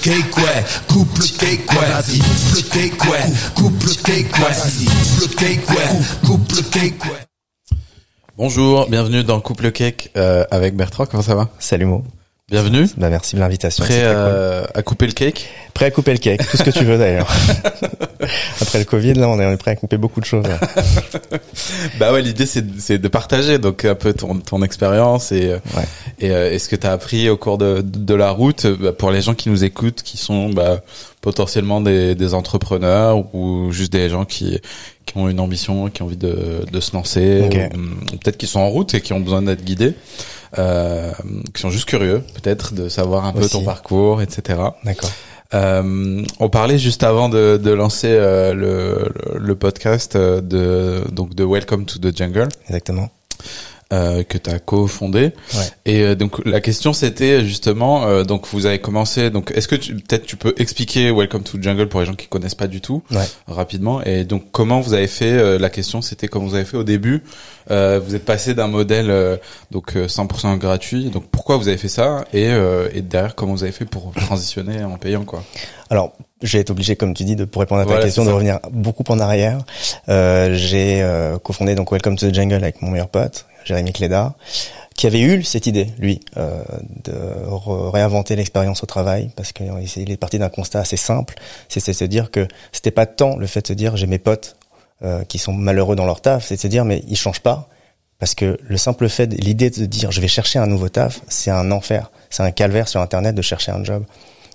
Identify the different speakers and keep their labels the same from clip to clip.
Speaker 1: cake, ouais, coupe le cake, ouais, vas-y, coupe le cake, ouais, coupe le cake, ouais, vas-y, coupe le cake, ouais, coupe le cake, ouais.
Speaker 2: Bonjour, bienvenue dans Couple Cake euh, avec Bertrand, comment ça va?
Speaker 3: Salut Mo.
Speaker 2: Bienvenue.
Speaker 3: Bah merci de l'invitation.
Speaker 2: Prêt
Speaker 3: cool.
Speaker 2: euh, à couper le cake?
Speaker 3: Prêt à couper le cake, tout ce que tu veux d'ailleurs. Après le Covid, là, on est, prêt à couper beaucoup de choses.
Speaker 2: Bah ouais, l'idée c'est de- c'est de partager donc un peu ton ton expérience et euh,
Speaker 3: Ouais.
Speaker 2: et, euh, et ce que tu as appris au cours de de la route bah, pour les gens qui nous écoutent qui sont bah, potentiellement des des entrepreneurs ou juste des gens qui qui ont une ambition, qui ont envie de de se lancer,
Speaker 3: Ok.
Speaker 2: ou, hum, peut-être qui sont en route et qui ont besoin d'être guidés. Euh, qui sont juste curieux, peut-être, de savoir un peu ton parcours, etc.
Speaker 3: D'accord.
Speaker 2: Euh, on parlait juste avant de, de lancer euh, le, le, le podcast euh, de donc de Welcome to the Jungle
Speaker 3: Exactement.
Speaker 2: Euh, que tu as co-fondé.
Speaker 3: Ouais.
Speaker 2: Et euh, donc la question c'était justement euh, donc vous avez commencé donc est-ce que peut-être tu peux expliquer Welcome to the Jungle pour les gens qui connaissent pas du tout
Speaker 3: Ouais.
Speaker 2: rapidement et donc comment vous avez fait euh, la question c'était comment vous avez fait au début euh, vous êtes passé d'un modèle euh, donc euh, 100% gratuit donc pourquoi vous avez fait ça et et, et derrière comment vous avez fait pour transitionner en payant quoi?
Speaker 3: Alors, j'ai été obligé, comme tu dis, de, pour répondre à ta
Speaker 2: Voilà,
Speaker 3: question, de revenir beaucoup en arrière. Euh, j'ai euh, cofondé donc Welcome to the Jungle avec mon meilleur pote, Jérémy Cléda, qui avait eu cette idée, lui, euh, de réinventer l'expérience au travail, parce qu'il il est parti d'un constat assez simple, c'est de se dire que c'était pas tant le fait de se dire j'ai mes potes euh, qui sont malheureux dans leur taf, c'est de se dire mais ils changent pas, parce que le simple fait, l'idée de se dire je vais chercher un nouveau taf, c'est un enfer, c'est un calvaire sur Internet de chercher un job.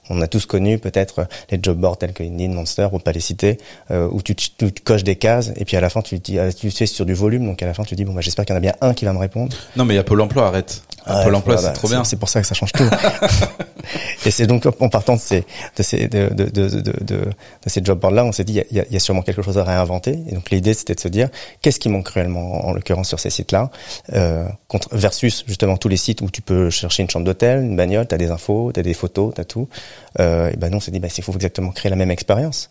Speaker 3: On a tous connu peut-être les job boards tels que Indeed, Monster, pour pas les citer, euh, où tu, tu coches des cases et puis à la fin tu dis, euh, tu sais sur du volume, donc à la fin tu dis bon bah j'espère qu'il y en a bien un qui va me répondre.
Speaker 2: non mais il y a Pôle Emploi arrête
Speaker 3: Ouais,
Speaker 2: Pôle Emploi c'est trop bien
Speaker 3: C'est pour ça que ça change tout. et c'est donc en partant de ces de ces de de de de, de, ces job boards là, on s'est dit il y a- y, a, sûrement quelque chose à réinventer. Et donc l'idée c'était de se dire qu'est-ce qui manque cruellement en l'occurrence sur ces sites là, euh, contre versus justement tous les sites où tu peux chercher une chambre d'hôtel, une bagnole, t'as des infos, t'as des photos, t'as tout. Euh, et ben nous on s'est dit bah il faut exactement créer la même expérience.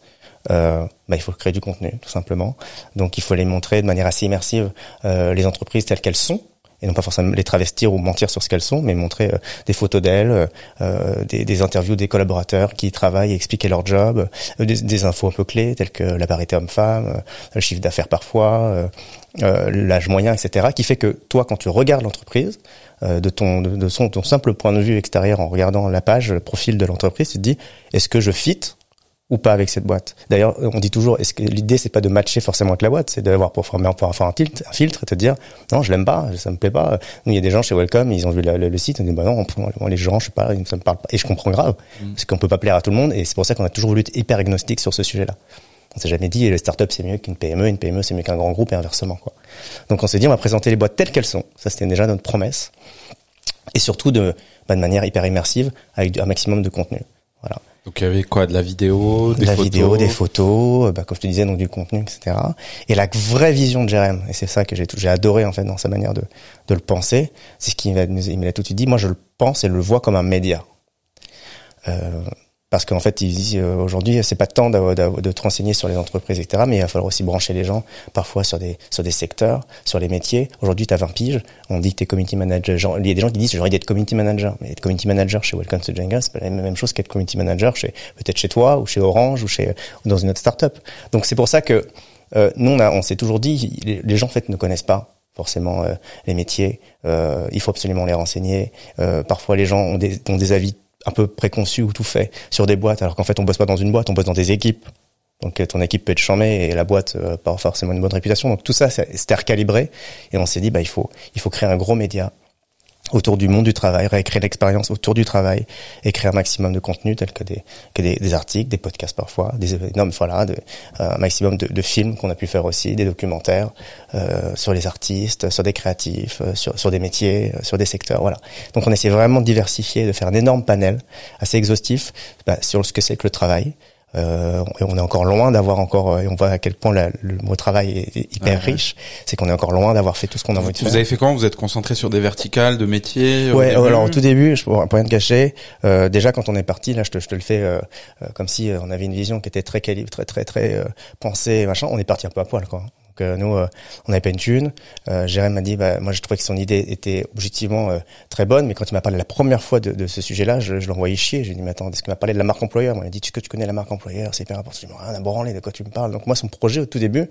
Speaker 3: Euh, bah, il faut créer du contenu tout simplement. Donc il faut les montrer de manière assez immersive euh, les entreprises telles qu'elles sont et non pas forcément les travestir ou mentir sur ce qu'elles sont, mais montrer euh, des photos d'elles, euh, des, des interviews des collaborateurs qui travaillent et expliquer leur job, euh, des, des infos un peu clés telles que la parité homme-femme, euh, le chiffre d'affaires parfois, euh, euh, l'âge moyen, etc., qui fait que toi, quand tu regardes l'entreprise, euh, de ton de son ton simple point de vue extérieur en regardant la page, le profil de l'entreprise, tu te dis est-ce que je fit ou pas avec cette boîte. D'ailleurs, on dit toujours, est-ce que l'idée c'est pas de matcher forcément avec la boîte, c'est d'avoir pour former, pour faire un filtre, un filtre et te dire non, je l'aime pas, ça me plaît pas. Nous, il y a des gens chez Welcome, ils ont vu le, le site, ils disent bah non, on- les gens, je sais pas, ça me parle pas. Et je comprends grave, parce qu'on peut pas plaire à tout le monde, et c'est pour ça qu'on a toujours voulu être hyper agnostique sur ce sujet-là. On s'est jamais dit les startups c'est mieux qu'une PME, une PME c'est mieux qu'un grand groupe et inversement quoi. Donc on s'est dit on va présenter les boîtes telles qu'elles sont. Ça c'était déjà notre promesse. Et surtout de, bah, de manière hyper immersive avec un maximum de contenu. Voilà
Speaker 2: donc il y avait quoi? De la vidéo des
Speaker 3: de la
Speaker 2: photos?
Speaker 3: vidéo, des photos, euh, bah, comme je te disais, donc du contenu, etc. Et la vraie vision de Jérém, et c'est ça que j'ai j'ai adoré en fait dans sa manière de, de le penser, c'est ce qu'il m'a il me l'a tout de suite dit. Moi, je le pense et le vois comme un média. Euh, parce qu'en fait, il dit euh, aujourd'hui, c'est pas tant d'avoir- d'avoir- de te renseigner sur les entreprises, etc. Mais il va falloir aussi brancher les gens, parfois sur des sur des secteurs, sur les métiers. Aujourd'hui, tu as 20 piges, on dit que t'es community manager. Genre, il y a des gens qui disent j'ai envie d'être community manager, mais être community manager chez Welcome to Jenga, c'est pas la même chose qu'être community manager chez peut-être chez toi ou chez Orange ou chez ou dans une autre startup. Donc c'est pour ça que euh, nous on on s'est toujours dit les, les gens en fait ne connaissent pas forcément euh, les métiers. Euh, il faut absolument les renseigner. Euh, parfois les gens ont des, ont des avis un peu préconçus ou tout fait sur des boîtes, alors qu'en fait on bosse pas dans une boîte, on bosse dans des équipes. Donc euh, ton équipe peut être chamée et la boîte euh, pas forcément une bonne réputation. Donc tout ça c'était recalibré et on s'est dit bah il faut il faut créer un gros média autour du monde du travail, réécrire l'expérience autour du travail, écrire un maximum de contenu tels que des que des, des articles, des podcasts parfois, des énormes voilà, de, un maximum de, de films qu'on a pu faire aussi, des documentaires euh, sur les artistes, sur des créatifs, euh, sur sur des métiers, euh, sur des secteurs, voilà. Donc on essaie vraiment de diversifier, de faire un énorme panel assez exhaustif bah, sur ce que c'est que le travail. Euh, et on est encore loin d'avoir encore, et on voit à quel point la- le mot travail est, hyper
Speaker 2: ouais.
Speaker 3: riche. C'est qu'on est encore loin d'avoir fait tout ce qu'on a envie de faire.
Speaker 2: Vous avez fait comment Vous êtes concentré sur des verticales de métiers au
Speaker 3: Ouais,
Speaker 2: début
Speaker 3: alors au tout début, je pour pour rien te cacher, euh, déjà quand on est parti, là, je te, je te le fais euh, euh, comme si euh, on avait une vision qui était très calibre, très très très euh, pensée, machin. On est parti un peu à poil, quoi. Euh, nous, euh, on n'avait pas une thune. Euh, Jérém m'a dit, bah, moi je trouvais que son idée était objectivement euh, très bonne, mais quand il m'a parlé la première fois de, de ce sujet-là, je, je l'envoyais chier. J'ai dit, mais attends, est-ce qu'il m'a parlé de la marque employeur? Moi, il m'a dit, tu que tu connais la marque employeur, c'est hyper important. Je dis, rien à branler, de quoi tu me parles? Donc moi, son projet au tout début,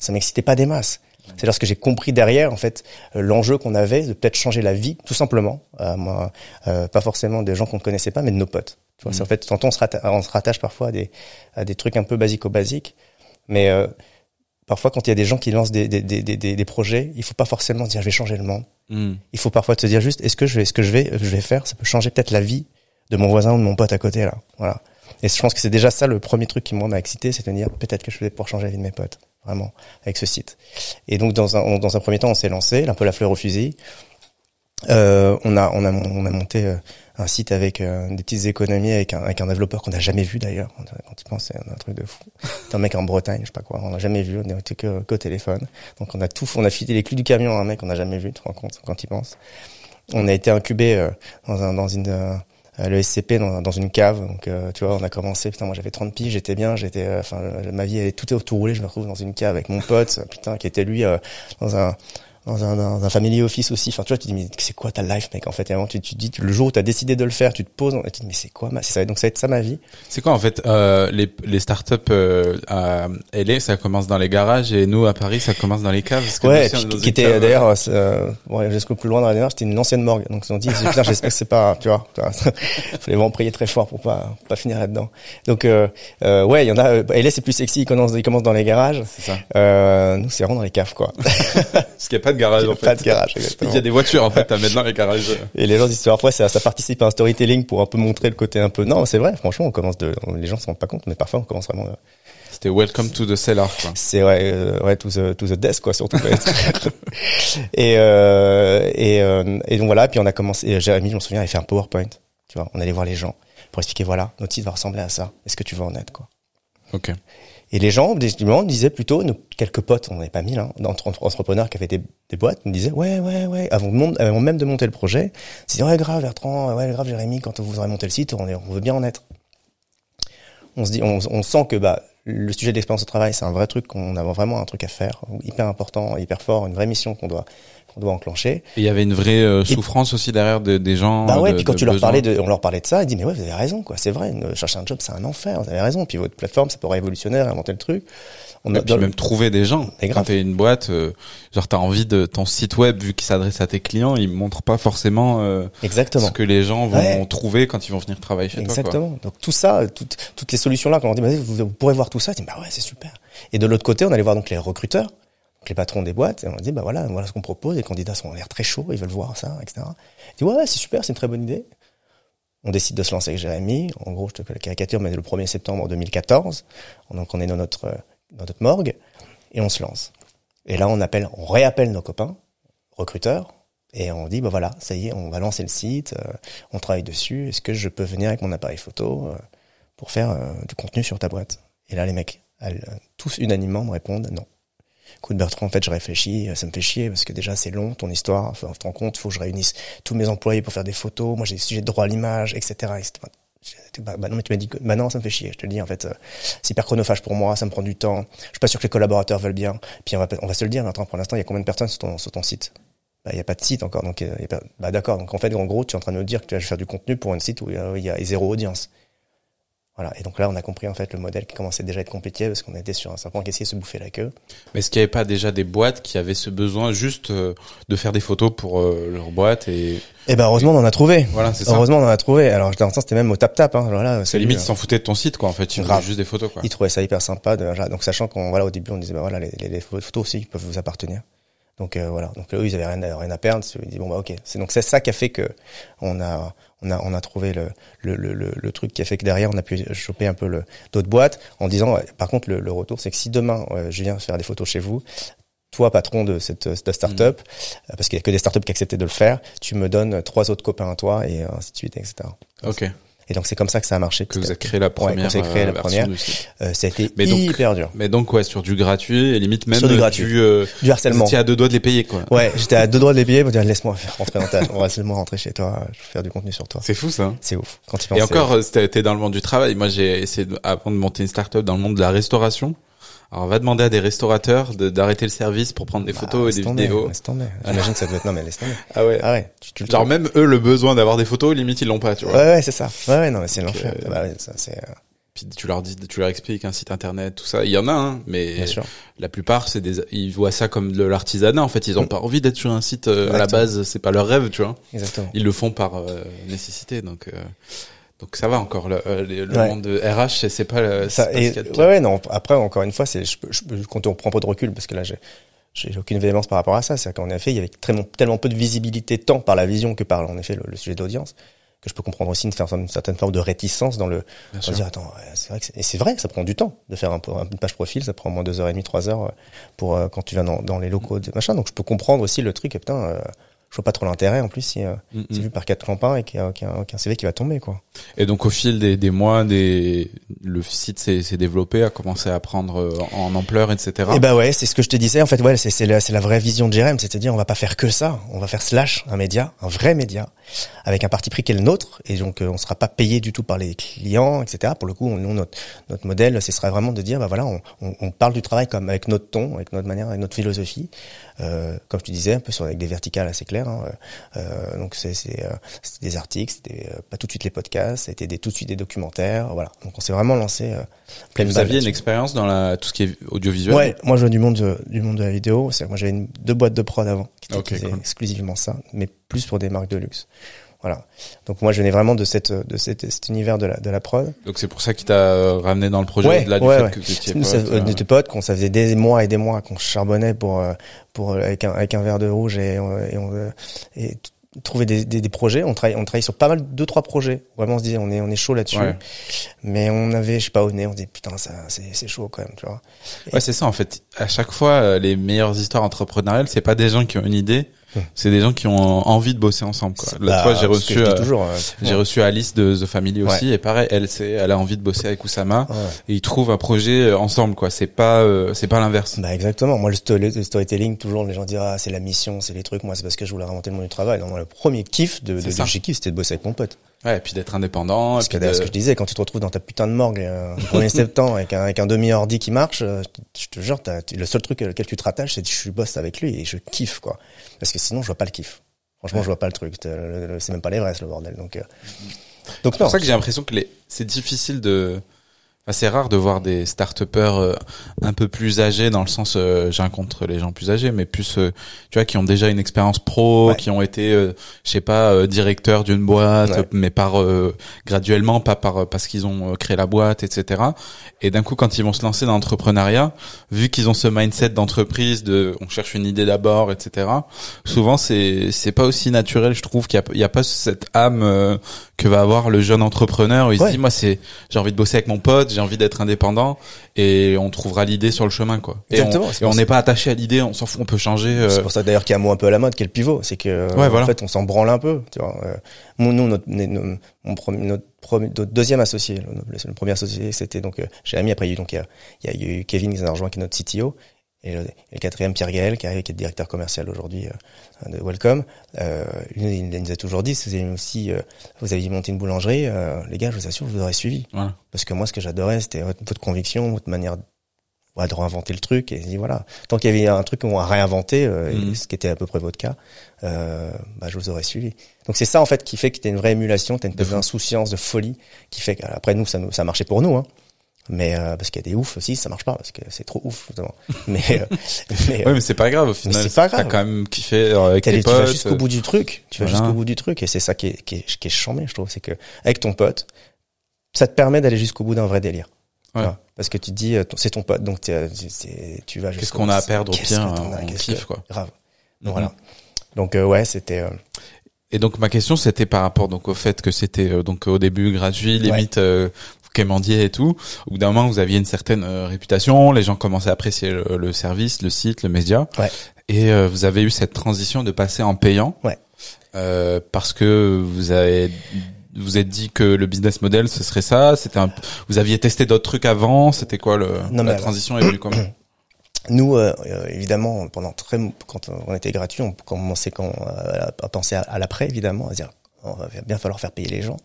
Speaker 3: ça m'excitait pas des masses. C'est lorsque j'ai compris derrière, en fait, euh, l'enjeu qu'on avait de peut-être changer la vie, tout simplement. Euh, moi, euh, pas forcément des gens qu'on ne connaissait pas, mais de nos potes. Tu vois, c'est en fait, tantôt on se, ratta- on se rattache parfois à des, à des trucs un peu basico-basiques, mais euh, parfois quand il y a des gens qui lancent des, des, des, des, des projets, il faut pas forcément dire je vais changer le monde.
Speaker 2: Hmm.
Speaker 3: Il faut parfois se dire juste est-ce que je vais, ce que je vais, je vais faire, ça peut changer peut-être la vie de mon voisin ou de mon pote à côté là. Voilà. Et je pense que c'est déjà ça le premier truc qui moi m'a excité, c'est de dire peut-être que je vais pouvoir changer la vie de mes potes, vraiment, avec ce site. Et donc dans un, on- dans un premier temps, on s'est lancé, un peu la fleur au fusil. Euh, on a on a on a monté euh, un site avec euh, des petites économies avec un, avec un développeur qu'on n'a jamais vu d'ailleurs. Quand tu penses, c'est un truc de fou. C'est un mec en Bretagne, je sais pas quoi, on l'a jamais vu, on était que, que au téléphone. Donc on a tout, on a filé les clés du camion à un mec qu'on n'a jamais vu, tu te rends compte quand il pense. On a été incubé euh, dans un dans une euh, le SCP dans, dans une cave. Donc euh, tu vois, on a commencé. Putain, moi j'avais 30 piges, j'étais bien, j'étais. euh, Enfin, ma vie elle est tout est tout roulé. Je me retrouve dans une cave avec mon pote, putain, qui était lui euh, dans un dans un, dans un family office aussi. Enfin, tu vois, tu te dis, mais c'est quoi ta life, mec En fait, et avant, tu, tu te dis, le jour où tu as décidé de le faire, tu te poses, et tu te dis, mais c'est quoi ma... ça, Donc, ça va être ça ma vie.
Speaker 2: C'est quoi en fait euh, les, les startups euh, à LA ça commence dans les garages et nous à Paris ça commence dans les caves? Parce que
Speaker 3: Ouais, puis, qui était d'ailleurs, euh, euh, bon, jusqu'au plus loin dans la démarche, c'était une ancienne morgue. Donc, ils ont dit, putain, j'espère que c'est pas, tu vois, tu vois, fallait vraiment prier très fort pour pas, pour pas finir là-dedans. Donc, euh, euh, ouais, il y en a, euh, LA, c'est plus sexy, ils commencent, ils commencent dans les garages.
Speaker 2: c'est ça
Speaker 3: Euh, nous, c'est vraiment dans les caves, quoi.
Speaker 2: y a pas de garage en fait
Speaker 3: pas de garage, exactement.
Speaker 2: il y a des voitures en fait à mettre dans les garages
Speaker 3: Et les gens disent après ça, ça participe à un storytelling pour un peu montrer le côté un peu. Non, c'est vrai. Franchement, on commence de. Les gens se rendent pas compte, mais parfois on commence vraiment. euh,
Speaker 2: c'était welcome to the cellar quoi
Speaker 3: C'est ouais, euh, ouais, to the to the desk quoi, surtout. et euh, et et donc voilà. Puis on a commencé. et Jérémy, je me souviens, avait fait un PowerPoint. Tu vois, on allait voir les gens pour expliquer voilà, notre site va ressembler à ça. Est-ce que tu veux en être quoi
Speaker 2: ok
Speaker 3: Et les gens, justement, disaient plutôt, nous, quelques potes, on n'avait pas mille, hein, entrepreneurs qui avaient des, boîtes, nous disaient, ouais, ouais, ouais, avant, de avant même de monter le projet, ils disaient, ouais, grave, Bertrand, ouais, grave, Jérémy, quand vous aurez monté le site, on, veut bien en être. On se dit, on, on sent que, bah, le sujet d'expérience au travail, c'est un vrai truc, qu'on a vraiment un truc à faire, hyper important, hyper fort, une vraie mission qu'on doit, qu'on doit enclencher.
Speaker 2: et il y avait une vraie euh, souffrance aussi derrière de- des gens
Speaker 3: Bah ouais,
Speaker 2: de-
Speaker 3: puis quand tu leur parlais de, on leur parlait de ça, ils disent mais ouais, vous avez raison quoi, c'est vrai, ne- chercher un job c'est un enfer, vous avez raison. Puis votre plateforme, ça peut révolutionnaire, inventer le truc. On
Speaker 2: et puis même trouver des gens.
Speaker 3: Mais
Speaker 2: Quand t'es une boîte, euh, genre t'as envie de ton site web vu qu'il s'adresse à tes clients, il montre pas forcément euh,
Speaker 3: exactement.
Speaker 2: ce que les gens vont
Speaker 3: Ouais.
Speaker 2: trouver quand ils vont venir travailler chez toi.
Speaker 3: Exactement. Donc tout ça, toutes, toutes les solutions là, quand on dit bah, vous, vous pourrez voir tout ça, on dit bah ouais c'est super. Et de l'autre côté, on allait voir donc les recruteurs, les patrons des boîtes, et on dit bah voilà, voilà ce qu'on propose. Les candidats sont en l'air très chauds, ils veulent voir ça, etc. On dit ouais, ouais c'est super, c'est une très bonne idée. On décide de se lancer avec Jérémy. En gros, je te fais la caricature, mais le 1er septembre 2014. Donc on est dans notre dans notre morgue et on se lance. Et là, on appelle, on réappelle nos copains recruteurs et on dit bah voilà, ça y est, on va lancer le site, euh, on travaille dessus. Est-ce que je peux venir avec mon appareil photo euh, pour faire euh, du contenu sur ta boîte? Et là, les mecs, tous unanimement me répondent non. Écoute Bertrand, en fait, je réfléchis, euh, ça me fait chier parce que déjà c'est long ton histoire. Faut, te rends compte, faut que je réunisse tous mes employés pour faire des photos. Moi, j'ai j'ai droit à l'image, etc. Bah, non, mais tu m'as dit bah non, ça me fait chier. Je te le dis, en fait, euh, c'est hyper chronophage pour moi, ça me prend du temps. Je suis pas sûr que les collaborateurs veulent bien. Puis on va, on va se le dire, Bertrand, pour l'instant, il y a combien de personnes sur ton, sur ton site? Bah, il y a pas de site encore, donc euh, y a pas- bah d'accord. Donc en fait, en gros, tu es en train de me dire que tu vas faire du contenu pour un site où il y a zéro audience. Voilà. Et donc là, on a compris en fait le modèle qui commençait déjà à être compliqué parce qu'on était sur un serpent qui essayait de se bouffer la queue.
Speaker 2: Mais est-ce qu'il n'y avait pas déjà des boîtes qui avaient ce besoin juste euh, de faire des photos pour euh, leur boîte et
Speaker 3: Et ben heureusement, on en a trouvé.
Speaker 2: voilà, c'est ça.
Speaker 3: Heureusement, on en a trouvé. Alors, dans le sens, c'était même au tap tap. Hein. Voilà,
Speaker 2: C'est
Speaker 3: salut,
Speaker 2: limite
Speaker 3: euh,
Speaker 2: ils s'en foutaient de ton site quoi en fait, ils
Speaker 3: Grave.
Speaker 2: voulaient juste des photos quoi.
Speaker 3: Ils trouvaient ça hyper sympa. De, donc sachant qu'on voilà au début on disait bah voilà les, photos aussi peuvent vous appartenir. Donc euh, voilà. Donc eux ils avaient rien à, rien à perdre. Ils dit bon bah ok. C'est donc c'est ça qui a fait que on a on a on a trouvé le le, le truc qui a fait que derrière on a pu choper un peu d'autres boîtes en disant ouais, par contre le, le retour c'est que si demain euh, je viens faire des photos chez vous toi, patron de cette, cette start-up, euh, parce qu'il y a que des start-up qui acceptaient de le faire, tu me donnes trois autres copains à toi et ainsi de suite, etc.
Speaker 2: Ok.
Speaker 3: Et donc c'est comme ça que ça a marché.
Speaker 2: Que vous avez créé la
Speaker 3: Ouais,
Speaker 2: première
Speaker 3: s'est créé
Speaker 2: euh,
Speaker 3: la
Speaker 2: version
Speaker 3: première. Euh, ça a été
Speaker 2: Mais donc-
Speaker 3: hyper dur.
Speaker 2: Mais donc ouais sur du gratuit et limite même
Speaker 3: Sur du
Speaker 2: euh,
Speaker 3: gratuit.
Speaker 2: du euh,
Speaker 3: Du harcèlement.
Speaker 2: étiez à deux doigts de les payer quoi.
Speaker 3: Ouais, j'étais à deux doigts de les payer pour dire laisse-moi rentrer dans ta, on va laisse-moi rentrer chez toi, je vais faire du contenu sur toi.
Speaker 2: C'est fou ça. hein.
Speaker 3: C'est ouf. Quand tu
Speaker 2: Et
Speaker 3: penses,
Speaker 2: encore, euh, c'était- t'es dans le monde du travail. Moi, j'ai essayé de, avant de monter une start-up dans le monde de la restauration. Alors, on va demander à des restaurateurs de- d'arrêter le service pour prendre des
Speaker 3: Bah,
Speaker 2: photos et des
Speaker 3: tomber,
Speaker 2: vidéos.
Speaker 3: Laisse tomber. J'imagine que ça doit être, non, mais laisse tomber.
Speaker 2: Ah ouais.
Speaker 3: Ah ouais, tu, tu
Speaker 2: Genre même eux, le besoin d'avoir des photos, limite ils l'ont pas, tu vois.
Speaker 3: Ouais, ouais, c'est ça. Ouais, ouais, non, mais c'est l'enfer.
Speaker 2: euh,
Speaker 3: Ah bah ouais, ça, c'est, euh,
Speaker 2: Puis tu leur dis, tu leur expliques un site internet, tout ça. Il y en a, hein, mais
Speaker 3: bien sûr.
Speaker 2: la plupart, c'est des, ils voient ça comme de l'artisanat. En fait, ils ont pas envie d'être sur un site euh, à la base. C'est pas leur rêve, tu vois.
Speaker 3: Exactement.
Speaker 2: Ils le font par euh, nécessité, donc. Euh, donc ça va encore le, euh, le le
Speaker 3: Ouais.
Speaker 2: monde de RH c'est- pas le- c'est
Speaker 3: Ça,
Speaker 2: pas
Speaker 3: et,
Speaker 2: ce de
Speaker 3: ouais, ouais, non. Après, encore une fois, c'est, je, je, quand on prend pas de recul, parce que là, j'ai, j'ai aucune véhémence par rapport à ça. C'est qu'en effet, il y avait tellement peu de visibilité, tant par la vision que par, en effet, le, le sujet d'audience, que je peux comprendre aussi une, certaine- une certaine forme de réticence dans le, se dire attends, c'est vrai que et c'est vrai, ça prend du temps de faire un, une page profil, ça prend au moins deux heures et demie, trois heures euh, pour euh, quand tu viens dans, dans les locaux de machin. Donc je peux comprendre aussi le truc. Et putain, euh, je vois pas trop l'intérêt en plus si euh,
Speaker 2: Mm, mm.
Speaker 3: c'est vu par quatre clampins et qu'il y a qu'un CV qui va tomber quoi.
Speaker 2: Et donc au fil des, des mois, des, le site s'est développé, a commencé à prendre euh, en ampleur, etc.
Speaker 3: Et bah ouais, c'est ce que je te disais. En fait, ouais, c'est c'est la, c'est la vraie vision de Jérém, c'est-à-dire on va pas faire que ça, on va faire slash un média, un vrai média, avec un parti pris qui est le nôtre, et donc euh, on sera pas payé du tout par les clients, etc. Pour le coup, on- nous notre notre modèle, ce serait vraiment de dire, bah voilà, on, on, on parle du travail comme avec notre ton, avec notre manière, avec notre philosophie, euh, comme te disais, un peu sur avec des verticales assez claires. hein, euh, donc c'est c'est euh, c'était des articles, c'était euh, pas tout de suite les podcasts, c'était des tout de suite des documentaires, voilà. Donc on s'est vraiment lancé euh,
Speaker 2: Vous aviez une expérience dans la, tout ce qui est audiovisuel?
Speaker 3: Ouais, moi je viens du monde de, du monde de la vidéo. C'est moi j'avais deux boîtes de prod avant qui, étaient-
Speaker 2: Ok,
Speaker 3: qui faisaient
Speaker 2: cool.
Speaker 3: exclusivement ça, mais plus pour des marques de luxe. Voilà. Donc moi je venais vraiment de cette de cette, cet univers de la de la prod.
Speaker 2: Donc c'est pour ça qu'il t'a euh, ramené dans le projet
Speaker 3: Ouais,
Speaker 2: au-delà du
Speaker 3: ouais,
Speaker 2: fait
Speaker 3: ouais.
Speaker 2: que
Speaker 3: Nous,
Speaker 2: potes,
Speaker 3: ça,
Speaker 2: euh,
Speaker 3: euh, n'était potes, qu'on ça faisait des mois et des mois qu'on charbonnait pour euh, pour euh, avec un avec un verre de rouge et on- et, on, euh, et trouver des, des, des projets. On travaille on travaille sur pas mal deux trois projets. Vraiment on se disait on est on est chaud là-dessus.
Speaker 2: Ouais.
Speaker 3: Mais on avait je sais pas au nez, on se dit putain ça c'est c'est chaud quand même, tu vois.
Speaker 2: Ouais, c'est ça en fait. À chaque fois, euh, les meilleures histoires entrepreneuriales, c'est pas des gens qui ont une idée. C'est des gens qui ont envie de bosser ensemble. Quoi. L'autre
Speaker 3: Bah,
Speaker 2: fois, j'ai reçu, euh,
Speaker 3: toujours. euh,
Speaker 2: j'ai reçu Alice de The Family aussi, et pareil, elle, c'est, elle a envie de bosser avec Oussama,
Speaker 3: ouais.
Speaker 2: et ils trouvent un projet euh, ensemble. Quoi. C'est pas, euh, c'est pas l'inverse.
Speaker 3: Bah exactement. Moi le, sto- le storytelling, toujours les gens disent ah c'est la mission, c'est les trucs. Moi c'est parce que je voulais inventer le monde du travail. Non, moi, le premier kiff de, de, de chez kiff, c'était de bosser avec mon pote.
Speaker 2: Ouais, et puis d'être indépendant.
Speaker 3: Parce que
Speaker 2: de-
Speaker 3: ce que je disais, quand tu te retrouves dans ta putain de morgue euh, le 1er septembre avec un, avec un demi ordi qui marche, euh, je te jure, le seul truc auquel tu te rattaches, c'est que je suis boss avec lui et je kiffe quoi. Parce que sinon je vois pas le kiff. Franchement,
Speaker 2: Ouais.
Speaker 3: je vois pas le truc. C'est même pas l'Everest le bordel. Donc euh, donc
Speaker 2: C'est pour ça que j'ai l'impression que les... c'est difficile de. C'est rare de voir des start-upers euh, un peu plus âgés dans le sens, euh, j'ai un contre les gens plus âgés, mais plus, euh, tu vois, qui ont déjà une expérience pro,
Speaker 3: Ouais.
Speaker 2: qui ont été, euh, je sais pas, euh, directeur d'une boîte,
Speaker 3: Ouais.
Speaker 2: mais par euh, graduellement, pas par parce qu'ils ont créé la boîte, etc. Et d'un coup, quand ils vont se lancer dans l'entrepreneuriat, vu qu'ils ont ce mindset d'entreprise, de, on cherche une idée d'abord, etc. Souvent, c'est c'est pas aussi naturel, je trouve, qu'il y y a pas cette âme euh, que va avoir le jeune entrepreneur où il
Speaker 3: Ouais.
Speaker 2: se dit moi c'est j'ai envie de bosser avec mon pote j'ai envie d'être indépendant et on trouvera l'idée sur le chemin quoi
Speaker 3: Exactement,
Speaker 2: et on n'est pas attaché à l'idée on s'en fout on peut changer euh,
Speaker 3: C'est pour ça d'ailleurs qu'il y a un mot un peu à la mode qui est le pivot, c'est que
Speaker 2: Ouais,
Speaker 3: en
Speaker 2: voilà.
Speaker 3: fait on s'en branle un peu. Tu vois. Euh, nous, notre, nos- mon premier- notre, premier- notre deuxième associé, le, premier associé, c'était donc euh, Jérémy. Après il y a eu donc il y a, il y a- il y a eu Kevin qui nous a rejoint, qui est notre CTO, et le, et le quatrième Pierre Gaël qui arrive, qui est directeur commercial aujourd'hui euh, de Welcome. Euh, il nous a toujours dit, si vous avez aussi, euh, vous aviez monté une boulangerie, euh, les gars, je vous assure, vous aurez suivi.
Speaker 2: voilà.
Speaker 3: Parce que moi, ce que j'adorais, c'était votre, votre conviction, votre manière ouais, de réinventer le truc. Et je voilà, tant qu'il y avait un truc qu'on a réinventé, euh,
Speaker 2: Mhm.
Speaker 3: ce qui était à peu près votre cas, euh, bah, je vous aurais suivi. Donc c'est ça en fait qui fait que t'as une vraie émulation, t'as une espèce d'insouciance, de folie, qui fait qu'après nous, ça, nous- ça marchait pour nous. Hein. Mais euh, parce qu'il y a des oufs aussi, ça marche pas parce que c'est trop ouf. Justement. Mais, euh, mais
Speaker 2: ouais mais c'est pas grave au final
Speaker 3: c'est pas
Speaker 2: t'as
Speaker 3: grave.
Speaker 2: quand même kiffé euh, avec
Speaker 3: T'as
Speaker 2: tes
Speaker 3: les- tu vas
Speaker 2: potes
Speaker 3: jusqu'au bout du truc. Tu vas jusqu'au bout du truc. Et c'est ça qui est, qui est, qui est chambé, je trouve. C'est que, avec ton pote, ça te permet d'aller jusqu'au bout d'un vrai délire.
Speaker 2: Ouais.
Speaker 3: Parce que tu te dis, euh, c'est ton pote, donc t'es, c'est- tu vas
Speaker 2: qu'est-ce qu'on a à perdre au pire on
Speaker 3: qu'est-ce
Speaker 2: kiffe
Speaker 3: que-
Speaker 2: quoi
Speaker 3: Grave.
Speaker 2: Mhm.
Speaker 3: Voilà. Donc, euh, ouais, c'était, euh,
Speaker 2: Et donc ma question c'était par rapport donc au fait que c'était euh, donc au début gratuit, limite euh, vous quémandiez et tout. Au bout d'un moment vous aviez une certaine euh, réputation, les gens commençaient à apprécier le, le service, le site, le média.
Speaker 3: Ouais.
Speaker 2: Et euh, vous avez eu cette transition de passer en payant.
Speaker 3: Ouais.
Speaker 2: Euh, parce que vous avez vous êtes dit que le business model ce serait ça, c'était un vous aviez testé d'autres trucs avant, c'était quoi le
Speaker 3: Non,
Speaker 2: la
Speaker 3: alors-
Speaker 2: transition est venue comment
Speaker 3: Nous, euh, euh, évidemment, pendant très, quand on était gratuit, on commençait quand, euh, à penser à, à l'après, évidemment, à dire, on va bien falloir faire payer les gens.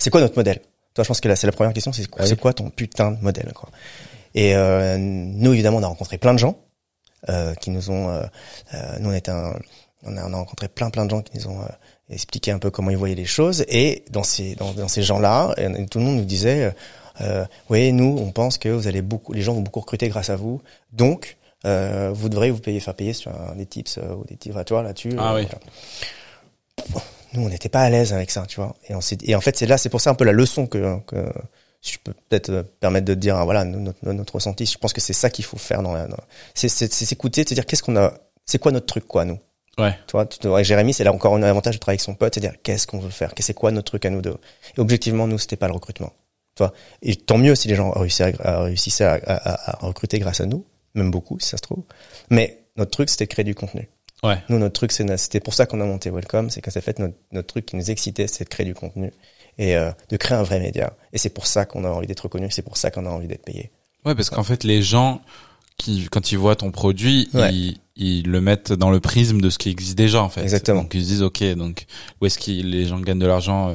Speaker 3: C'est quoi notre modèle? Toi, je pense que là, c'est la première question, c'est
Speaker 2: Ah oui.
Speaker 3: c'est quoi ton putain de modèle quoi Et euh, nous, évidemment, on a rencontré plein de gens euh, qui nous ont. Euh, euh, nous, on était un, on a, on a rencontré plein plein de gens qui nous ont euh, expliqué un peu comment ils voyaient les choses. Et dans ces dans, dans ces gens-là, et tout le monde nous disait, euh, oui, nous, on pense que vous allez beaucoup, les gens vont beaucoup recruter grâce à vous. Donc, euh, vous devrez vous payer, faire payer sur un- des tips euh, ou des tips à toi là-dessus.
Speaker 2: Ah
Speaker 3: euh,
Speaker 2: oui.
Speaker 3: voilà. Nous, on n'était pas à l'aise avec ça, tu vois. Et, on et en fait, c'est là, c'est pour ça un peu la leçon que, que je peux peut-être permettre de te dire, hein, voilà, nous, notre, notre ressenti. Je pense que c'est ça qu'il faut faire dans la, c'est, s'écouter, se dire qu'est-ce qu'on a, c'est quoi notre truc, quoi, nous?
Speaker 2: Ouais.
Speaker 3: Tu vois, tu, avec Jérémy, c'est là encore un avantage de travailler avec son pote, c'est dire qu'est-ce qu'on veut faire, qu'est-ce c'est quoi notre truc à nous deux? Et objectivement, nous, c'était pas le recrutement. Tu vois? Et tant mieux si les gens réussissaient à, à- réussissaient à, à- à recruter grâce à nous, même beaucoup, si ça se trouve. Mais notre truc, c'était de créer du contenu.
Speaker 2: Ouais.
Speaker 3: Nous, notre truc, c'est c'était pour ça qu'on a monté Welcome, c'est que ça fait notre, notre truc qui nous excitait, c'est de créer du contenu et euh, de créer un vrai média. Et c'est pour ça qu'on a envie d'être reconnu, c'est pour ça qu'on a envie d'être payé.
Speaker 2: Ouais, parce qu'en fait, les gens qui, quand ils voient ton produit,
Speaker 3: Ouais.
Speaker 2: ils, ils le mettent dans le prisme de ce qui existe déjà, en fait.
Speaker 3: Exactement.
Speaker 2: Donc ils se disent, ok, donc où est-ce que les gens gagnent de l'argent euh,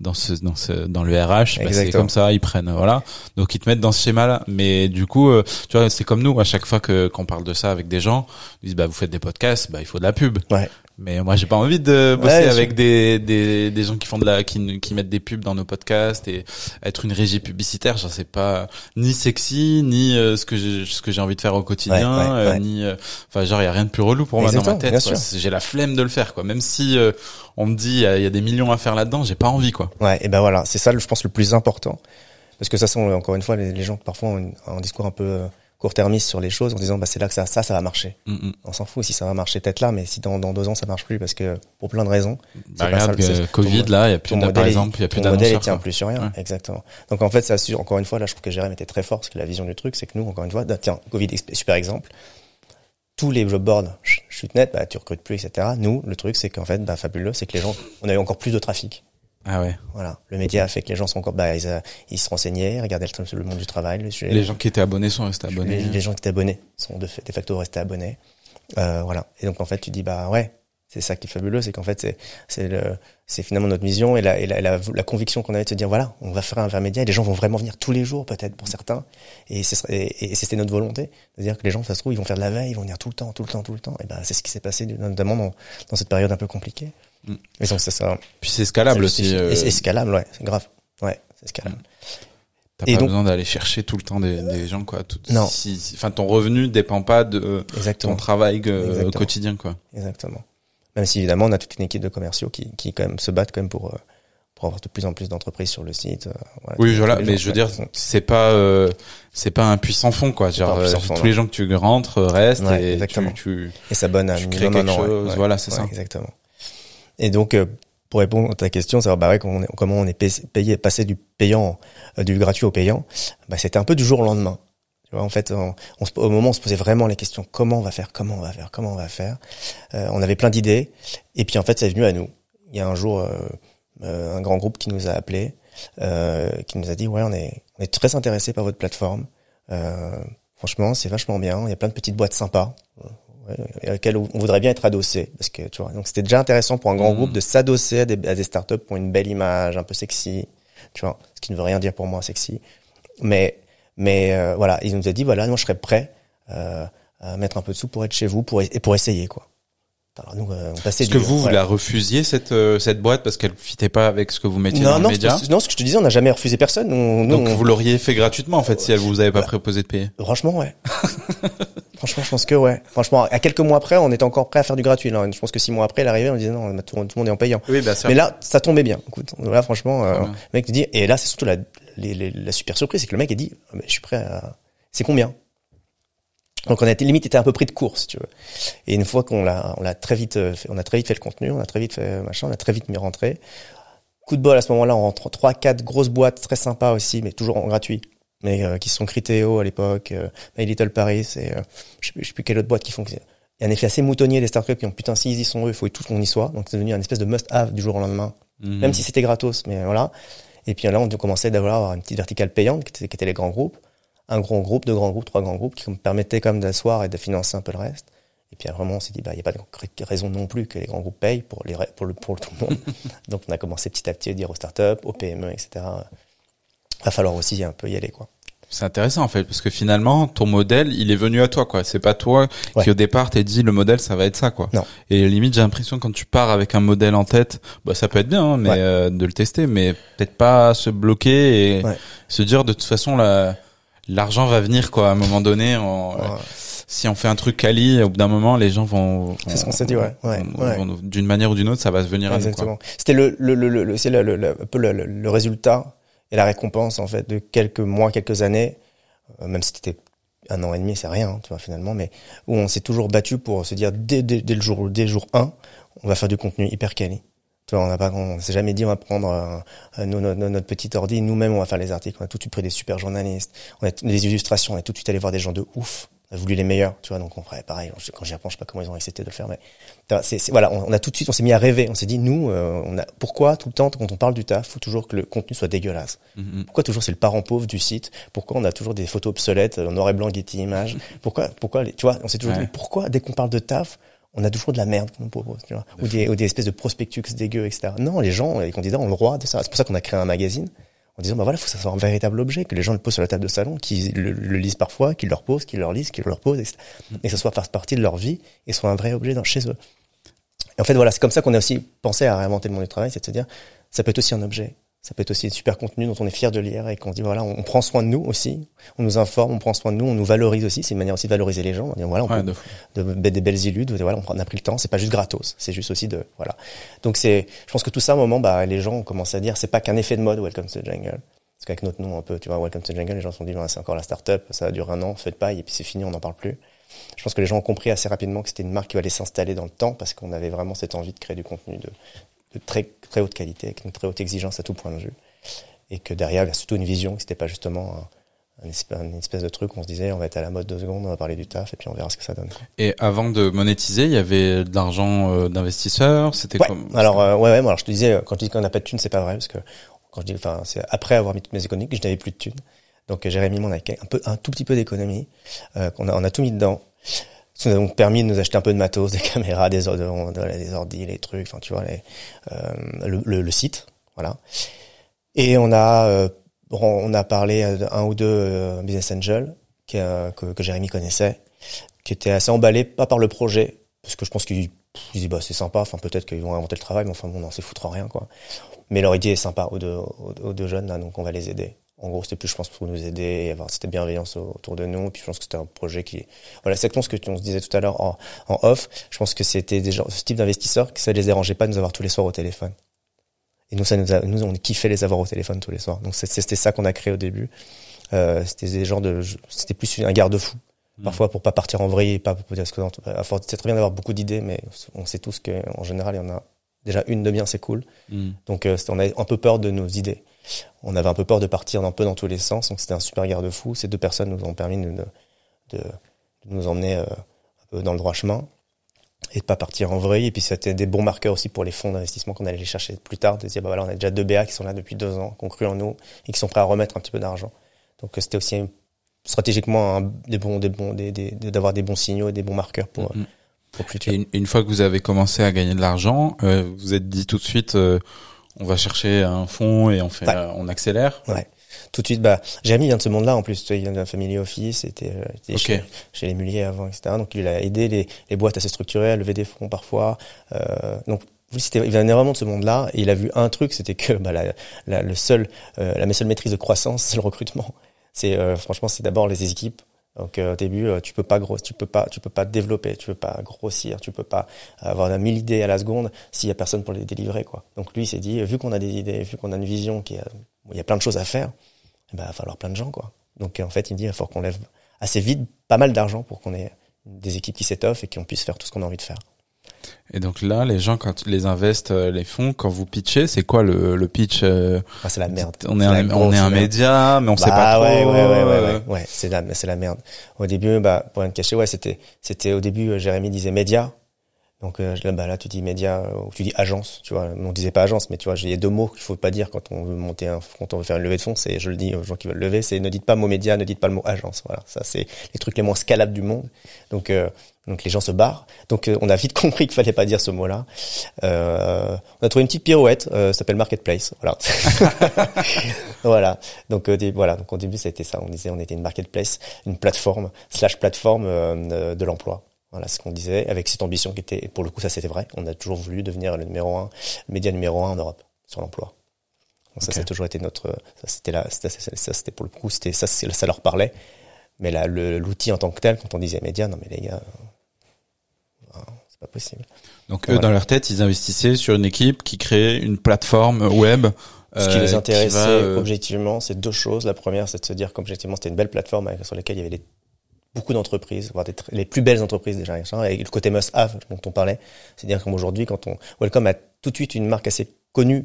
Speaker 2: dans ce, dans ce, dans le RH bah, C'est comme ça, ils prennent, voilà. Donc ils te mettent dans ce schéma-là. Mais du coup, euh, tu vois, c'est comme nous. À chaque fois que qu'on parle de ça avec des gens, ils disent, bah vous faites des podcasts, bah il faut de la pub.
Speaker 3: Ouais.
Speaker 2: Mais moi, j'ai pas envie de bosser
Speaker 3: Ouais,
Speaker 2: avec des, des des gens qui font de la qui qui mettent des pubs dans nos podcasts et être une régie publicitaire. J'en sais pas ni sexy ni euh, ce que j'ai ce que j'ai envie de faire au quotidien,
Speaker 3: Ouais, ouais,
Speaker 2: euh, ni euh, enfin genre il y a rien de plus relou pour moi dans ma tête. J'ai la flemme de le faire quoi. Même si euh, on me dit il y, a- il y a des millions à faire là-dedans, j'ai pas envie quoi.
Speaker 3: Ouais, et ben voilà, c'est ça, je pense, le plus important. Parce que ça, c'est encore une fois, les, les gens parfois ont un discours un peu court-termiste sur les choses en disant, bah, c'est là que ça, ça, ça va marcher.
Speaker 2: Mm, mm.
Speaker 3: On s'en fout si ça va marcher peut-être là, mais si dans, dans deux ans ça marche plus parce que pour plein de raisons.
Speaker 2: Bah,
Speaker 3: c'est pas
Speaker 2: regarde
Speaker 3: ça, c'est-
Speaker 2: Covid
Speaker 3: ton-
Speaker 2: là, il y a plus de, par exemple, il y a plus
Speaker 3: ton modèle il tient plus sur rien.
Speaker 2: Ouais.
Speaker 3: Exactement. Donc en fait, ça assure, encore une fois, là, je trouve que Jérém était très fort parce que la vision du truc, c'est que nous, encore une fois, bah, tiens, Covid, super exemple. Tous les job boards, ch- chute net, bah, tu recrutes plus, etc. Nous, le truc, c'est qu'en fait, bah, fabuleux, c'est que les gens, on a eu encore plus de trafic.
Speaker 2: Ah ouais.
Speaker 3: Voilà. Le média a fait que les gens sont encore, bah, ils, euh, ils se renseignaient, regardaient le, le monde du travail, le sujet.
Speaker 2: Les gens qui étaient abonnés sont restés abonnés.
Speaker 3: Les, les gens qui étaient abonnés sont de, fait- de facto restés abonnés. Euh, voilà. Et donc en fait, tu dis bah ouais, c'est ça qui est fabuleux, c'est qu'en fait c'est c'est le c'est finalement notre mission et la et la, la, la conviction qu'on avait de se dire voilà, on va faire un média et les gens vont vraiment venir tous les jours peut-être pour certains et et, et c'était notre volonté, de dire que les gens ça se trouve ils vont faire de la veille, ils vont venir tout le temps, tout le temps, tout le temps. Et ben c'est ce qui s'est passé notamment dans, dans cette période un peu compliquée.
Speaker 2: Mm.
Speaker 3: Et donc c'est ça.
Speaker 2: Puis c'est scalable aussi. euh,
Speaker 3: Et c'est escalable, ouais, c'est grave. Ouais, c'est escalable.
Speaker 2: T'as
Speaker 3: Et
Speaker 2: pas
Speaker 3: donc-
Speaker 2: besoin d'aller chercher tout le temps des, des gens quoi. Tout,
Speaker 3: Non.
Speaker 2: Si, si- enfin ton revenu dépend pas de
Speaker 3: Exactement.
Speaker 2: ton travail euh,
Speaker 3: Exactement.
Speaker 2: quotidien quoi.
Speaker 3: Exactement. Même si évidemment on a toute une équipe de commerciaux qui, qui quand même se battent quand même pour euh, pour avoir de plus en plus d'entreprises sur le site. euh, voilà,
Speaker 2: Oui, voilà, mais je veux dire, c'est pas euh, c'est pas un puissant fond quoi. Genre euh,
Speaker 3: fond,
Speaker 2: tous
Speaker 3: non.
Speaker 2: les gens que tu rentres restent
Speaker 3: Ouais,
Speaker 2: et
Speaker 3: exactement.
Speaker 2: tu, tu
Speaker 3: Et ça bonne à
Speaker 2: tu crées quelque
Speaker 3: an,
Speaker 2: chose,
Speaker 3: Ouais.
Speaker 2: voilà, c'est
Speaker 3: Ouais,
Speaker 2: ça.
Speaker 3: Exactement. Et donc euh, pour répondre à ta question, savoir bah ouais comment on est, comment on est payé, passer du payant du gratuit au payant, bah c'était un peu du jour au lendemain. Tu vois, en fait, on, on se- au moment on se posait vraiment les questions comment on va faire, comment on va faire, comment on va faire. Euh, on avait plein d'idées et puis en fait c'est venu à nous. Il y a un jour euh, euh, un grand groupe qui nous a appelé, euh, qui nous a dit ouais on est on est très intéressé par votre plateforme. Euh, franchement c'est vachement bien. Il y a plein de petites boîtes sympas laquelle on voudrait bien être adossé parce que tu vois donc c'était déjà intéressant pour un grand
Speaker 2: Mhm.
Speaker 3: groupe de s'adosser à des, à des startups pour une belle image un peu sexy tu vois ce qui ne veut rien dire pour moi sexy mais mais euh, voilà il nous a dit voilà moi je serais prêt euh, à mettre un peu de sous pour être chez vous pour et pour essayer quoi alors nous euh, on passait
Speaker 2: Est-ce que vous, vous la refusiez cette euh, cette boîte parce qu'elle fitait pas avec ce que vous mettiez dans
Speaker 3: non
Speaker 2: le
Speaker 3: non
Speaker 2: média
Speaker 3: c'est- non ce que je te disais on n'a jamais refusé personne nous, nous,
Speaker 2: Donc
Speaker 3: on-
Speaker 2: vous l'auriez fait gratuitement en fait si elle vous avait pas
Speaker 3: Bah,
Speaker 2: proposé de payer.
Speaker 3: Franchement, ouais. Franchement, je pense que ouais. Franchement, à quelques mois après, on était encore prêt à faire du gratuit. Là. Je pense que six mois après, elle arrivait, on disait non, tout, le monde est en payant.
Speaker 2: Oui, sûr.
Speaker 3: Mais là, ça tombait bien. Écoute, là, franchement, euh, le mec te dit, et là, c'est surtout la, les- les- la super surprise, c'est que le mec a dit, Ah, mais je suis prêt à, c'est combien? Donc on a été limite était un peu pris de course, si tu veux. Et une fois qu'on l'a, on l'a très vite, euh, fait, on a très vite fait le contenu, on a très vite fait machin, on a très vite mis rentrer. Coup de bol à ce moment-là, on rentre trois, quatre grosses boîtes très sympas aussi, mais toujours en gratuit, mais euh, qui sont Criteo à l'époque, euh, My Little Paris, et euh, je sais je sais plus quelle autre boîte qui font. Il y a un effet assez moutonnier des startups qui ont putain s'ils y sont eux, il faut tout qu'on y soit. Donc c'est devenu un espèce de must-have du jour au lendemain
Speaker 2: Mhm.
Speaker 3: même si c'était gratos, mais voilà. Et puis là, on commençait d'avoir une petite verticale payante qui était, les grands groupes. Un grand groupe, deux grands groupes, trois grands groupes qui me permettaient quand même d'asseoir et de financer un peu le reste. Et puis vraiment, on s'est dit, bah, il n'y a pas de raison non plus que les grands groupes payent pour, le, pour tout le monde. Donc on a commencé petit à petit à dire aux startups, aux PME, etc. Va falloir aussi un peu y aller, quoi.
Speaker 2: C'est intéressant en fait parce que finalement ton modèle il est venu à toi quoi. C'est pas toi
Speaker 3: Ouais.
Speaker 2: qui au départ t'es dit le modèle ça va être ça quoi.
Speaker 3: Non.
Speaker 2: Et limite j'ai l'impression quand tu pars avec un modèle en tête, bah ça peut être bien hein, mais
Speaker 3: Ouais.
Speaker 2: euh, de le tester mais peut-être pas se bloquer et
Speaker 3: Ouais.
Speaker 2: se dire de toute façon la l'argent va venir quoi à un moment donné.
Speaker 3: Ouais.
Speaker 2: Si on fait un truc quali au bout d'un moment les gens vont.
Speaker 3: C'est ce qu'on s'est dit, ouais. Ouais,
Speaker 2: D'une manière ou d'une autre ça va se venir à nous quoi.
Speaker 3: Exactement. C'était le, le, le, le, c'est le, le, le- le résultat et la récompense en fait de quelques mois, quelques années, euh, même si c'était un an et demi, c'est rien, hein, tu vois finalement, mais où on s'est toujours battu pour se dire dès, dès, dès le jour, dès jour 1, on va faire du contenu hyper quali. Tu vois, on n'a pas, on s'est jamais dit on va prendre euh, euh, notre petit ordi, nous-mêmes on va faire les articles. On a tout de suite pris des super journalistes, on a des illustrations, on est tout de suite allé voir des gens de ouf. On a voulu les meilleurs, tu vois, donc on ferait pareil. Quand j'y repense, je sais pas comment ils ont accepté de le faire, mais c'est, voilà, on, on a tout de suite, on s'est mis à rêver. On s'est dit, nous, euh, on a, pourquoi tout le temps, quand on parle du taf, faut toujours que le contenu soit dégueulasse?
Speaker 2: Mhm.
Speaker 3: Pourquoi toujours c'est le parent pauvre du site? Pourquoi on a toujours des photos obsolètes en noir et blanc, Getty Images? Pourquoi, pourquoi, les- tu vois, on s'est toujours
Speaker 2: Ouais.
Speaker 3: dit, pourquoi dès qu'on parle de taf, on a toujours de la merde qu'on nous propose, tu vois, ou des, ou des espèces de prospectus dégueux, etc. Non, les gens, les candidats ont le droit de ça. C'est pour ça qu'on a créé un magazine en disant, bah voilà, faut que ça soit un véritable objet, que les gens le posent sur la table de salon, qu'ils le, le lisent parfois, qu'ils le reposent, qu'ils le lisent, qu'ils le reposent, etc. Et que ça soit fasse partie de leur vie et soit un vrai objet dans, chez eux. Et en fait, voilà, c'est comme ça qu'on a aussi pensé à réinventer le monde du travail, c'est de se dire, ça peut être aussi un objet, ça peut être aussi un super contenu dont on est fier de lire et qu'on se dit, voilà, on, on prend soin de nous aussi, on nous informe, on prend soin de nous, on nous valorise aussi, c'est une manière aussi de valoriser les gens, on dit, voilà, on
Speaker 2: Ouais,
Speaker 3: peut-
Speaker 2: de
Speaker 3: des belles illus, de, voilà, on a pris le temps, c'est pas juste gratos, c'est juste aussi de, voilà. Donc c'est, je pense que tout ça, à un moment, bah, les gens ont commencé à dire, c'est pas qu'un effet de mode, Welcome to the Jungle. Parce qu'avec notre nom, un peu, tu vois, Welcome to the Jungle, les gens se sont dit, c'est encore la start-up, ça dure un an, faites paille, et puis c'est fini, on n'en parle plus. Je pense que les gens ont compris assez rapidement que c'était une marque qui allait s'installer dans le temps parce qu'on avait vraiment cette envie de créer du contenu de, de très, très haute qualité, avec une très haute exigence à tout point de vue. Et que derrière, il y a surtout une vision, que c'était pas justement un, un espèce, une espèce de truc où on se disait, on va être à la mode deux secondes, on va parler du taf, et puis on verra ce que ça donne.
Speaker 2: Et avant de monétiser, il y avait de l'argent euh, d'investisseurs. C'était
Speaker 3: Ouais.
Speaker 2: comme.
Speaker 3: Alors euh, ouais, ouais. moi, alors je te disais, quand je dis qu'on n'a pas de thunes, c'est pas vrai parce que quand je dis, enfin, c'est après avoir mis toutes mes économies que je n'avais plus de thunes. Donc euh, Jérémy m'en a un peu, un tout petit peu d'économie. Euh, qu'on a, on a tout mis dedans. Ça nous a donc permis de nous acheter un peu de matos, des caméras, des ordi, des ordi, les trucs, enfin tu vois, les, euh, le, le, le site, voilà. Et on a, euh, on a parlé à un ou deux euh, business angels qui, euh, que, que Jérémy connaissait, qui étaient assez emballés, pas par le projet, parce que je pense qu'ils ils disent bah c'est sympa, enfin peut-être qu'ils vont inventer le travail, mais enfin bon, non, c'est foutre rien quoi. Mais leur idée est sympa aux deux, aux deux jeunes là, donc on va les aider. En gros, c'était plus, je pense, pour nous aider, et avoir cette bienveillance autour de nous. Puis, je pense que c'était un projet qui, voilà, c'est exactement ce que tu- on se disait tout à l'heure en, en off. Je pense que c'était des gens, ce type d'investisseurs que ça les dérangeait pas de nous avoir tous les soirs au téléphone. Et nous, ça nous a, nous, on kiffait les avoir au téléphone tous les soirs. Donc, c'était ça qu'on a créé au début. Euh, c'était des genres de, c'était plus un garde-fou. Parfois, pour pas partir en vrille, et pas, parce que, force, c'est très bien d'avoir beaucoup d'idées, mais on sait tous que, en général, il y en a déjà une de bien, c'est cool.
Speaker 2: Mm.
Speaker 3: Donc euh, on avait un peu peur de nos idées. On avait un peu peur de partir un peu dans tous les sens. Donc c'était un super garde-fou. Ces deux personnes nous ont permis de, de, de nous emmener euh, un peu dans le droit chemin et de pas partir en vrille. Et puis c'était des bons marqueurs aussi pour les fonds d'investissement qu'on allait les chercher plus tard. De dire bah voilà, on a déjà deux BA qui sont là depuis deux ans, qui ont cru en nous et qui sont prêts à remettre un petit peu d'argent. Donc euh, c'était aussi stratégiquement un- des bons, des bons, des, des- d'avoir des bons signaux et des bons marqueurs pour,
Speaker 2: Mhm.
Speaker 3: pour le futur.
Speaker 2: Et une, une fois que vous avez commencé à gagner de l'argent, euh, vous êtes dit tout de suite, euh, on va chercher un fonds et on fait,
Speaker 3: Ouais.
Speaker 2: euh, on accélère.
Speaker 3: Ouais. Tout de suite, bah, Jérémy vient de ce monde-là, en plus, il vient d'un family office, était, euh, était chez, chez les Muliers avant, etc. Donc, il a aidé les, les boîtes à se structurer, à lever des fonds parfois. Euh, donc, il venait vraiment de ce monde-là, et il a vu un truc, c'était que, bah, la, la, le seul, euh, la seule maîtrise de croissance, c'est le recrutement. C'est, euh, franchement, c'est d'abord les équipes. Donc, euh, au début, euh, tu peux pas gros, tu peux pas, tu peux pas développer, tu peux pas grossir, tu peux pas avoir mille idées à la seconde s'il y a personne pour les délivrer, quoi. Donc, lui, il s'est dit, vu qu'on a des idées, vu qu'on a une vision qui a, il y a plein de choses à faire, eh ben, il va falloir plein de gens, quoi. Donc, en fait, il dit, il faut qu'on lève assez vite pas mal d'argent pour qu'on ait des équipes qui s'étoffent et qu'on puisse faire tout ce qu'on a envie de faire.
Speaker 2: Et donc là, les gens, quand les investent, euh, les fonds, quand vous pitchez, c'est quoi le, le pitch euh,
Speaker 3: Ah, c'est la merde.
Speaker 2: On est un, on est un média, mais on sait
Speaker 3: Bah
Speaker 2: pas trop.
Speaker 3: ouais, ouais, ouais, ouais,
Speaker 2: euh,
Speaker 3: ouais, ouais. c'est la, c'est la merde. Au début, bah, pour rien te cacher, ouais, c'était, c'était au début, Jérémy disait média. Donc euh, là, bah, là, tu dis média, euh, ou tu dis agence, tu vois. On disait pas agence, mais tu vois, il y a deux mots qu'il faut pas dire quand on veut monter, un, quand on veut faire une levée de fonds. C'est, je le dis aux gens qui veulent lever, c'est ne dites pas mot média, ne dites pas le mot agence. Voilà, ça c'est les trucs les moins scalables du monde. Donc euh, donc les gens se barrent. Donc on a vite compris qu'il fallait pas dire ce mot-là. Euh, on a trouvé une petite pirouette, euh, ça s'appelle marketplace. Voilà. voilà. Donc voilà. Donc au début ça a été ça. On disait on était une marketplace, une plateforme slash plateforme de l'emploi. Voilà ce qu'on disait, avec cette ambition qui était, pour le coup, ça c'était vrai. On a toujours voulu devenir le numéro un, le média numéro un en Europe sur l'emploi. Donc ça, ça a toujours été notre, ça c'était là, ça c'était pour le coup, c'était ça, ça leur parlait. Mais là, l'outil en tant que tel, quand on disait média, non mais les gars, c'est pas possible.
Speaker 2: Donc eux, dans leur tête, ils investissaient sur une équipe qui créait une plateforme web.
Speaker 3: Ce qui les euh, intéressait euh, objectivement, c'est deux choses. La première, c'est de se dire qu'objectivement, c'était une belle plateforme sur laquelle il y avait des beaucoup d'entreprises, voire des les plus belles entreprises déjà, et le côté must-have dont on parlait, c'est-à-dire comme aujourd'hui, quand on Welcome a tout de suite une marque assez connue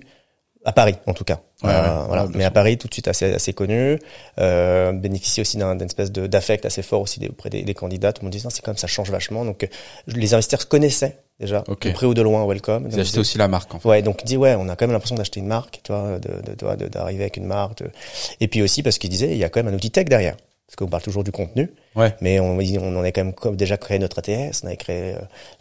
Speaker 3: à Paris en tout cas, euh, voilà. mais à Paris tout de suite assez assez connu, euh, bénéficie aussi d'un espèce de d'affect assez fort aussi auprès des, des candidats. Tout le monde dit c'est comme ça change vachement. Donc les investisseurs connaissaient déjà de près ou de loin Welcome.
Speaker 2: Ils achetaient aussi la marque. En fait.
Speaker 3: Ouais, donc dit ouais, on a quand même l'impression d'acheter une marque, tu vois, de d'arriver avec une marque. Et puis aussi parce qu'ils disaient il y a quand même un outil tech derrière parce qu'on parle toujours du contenu.
Speaker 2: Ouais.
Speaker 3: Mais on, on en a quand même déjà créé notre ATS, on avait créé,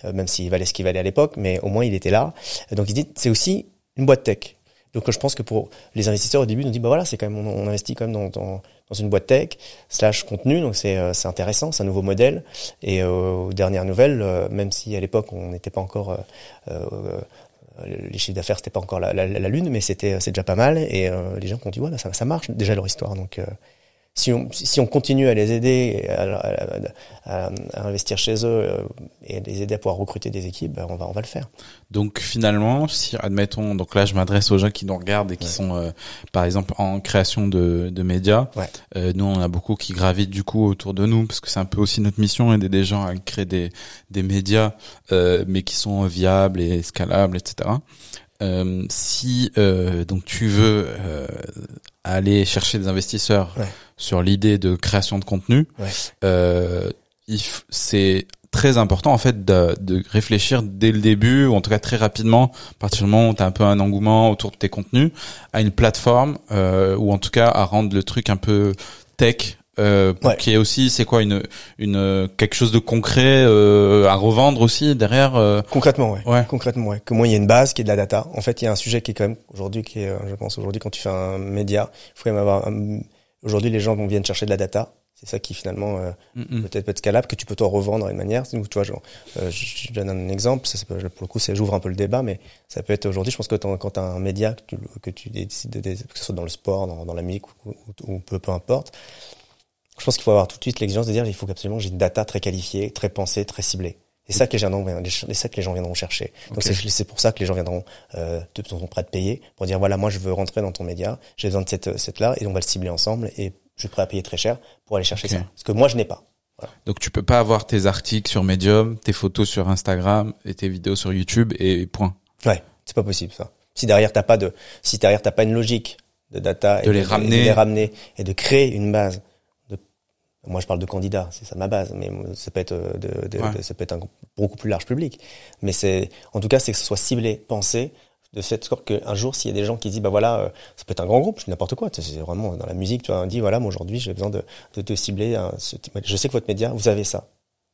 Speaker 3: euh, même s'il valait ce qu'il valait à l'époque, mais au moins il était là. Donc il dit, c'est aussi une boîte tech. Donc je pense que pour les investisseurs au début, on dit bah voilà, c'est quand même on, investit quand même dans, dans, dans, une boîte tech slash contenu, donc c'est euh, intéressant, c'est un nouveau modèle. Et euh, aux dernières nouvelles, euh, même si à l'époque on n'était pas encore euh, les chiffres d'affaires c'était pas encore la, la, la, lune, mais c'était c'est déjà pas mal. Et les gens qui ont dit ouais bah, ça ça marche déjà leur histoire, donc si on, si on continue à les aider à, à, investir chez eux euh, et les aider à pouvoir recruter des équipes, ben on va on va le faire.
Speaker 2: Donc finalement, si admettons, donc là je m'adresse aux gens qui nous regardent et qui sont euh, par exemple en création de, de médias.
Speaker 3: Ouais.
Speaker 2: Euh, nous on a beaucoup qui gravitent du coup autour de nous parce que c'est un peu aussi notre mission aider des gens à créer des des médias euh, mais qui sont viables et scalables, etc. Euh, si euh, donc tu veux euh, aller chercher des investisseurs sur l'idée de création de contenu,
Speaker 3: ouais.
Speaker 2: c'est très important en fait de, de, réfléchir dès le début ou en tout cas très rapidement à partir du moment où tu as un peu un engouement autour de tes contenus à une plateforme ou en tout cas à rendre le truc un peu tech euh, qui est aussi c'est quoi une une quelque chose de concret euh, à revendre aussi derrière euh...
Speaker 3: concrètement ouais. ouais. concrètement ouais que moi il y a une base qui est de la data en fait il y a un sujet qui est quand même aujourd'hui qui est euh, je pense aujourd'hui quand tu fais un média il faut quand même avoir aujourd'hui les gens vont viennent chercher de la data. C'est ça qui finalement euh, peut-être peut être scalable que tu peux toi revendre à une manière. Tu vois genre, euh, je, donne un exemple. Ça, pour le coup j'ouvre un peu le débat mais ça peut être aujourd'hui je pense que quand tu as un média que tu, que tu décides de, que ce soit dans le sport dans, dans la musique ou, ou peu peu importe je pense qu'il faut avoir tout de suite l'exigence de dire il faut qu'absolument j'ai une data très qualifiée, très pensée, très ciblée. C'est ça que les gens, c'est ça que les gens viendront chercher. Donc c'est pour ça que les gens viendront, euh, sont prêts à payer pour dire voilà moi je veux rentrer dans ton média, j'ai besoin de cette cette là et on va le cibler ensemble et je suis prêt à payer très cher pour aller chercher ça. Parce que moi je n'ai pas.
Speaker 2: Voilà. Donc tu peux pas avoir tes articles sur Medium, tes photos sur Instagram et tes vidéos sur YouTube et point.
Speaker 3: Ouais, c'est pas possible ça. Si derrière t'as pas de, si derrière t'as pas une logique de data
Speaker 2: de, et les, ramener.
Speaker 3: de les ramener et de créer une base moi, je parle de candidats, c'est ça ma base, mais ça peut être euh, de, de, ça peut être un beaucoup plus large public. Mais c'est, en tout cas, c'est que ce soit ciblé, pensé, de cette sorte qu'un jour, s'il y a des gens qui disent, bah voilà, euh, ça peut être un grand groupe, n'importe quoi, c'est vraiment dans la musique, tu vois, on dit, voilà, moi aujourd'hui, j'ai besoin de, de, de cibler, un, je sais que votre média, vous avez ça.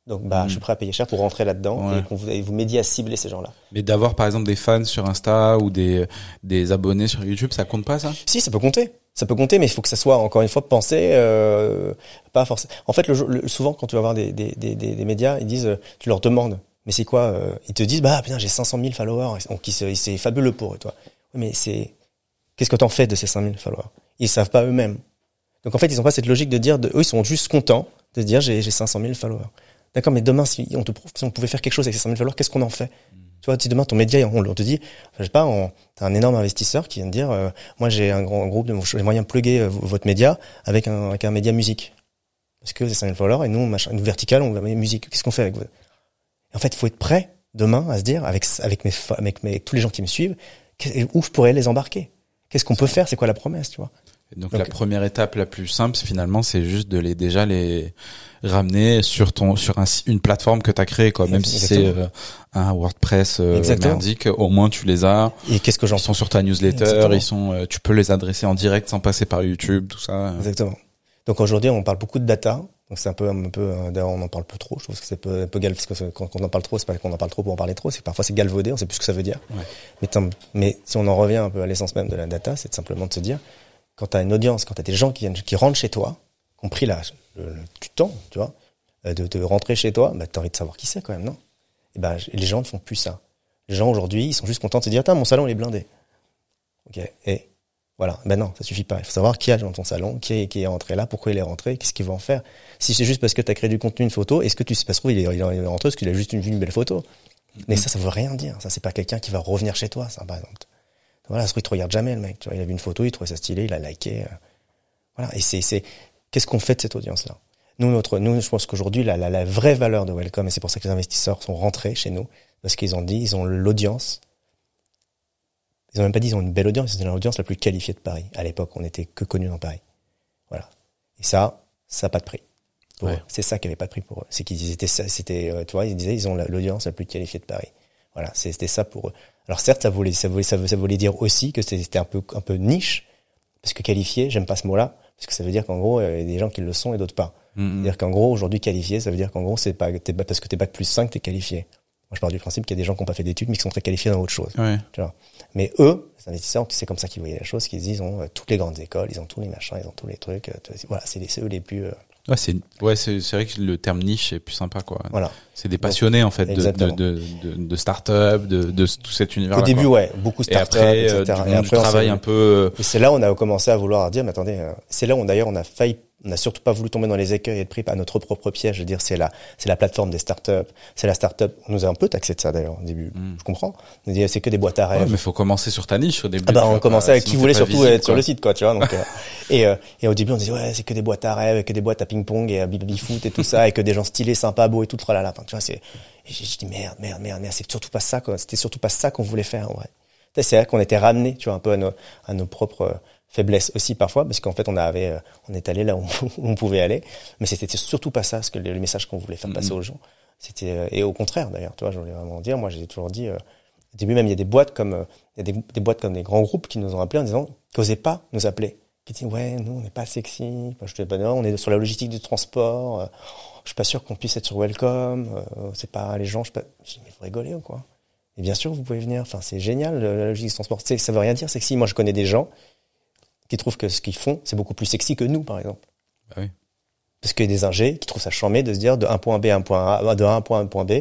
Speaker 3: Donc bah, je suis mm. prêt à payer cher pour rentrer là-dedans et qu'on vous, vous m'aidiez à cibler ces gens-là.
Speaker 2: Mais d'avoir par exemple des fans sur Insta ou des des abonnés sur YouTube, ça compte pas ça?
Speaker 3: Si, ça peut compter. Ça peut compter, mais il faut que ça soit encore une fois pensé, euh, pas forcément. En fait, souvent quand tu vas voir des, des, des, des médias, ils disent, euh, tu leur demandes, mais c'est quoi euh, Ils te disent, bah putain, j'ai 500 000 followers, donc c'est fabuleux pour eux, toi. Mais c'est, qu'est-ce que t'en fais de ces 5 000 followers? Ils savent pas eux-mêmes. Donc en fait, ils ont pas cette logique de dire, de, eux, ils sont juste contents de dire, j'ai 500 000 followers. D'accord, mais demain, si on te si on pouvait faire quelque chose avec ces 5000 followers, qu'est-ce qu'on en fait? Tu vois, si demain ton média, on, te dit, je sais pas, t'as un énorme investisseur qui vient de dire, euh, moi j'ai un grand groupe, j'ai moyen de plugger euh, votre média avec un, avec un média musique. Parce que c'est 5000 followers et nous, machin, nous vertical, on va musique. Qu'est-ce qu'on fait avec vous? En fait, il faut être prêt demain à se dire, avec avec mes avec mes tous les gens qui me suivent, où je pourrais les embarquer? Qu'est-ce qu'on peut faire? C'est quoi la promesse, tu vois?
Speaker 2: Donc, la première étape la plus simple, finalement, c'est juste de les déjà les ramener sur ton sur un, une plateforme que tu as créée quoi. Même si c'est euh, un WordPress euh, merdique, au moins tu les as.
Speaker 3: Et qu'est-ce que j'en
Speaker 2: Ils sont sur ta newsletter,
Speaker 3: Exactement.
Speaker 2: ils sont euh, tu peux les adresser en direct sans passer par YouTube, tout ça.
Speaker 3: Exactement. Donc aujourd'hui, on parle beaucoup de data. Donc c'est un peu, un peu, euh, d'ailleurs, on en parle peu trop. Je trouve que c'est un peu, un peu gal, parce que quand, on en parle trop, c'est pas qu'on en parle trop pour en parler trop, c'est que parfois c'est galvaudé, on sait plus ce que ça veut dire.
Speaker 2: Ouais.
Speaker 3: Mais, mais si on en revient un peu à l'essence même de la data, c'est simplement de se dire, quand tu as une audience, quand tu as des gens qui viennent, qui rentrent chez toi, qui ont pris la, le, le- du temps, tu vois, euh, de, de rentrer chez toi, bah, tu as envie de savoir qui c'est quand même, non? Et ben, les gens ne font plus ça. Les gens aujourd'hui, ils sont juste contents de se dire, Tiens, mon salon il est blindé. Ok. Et voilà. Ben non, ça suffit pas. Il faut savoir qui a dans ton salon, qui est, qui est rentré là, pourquoi il est rentré, qu'est-ce qu'il va en faire. Si c'est juste parce que tu as créé du contenu, une photo, est-ce que tu sais pas trouve, il est, il est rentré parce qu'il a juste une, une belle photo? Mais ça, ça veut rien dire. Ça, c'est pas quelqu'un qui va revenir chez toi, ça, par exemple. Voilà, il te regarde jamais, le mec. Tu vois, il a vu une photo, il trouvait ça stylé, il a liké. euh. Voilà. Et c'est, c'est, qu'est-ce qu'on fait de cette audience-là? Nous, notre, nous, je pense qu'aujourd'hui, la, la, la vraie valeur de Welcome, et c'est pour ça que les investisseurs sont rentrés chez nous, parce qu'ils ont dit, ils ont l'audience. Ils ont même pas dit, ils ont une belle audience, ils ont l'audience la plus qualifiée de Paris. À l'époque, on était que connus dans Paris. Voilà. Et ça, ça n'a pas de prix.
Speaker 2: Ouais.
Speaker 3: C'est ça qui avait pas de prix pour eux. C'est qu'ils étaient, c'était, euh, tu vois, ils disaient, ils ont la- l'audience la plus qualifiée de Paris. Voilà. C'était ça pour eux. Alors certes, ça voulait, ça voulait, ça voulait, ça voulait dire aussi que c'était un peu, un peu niche, parce que qualifié, j'aime pas ce mot-là, parce que ça veut dire qu'en gros, il y a des gens qui le sont et d'autres pas.
Speaker 2: Mhm.
Speaker 3: C'est-à-dire qu'en gros, aujourd'hui, qualifié, ça veut dire qu'en gros, c'est pas, pas parce que t'es bac plus 5, t'es qualifié. Moi, je pars du principe qu'il y a des gens qui n'ont pas fait d'études, mais qui sont très qualifiés dans autre chose.
Speaker 2: Ouais.
Speaker 3: Tu vois. Mais eux, les investisseurs, c'est comme ça qu'ils voyaient la chose, qu'ils disent, ils ont euh, toutes les grandes écoles, ils ont tous les machins, ils ont tous les trucs. euh, voilà, c'est les, c'est eux les plus, euh,
Speaker 2: Ouais, c'est ouais, c'est c'est vrai que le terme niche est plus sympa quoi.
Speaker 3: voilà.
Speaker 2: C'est des passionnés en fait de de de de, de start-up, de de tout cet univers.
Speaker 3: Au début, ouais, beaucoup
Speaker 2: Et
Speaker 3: start-up,
Speaker 2: après,
Speaker 3: etc.
Speaker 2: euh, du,
Speaker 3: et après,
Speaker 2: du
Speaker 3: on
Speaker 2: travail un peu. euh,
Speaker 3: Et c'est là où on a commencé à vouloir dire, mais attendez, euh, c'est là où d'ailleurs on a failli, on n'a surtout pas voulu tomber dans les écueils et être pris à notre propre piège. Je veux dire, c'est la, c'est la plateforme des startups, c'est la startup. On nous a un peu taxé de ça d'ailleurs au début.
Speaker 2: Mm.
Speaker 3: Je comprends. On a dit, c'est que des boîtes à
Speaker 2: Ouais,
Speaker 3: rêves.
Speaker 2: mais faut commencer sur ta niche au début.
Speaker 3: Ah bah on commençait avec qui voulait surtout
Speaker 2: visible,
Speaker 3: être sur le site quoi tu vois donc euh, et euh, et au début on disait ouais c'est que des boîtes à rêves que des boîtes à ping pong et à baby foot et tout ça et que des gens stylés sympas beaux et tout là tu vois c'est et j'ai dit merde merde merde merde c'est surtout pas ça quoi c'était surtout pas ça qu'on voulait faire en vrai c'est vrai qu'on était ramené tu vois un peu à nos à nos propres faiblesses aussi parfois parce qu'en fait on avait euh, on est allé là où on pouvait aller. Mais c'était surtout pas ça ce que le, message qu'on voulait faire passer
Speaker 2: Mhm.
Speaker 3: aux gens. C'était euh, et au contraire d'ailleurs tu vois je voulais vraiment dire moi j'ai toujours dit euh, au début même il y a des boîtes comme euh, il y a des, des boîtes comme des grands groupes qui nous ont appelés en disant qu'osaient pas nous appeler. Qui disent ouais nous on n'est pas sexy. Je dis bah non on est sur la logistique du transport euh, je suis pas sûr qu'on puisse être sur Welcome euh, c'est pas les gens je pas. Je dis mais vous rigolez ou quoi? Et bien sûr vous pouvez venir. Enfin c'est génial la logistique du transport. Ça veut rien dire sexy. Moi je connais des gens qui trouvent que ce qu'ils font c'est beaucoup plus sexy que nous par exemple
Speaker 2: Bah oui.
Speaker 3: parce qu'il y a des ingés qui trouvent ça charmé de se dire de un point B à un point A, de un point à un point B,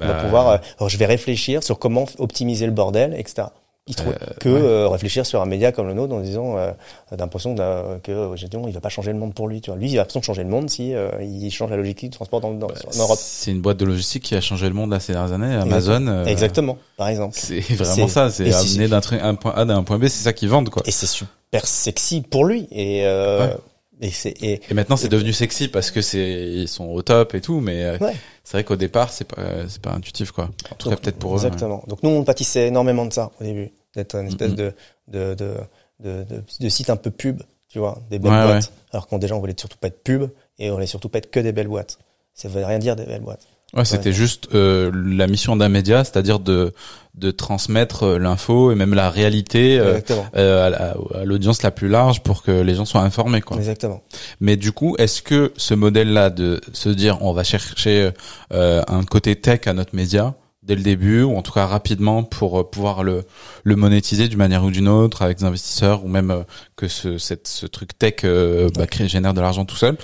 Speaker 3: on va
Speaker 2: Bah,
Speaker 3: pouvoir, euh, alors je vais réfléchir sur comment optimiser le bordel, etc. Ils trouvent
Speaker 2: Euh,
Speaker 3: que
Speaker 2: ouais.
Speaker 3: euh, réfléchir sur un média comme le nôtre en disant euh, d'impression de- que euh, non, il va pas changer le monde pour lui. Tu vois, lui, il va de changer le monde si euh, il change la logique du transport dans, dans,
Speaker 2: Bah,
Speaker 3: en Europe.
Speaker 2: C'est une boîte de logistique qui a changé le monde là ces dernières années. Amazon.
Speaker 3: Exactement, par exemple.
Speaker 2: C'est vraiment ça. C'est amener d'un un point A d'un point B. C'est ça qu'ils vendent quoi.
Speaker 3: Et c'est super sexy pour lui. Et euh,
Speaker 2: Ouais.
Speaker 3: et c'est et
Speaker 2: Et maintenant c'est devenu sexy parce que c'est ils sont au top et tout. Mais
Speaker 3: ouais.
Speaker 2: c'est vrai qu'au départ c'est pas c'est pas intuitif quoi. En tout cas peut-être pour eux.
Speaker 3: Exactement. Donc nous, on pâtissait énormément de ça au début, d'être une espèce de, de, de, de, site un peu pub, tu vois, des belles boîtes. Alors qu'on déjà, on voulait surtout pas être pub et on voulait surtout pas être que des belles boîtes. Ça veut rien dire des belles boîtes.
Speaker 2: Ouais, c'était juste euh, la mission d'un média, c'est-à-dire de de transmettre euh, l'info et même la réalité euh, euh, à la- l'audience la plus large pour que les gens soient informés quoi.
Speaker 3: Exactement.
Speaker 2: Mais du coup, est-ce que ce modèle-là de se dire on va chercher euh, un côté tech à notre média dès le début ou en tout cas rapidement pour euh, pouvoir le monétiser d'une manière ou d'une autre avec des investisseurs ou même euh, que ce cette, ce truc tech euh, bah, crée génère de l'argent tout seul.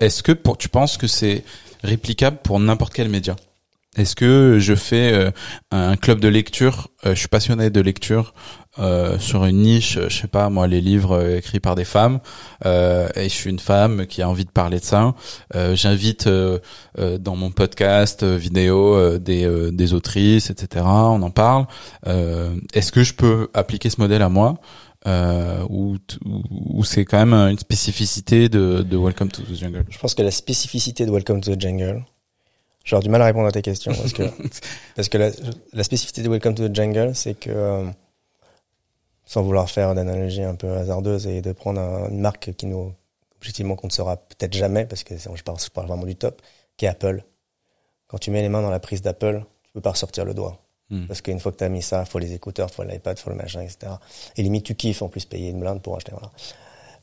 Speaker 2: Est-ce que pour tu penses que c'est réplicable pour n'importe quel média? Est-ce que je fais euh, un club de lecture euh, Je suis passionné de lecture euh, sur une niche, euh, je sais pas moi, les livres écrits par des femmes. euh, et je suis une femme qui a envie de parler de ça. J'invite dans mon podcast vidéo des, des autrices, etc. On en parle. Est-ce que je peux appliquer ce modèle à moi euh, ou, ou, c'est quand même une spécificité de Welcome to the Jungle?
Speaker 3: Je pense que la spécificité de Welcome to the Jungle, j'aurais du mal à répondre à tes questions parce que parce que la, la spécificité de Welcome to the Jungle, c'est que euh, sans vouloir faire d'analogie un peu hasardeuse et de prendre un- une marque qui nous, objectivement, qu'on ne saura peut-être jamais, parce que je parle, je parle vraiment du top, qui est Apple. Quand tu mets les mains dans la prise d'Apple, tu peux pas ressortir le doigt.
Speaker 2: Hmm.
Speaker 3: Parce qu'une fois que tu as mis ça, faut les écouteurs, faut l'iPad, faut le machin, etc. Et limite, tu kiffes en plus payer une blinde pour acheter. Voilà.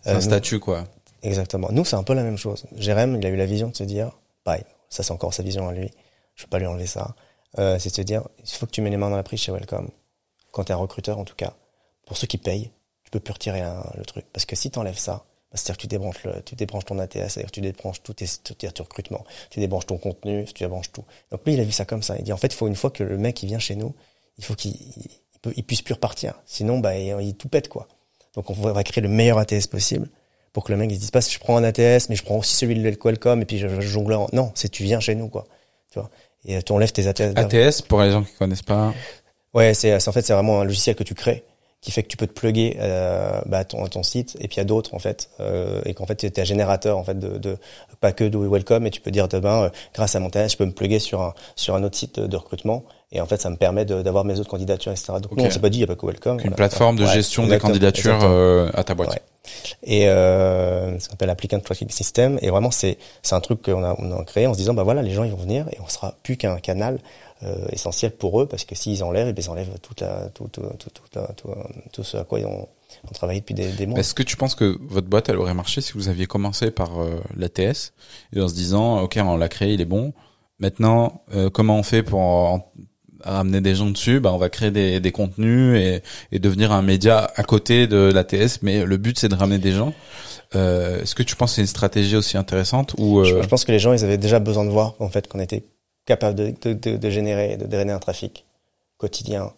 Speaker 2: C'est un
Speaker 3: Euh,
Speaker 2: statut, quoi.
Speaker 3: Exactement. Nous, c'est un peu la même chose. Jérém, il a eu la vision de se dire, pareil, ça c'est encore sa vision à lui, je peux pas lui enlever ça, euh, c'est de se dire, il faut que tu mets les mains dans la prise chez Welcome, quand tu es un recruteur en tout cas, pour ceux qui payent, tu peux plus retirer un- le truc. Parce que si tu enlèves ça, bah, c'est-à-dire que tu débranches, le, tu débranches ton ATS, c'est-à-dire que tu débranches tout tes, tes tes recrutements, tu débranches ton contenu, tu débranches tout. Donc lui, il a vu ça comme ça. Il dit, en fait, faut une fois que le mec il vient chez nous, il faut qu'il il puisse plus repartir. Sinon, bah, il, il tout pète, quoi. Donc on va créer le meilleur ATS possible pour que le mec il se dise pas je prends un ATS mais je prends aussi celui de Qualcomm et puis je, je jongle en... non c'est tu viens chez nous quoi. Tu vois. Et euh, tu enlèves tes ATS
Speaker 2: ATS, pour les gens qui connaissent pas.
Speaker 3: ouais c'est c'est- en fait c'est vraiment un logiciel que tu crées qui fait que tu peux te plugger euh, bah, ton, ton site et puis à d'autres en fait euh, et qu'en fait tu es un générateur en fait de, de pas que de welcome et tu peux dire demain euh, grâce à mon ATS je peux me plugger sur un sur un autre site de, de recrutement et en fait ça me permet d'avoir mes autres candidatures etc donc
Speaker 2: Ok.
Speaker 3: nous on s'est pas dit il y a pas que welcome
Speaker 2: Une
Speaker 3: Voilà.
Speaker 2: plateforme de
Speaker 3: Ouais,
Speaker 2: gestion des candidatures euh, à ta boîte.
Speaker 3: Ouais. Et euh, ça s'appelle Applicant Tracking System. Et vraiment, c'est c'est un truc qu'on a, on a créé en se disant, bah voilà, les gens ils vont venir et on sera plus qu'un canal euh, essentiel pour eux parce que s'ils enlèvent, eh bien, ils enlèvent toute la, tout, tout, tout, tout, la- tout, tout ce à quoi ils ont, ont travaillé depuis des, des mois.
Speaker 2: Est-ce que tu penses que votre boîte, elle aurait marché si vous aviez commencé par euh, l'ATS et en se disant, ok, on l'a créé, il est bon. Maintenant, euh, comment on fait pour en- ramener des gens dessus Bah, on va créer des, des contenus et, et devenir un média à côté de l'ATS. Mais le but, c'est de ramener des gens. Euh, Est-ce que tu penses que c'est une stratégie aussi intéressante ou
Speaker 3: Je,
Speaker 2: euh,
Speaker 3: je pense que les gens, ils avaient déjà besoin de voir en fait qu'on était capable de, de, de, de générer, de drainer un trafic quotidien,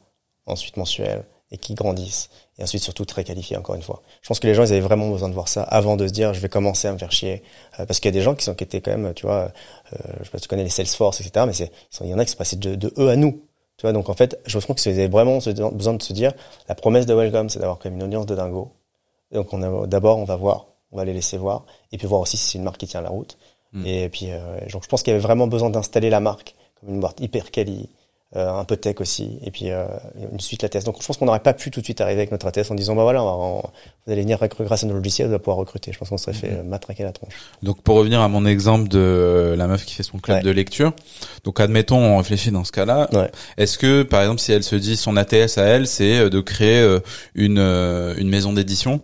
Speaker 3: ensuite mensuel, et qui grandissent, et ensuite surtout très qualifiés encore une fois. Je pense que les gens, ils avaient vraiment besoin de voir ça avant de se dire, je vais commencer à me faire chier, Euh, parce qu'il y a des gens qui sont qui étaient quand même, tu vois, euh, je sais pas si tu connais les Salesforce, etc., mais c'est, il y en a qui sont passés de, de eux à nous. Tu vois, donc en fait, je trouve qu'ils avaient vraiment besoin de se dire, la promesse de Welcome, c'est d'avoir quand même une audience de dingo. Donc on d'abord, on va voir, on va les laisser voir, et puis voir aussi si c'est une marque qui tient la route.
Speaker 2: Mm.
Speaker 3: Et puis, euh, donc je pense qu'il y avait vraiment besoin d'installer la marque comme une boîte hyper quali, un peu tech aussi, et puis euh, une suite ATS. Donc je pense qu'on n'aurait pas pu tout de suite arriver avec notre ATS en disant bah voilà, on vous allez venir recruter grâce à nos logiciels, vous allez pouvoir recruter. Je pense qu'on serait fait euh, matraquer la tronche.
Speaker 2: Donc pour revenir à mon exemple de euh, la meuf qui fait son club
Speaker 3: Ouais.
Speaker 2: de lecture, donc admettons on réfléchit dans ce cas-là,
Speaker 3: Ouais.
Speaker 2: est-ce que par exemple si elle se dit son ATS à elle c'est euh, de créer euh, une euh, une maison d'édition?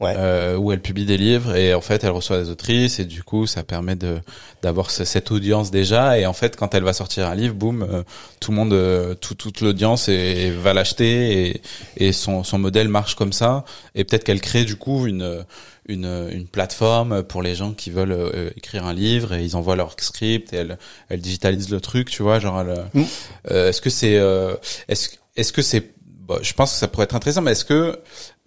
Speaker 3: Ouais.
Speaker 2: euh, où elle publie des livres et en fait elle reçoit des autrices et du coup ça permet de d'avoir ce- cette audience déjà et en fait quand elle va sortir un livre boum euh, tout le monde euh, tout, toute l'audience est- va l'acheter et, et son, son modèle marche comme ça et peut-être qu'elle crée du coup une une, une plateforme pour les gens qui veulent euh, écrire un livre et ils envoient leur script et elle elle digitalise le truc tu vois genre elle,
Speaker 3: Mm.
Speaker 2: euh, est-ce que c'est euh, est-ce est-ce que c'est bon, je pense que ça pourrait être intéressant mais est-ce que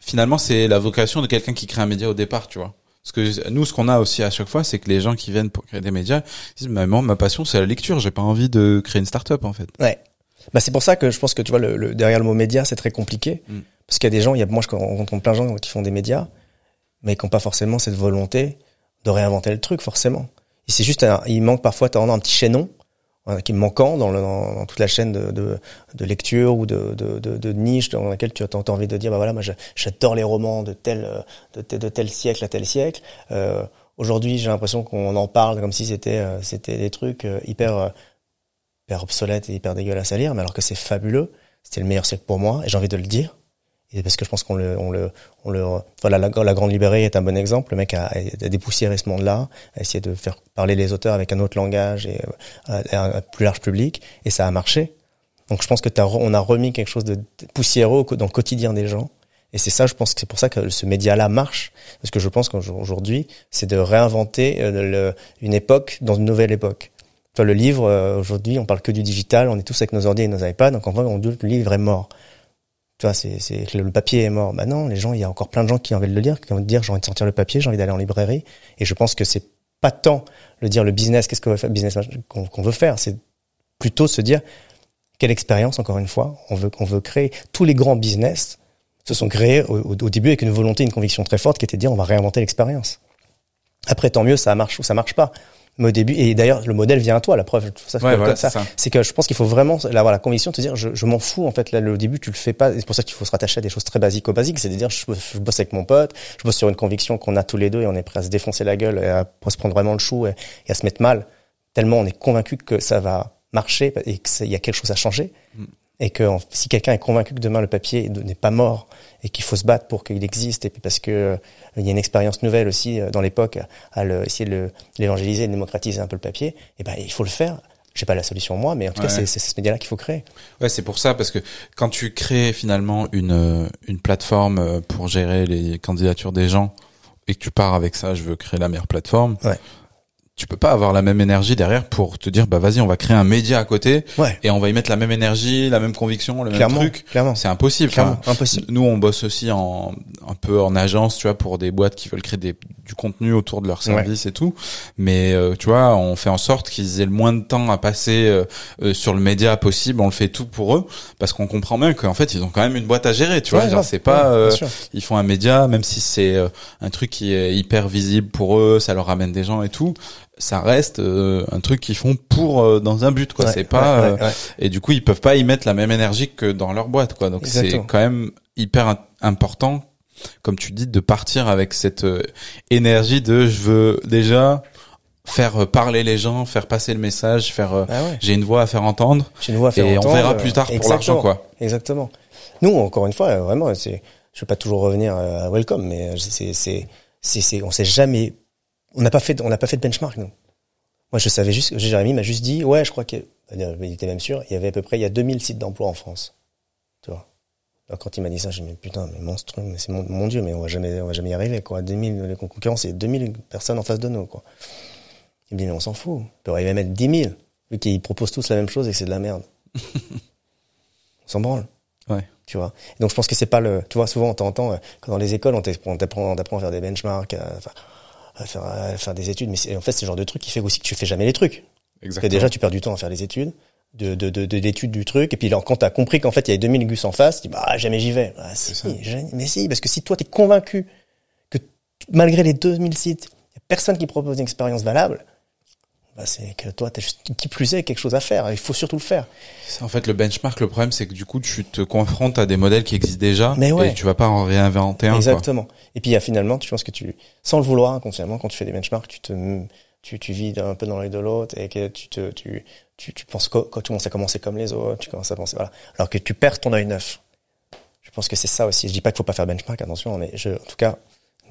Speaker 2: finalement c'est la vocation de quelqu'un qui crée un média au départ tu vois parce que nous ce qu'on a aussi à chaque fois c'est que les gens qui viennent pour créer des médias disent mais moi ma passion c'est la lecture j'ai pas envie de créer une start-up en fait
Speaker 3: Ouais. Bah c'est pour ça que je pense que tu vois le, le- derrière le mot média c'est très compliqué
Speaker 2: Mm.
Speaker 3: parce qu'il y a des gens, il y a moi je rencontre plein de gens qui font des médias mais qui n'ont pas forcément cette volonté de réinventer le truc forcément. Et c'est juste un, il manque parfois t'as un petit chaînon qui est manquant dans, le, dans, toute la chaîne de, de, de lecture ou de, de, niche dans laquelle tu as, t'as envie de dire bah voilà moi j'adore les romans de tel euh, de, tel- siècle à tel siècle. Euh, Aujourd'hui j'ai l'impression qu'on en parle comme si c'était euh, c'était des trucs euh, hyper euh, hyper obsolètes et hyper dégueulasses à lire, mais alors que c'est fabuleux. C'était le meilleur siècle pour moi et j'ai envie de le dire. Et parce que je pense qu'on le, on le, on le, voilà, la, Grande Librairie est un bon exemple. Le mec a, a dépoussiéré ce monde-là, a essayé de faire parler les auteurs avec un autre langage et euh, un plus large public, et ça a marché. Donc je pense que re- on a remis quelque chose de poussiéreux dans le quotidien des gens. Et c'est ça, je pense que c'est pour ça que ce média-là marche, parce que je pense qu'aujourd'hui, c'est de réinventer euh, une époque dans une nouvelle époque. Vois, le livre, euh, aujourd'hui, on parle que du digital, on est tous avec nos ordi et nos iPads, donc en fait, on le livre est mort. Tu vois, c'est, le, papier est mort. Maintenant, les gens, il y a encore plein de gens qui ont envie de le lire, qui ont envie de dire, j'ai envie de sortir le papier, j'ai envie d'aller en librairie. Et je pense que c'est pas tant le dire le business, qu'est-ce qu'on veut faire, business qu'on, veut faire, c'est plutôt se dire quelle expérience, encore une fois, on veut, on veut créer. Tous les grands business se sont créés au, au- au début avec une volonté, une conviction très forte qui était de dire on va réinventer l'expérience. Après, tant mieux, ça marche ou ça marche pas. Mais au début, et d'ailleurs, le modèle vient à toi, la preuve, ça,
Speaker 2: Ouais,
Speaker 3: comme
Speaker 2: voilà,
Speaker 3: ça.
Speaker 2: c'est ça.
Speaker 3: C'est que je pense qu'il faut vraiment avoir la conviction de te dire, je, je m'en fous, en fait, là, le début, tu le fais pas. C'est pour ça qu'il faut se rattacher à des choses très basiques au basique. C'est de dire, je, je bosse avec mon pote, je bosse sur une conviction qu'on a tous les deux et on est prêt à se défoncer la gueule et à, se prendre vraiment le chou et, et à se mettre mal. Tellement on est convaincu que ça va marcher et qu'il y a quelque chose à changer.
Speaker 2: Mm.
Speaker 3: Et que si quelqu'un est convaincu que demain le papier n'est pas mort et qu'il faut se battre pour qu'il existe et puis parce que euh, il y a une expérience nouvelle aussi euh, dans l'époque à le, essayer de l'évangéliser, de démocratiser un peu le papier, et ben il faut le faire. J'ai pas la solution moi, mais en tout cas
Speaker 2: Ouais.
Speaker 3: c'est c'est ce média-là qu'il faut créer.
Speaker 2: Ouais, c'est pour ça parce que quand tu crées finalement une euh, une plateforme pour gérer les candidatures des gens et que tu pars avec ça, je veux créer la meilleure plateforme.
Speaker 3: Ouais.
Speaker 2: Tu peux pas avoir la même énergie derrière pour te dire bah vas-y, on va créer un média à côté
Speaker 3: Ouais,
Speaker 2: et on va y mettre la même énergie, la même conviction, le
Speaker 3: clairement,
Speaker 2: même truc.
Speaker 3: clairement,
Speaker 2: C'est impossible.
Speaker 3: clairement,
Speaker 2: Enfin,
Speaker 3: impossible.
Speaker 2: nous, on bosse aussi en un peu en agence, tu vois, pour des boîtes qui veulent créer des, du contenu autour de leur service et tout. Mais euh, tu vois, on fait en sorte qu'ils aient le moins de temps à passer euh, euh, sur le média possible. On le fait tout pour eux parce qu'on comprend bien qu'en fait, ils ont quand même une boîte à gérer. Tu vois,
Speaker 3: Ouais,
Speaker 2: c'est pas, euh, ils font un média, même si c'est euh, un truc qui est hyper visible pour eux, ça leur ramène des gens et tout. Ça reste euh, un truc qu'ils font pour euh, dans un but quoi.
Speaker 3: Ouais,
Speaker 2: c'est pas
Speaker 3: ouais,
Speaker 2: euh,
Speaker 3: ouais,
Speaker 2: et du coup, ils peuvent pas y mettre la même énergie que dans leur boîte, quoi. Donc c'est quand même hyper important, comme tu dis, de partir avec cette euh, énergie de je veux déjà faire euh, parler les gens, faire passer le message, faire euh,
Speaker 3: Ah ouais.
Speaker 2: j'ai une voix à faire entendre
Speaker 3: J'ai une voix à faire
Speaker 2: et on verra plus tard pour l'argent, quoi.
Speaker 3: Exactement. Nous, encore une fois, vraiment, c'est, je veux pas toujours revenir à Welcome, mais c'est, c'est, c'est, c'est, on s'est jamais, on n'a pas fait, on n'a pas fait de benchmark, nous. Moi, je savais juste, Jérémy m'a juste dit, ouais, je crois qu'il, il était même sûr, il y avait à peu près, il y a 2000 sites d'emploi en France. Tu vois. Alors, quand il m'a dit ça, j'ai dit, mais putain, mais monstrueux, mais c'est mon, mon dieu, mais on va jamais, on va jamais y arriver, quoi. 2000, les concurrents, c'est 2000 personnes en face de nous, quoi. Il me dit, mais on s'en fout. On peut arriver à mettre 10 000, vu qu'ils proposent tous la même chose et que c'est de la merde. on s'en branle.
Speaker 2: Ouais.
Speaker 3: Tu vois. Donc je pense que c'est pas le. Tu vois, souvent on t'entend euh, quand dans les écoles on t'apprend, on t'apprend, à faire des benchmarks, à, enfin, à faire, à faire des études, mais en fait c'est le genre de truc qui fait aussi que tu fais jamais les trucs. Parce que
Speaker 2: Exactement.
Speaker 3: déjà tu perds du temps à faire les études, de de de, de l'étude du truc, et puis là, quand t'as compris qu'en fait il y avait 2000 gus en face, tu dis bah jamais j'y vais. Ah, si, mais si, parce que si toi t'es convaincu que malgré les 2000 sites, y a personne qui propose une expérience valable. Bah, c'est que toi, t'as juste, qui plus est, quelque chose à faire. Il faut surtout le faire.
Speaker 2: En fait, le benchmark, le problème, c'est que du coup, tu te confrontes à des modèles qui existent déjà
Speaker 3: Mais ouais.
Speaker 2: et tu vas pas en réinventer un, quoi.
Speaker 3: Exactement. Et puis, il y a finalement, tu penses que tu, sans le vouloir, inconsciemment, quand tu fais des benchmarks, tu te, tu, tu vis un peu dans l'œil de l'autre et que tu te, tu, tu, tu penses que quand tu commences à commencer comme les autres, tu commences à penser, voilà. Alors que tu perds ton œil neuf. Je pense que c'est ça aussi. Je dis pas qu'il faut pas faire benchmark, attention, mais je, en tout cas,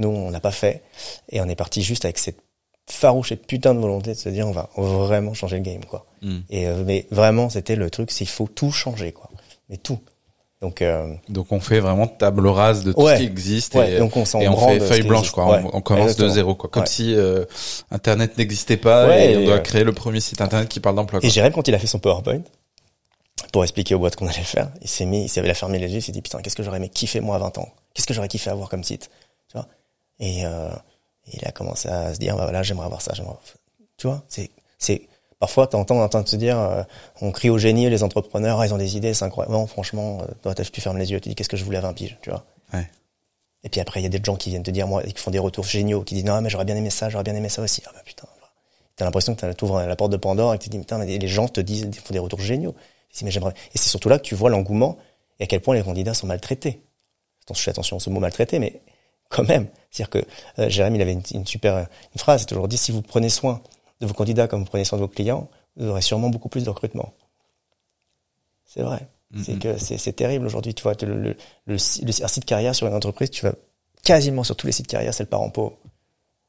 Speaker 3: nous, on n'a pas fait et on est parti juste avec cette farouche et putain de volonté de se dire, on va vraiment changer le game, quoi.
Speaker 2: Mm.
Speaker 3: Et, euh, mais vraiment, c'était le truc, c'est qu'il faut tout changer, quoi. Mais tout. Donc, euh,
Speaker 2: Donc, on fait vraiment table rase de tout
Speaker 3: Ouais.
Speaker 2: ce qui existe
Speaker 3: ouais,
Speaker 2: et,
Speaker 3: donc on s'en
Speaker 2: et on fait feuille blanche,
Speaker 3: existe.
Speaker 2: quoi.
Speaker 3: Ouais,
Speaker 2: On, on commence
Speaker 3: exactement.
Speaker 2: de zéro, quoi. Comme si euh, Internet n'existait pas et on doit
Speaker 3: euh,
Speaker 2: créer le premier site Internet qui parle d'emploi.
Speaker 3: Et
Speaker 2: quoi.
Speaker 3: Jérém, quand il a fait son PowerPoint, pour expliquer aux boîtes qu'on allait faire, il s'est mis, il s'avait la fermé les yeux, il s'est dit, putain, qu'est-ce que j'aurais aimé kiffer, moi, à 20 ans? Qu'est-ce que j'aurais kiffé avoir comme site? Tu vois? Et, euh, il a commencé à se dire, bah voilà, j'aimerais avoir ça, j'aimerais avoir... Tu vois? C'est, c'est, parfois, t'entends, en train de se dire, euh, on crie au génie, les entrepreneurs, ah, ils ont des idées, c'est incroyable. Non, franchement, euh, toi, tu fermes les yeux, tu dis, qu'est-ce que je voulais à 20 piges, tu vois?
Speaker 2: Ouais.
Speaker 3: Et puis après, il y a des gens qui viennent te dire, moi, qui font des retours géniaux, qui disent, non, mais j'aurais bien aimé ça, j'aurais bien aimé ça aussi. Ah bah putain. T'as l'impression que tu ouvres la porte de Pandore et que tu te dis, putain, mais les gens te disent, font des retours géniaux. Mais j'aimerais. Et c'est surtout là que tu vois l'engouement et à quel point les candidats sont maltraités. Attention, attention à ce mot maltraité, mais quand même. C'est-à-dire que euh, Jérémy, il avait une, une super une phrase, c'est toujours dit, si vous prenez soin de vos candidats comme vous prenez soin de vos clients, vous aurez sûrement beaucoup plus de recrutement. C'est vrai. C'est
Speaker 2: Mhm.
Speaker 3: que c'est c'est terrible aujourd'hui. Tu vois, le, le, le, le- un site carrière sur une entreprise, tu vas quasiment sur tous les sites carrière, c'est le parent pauvre.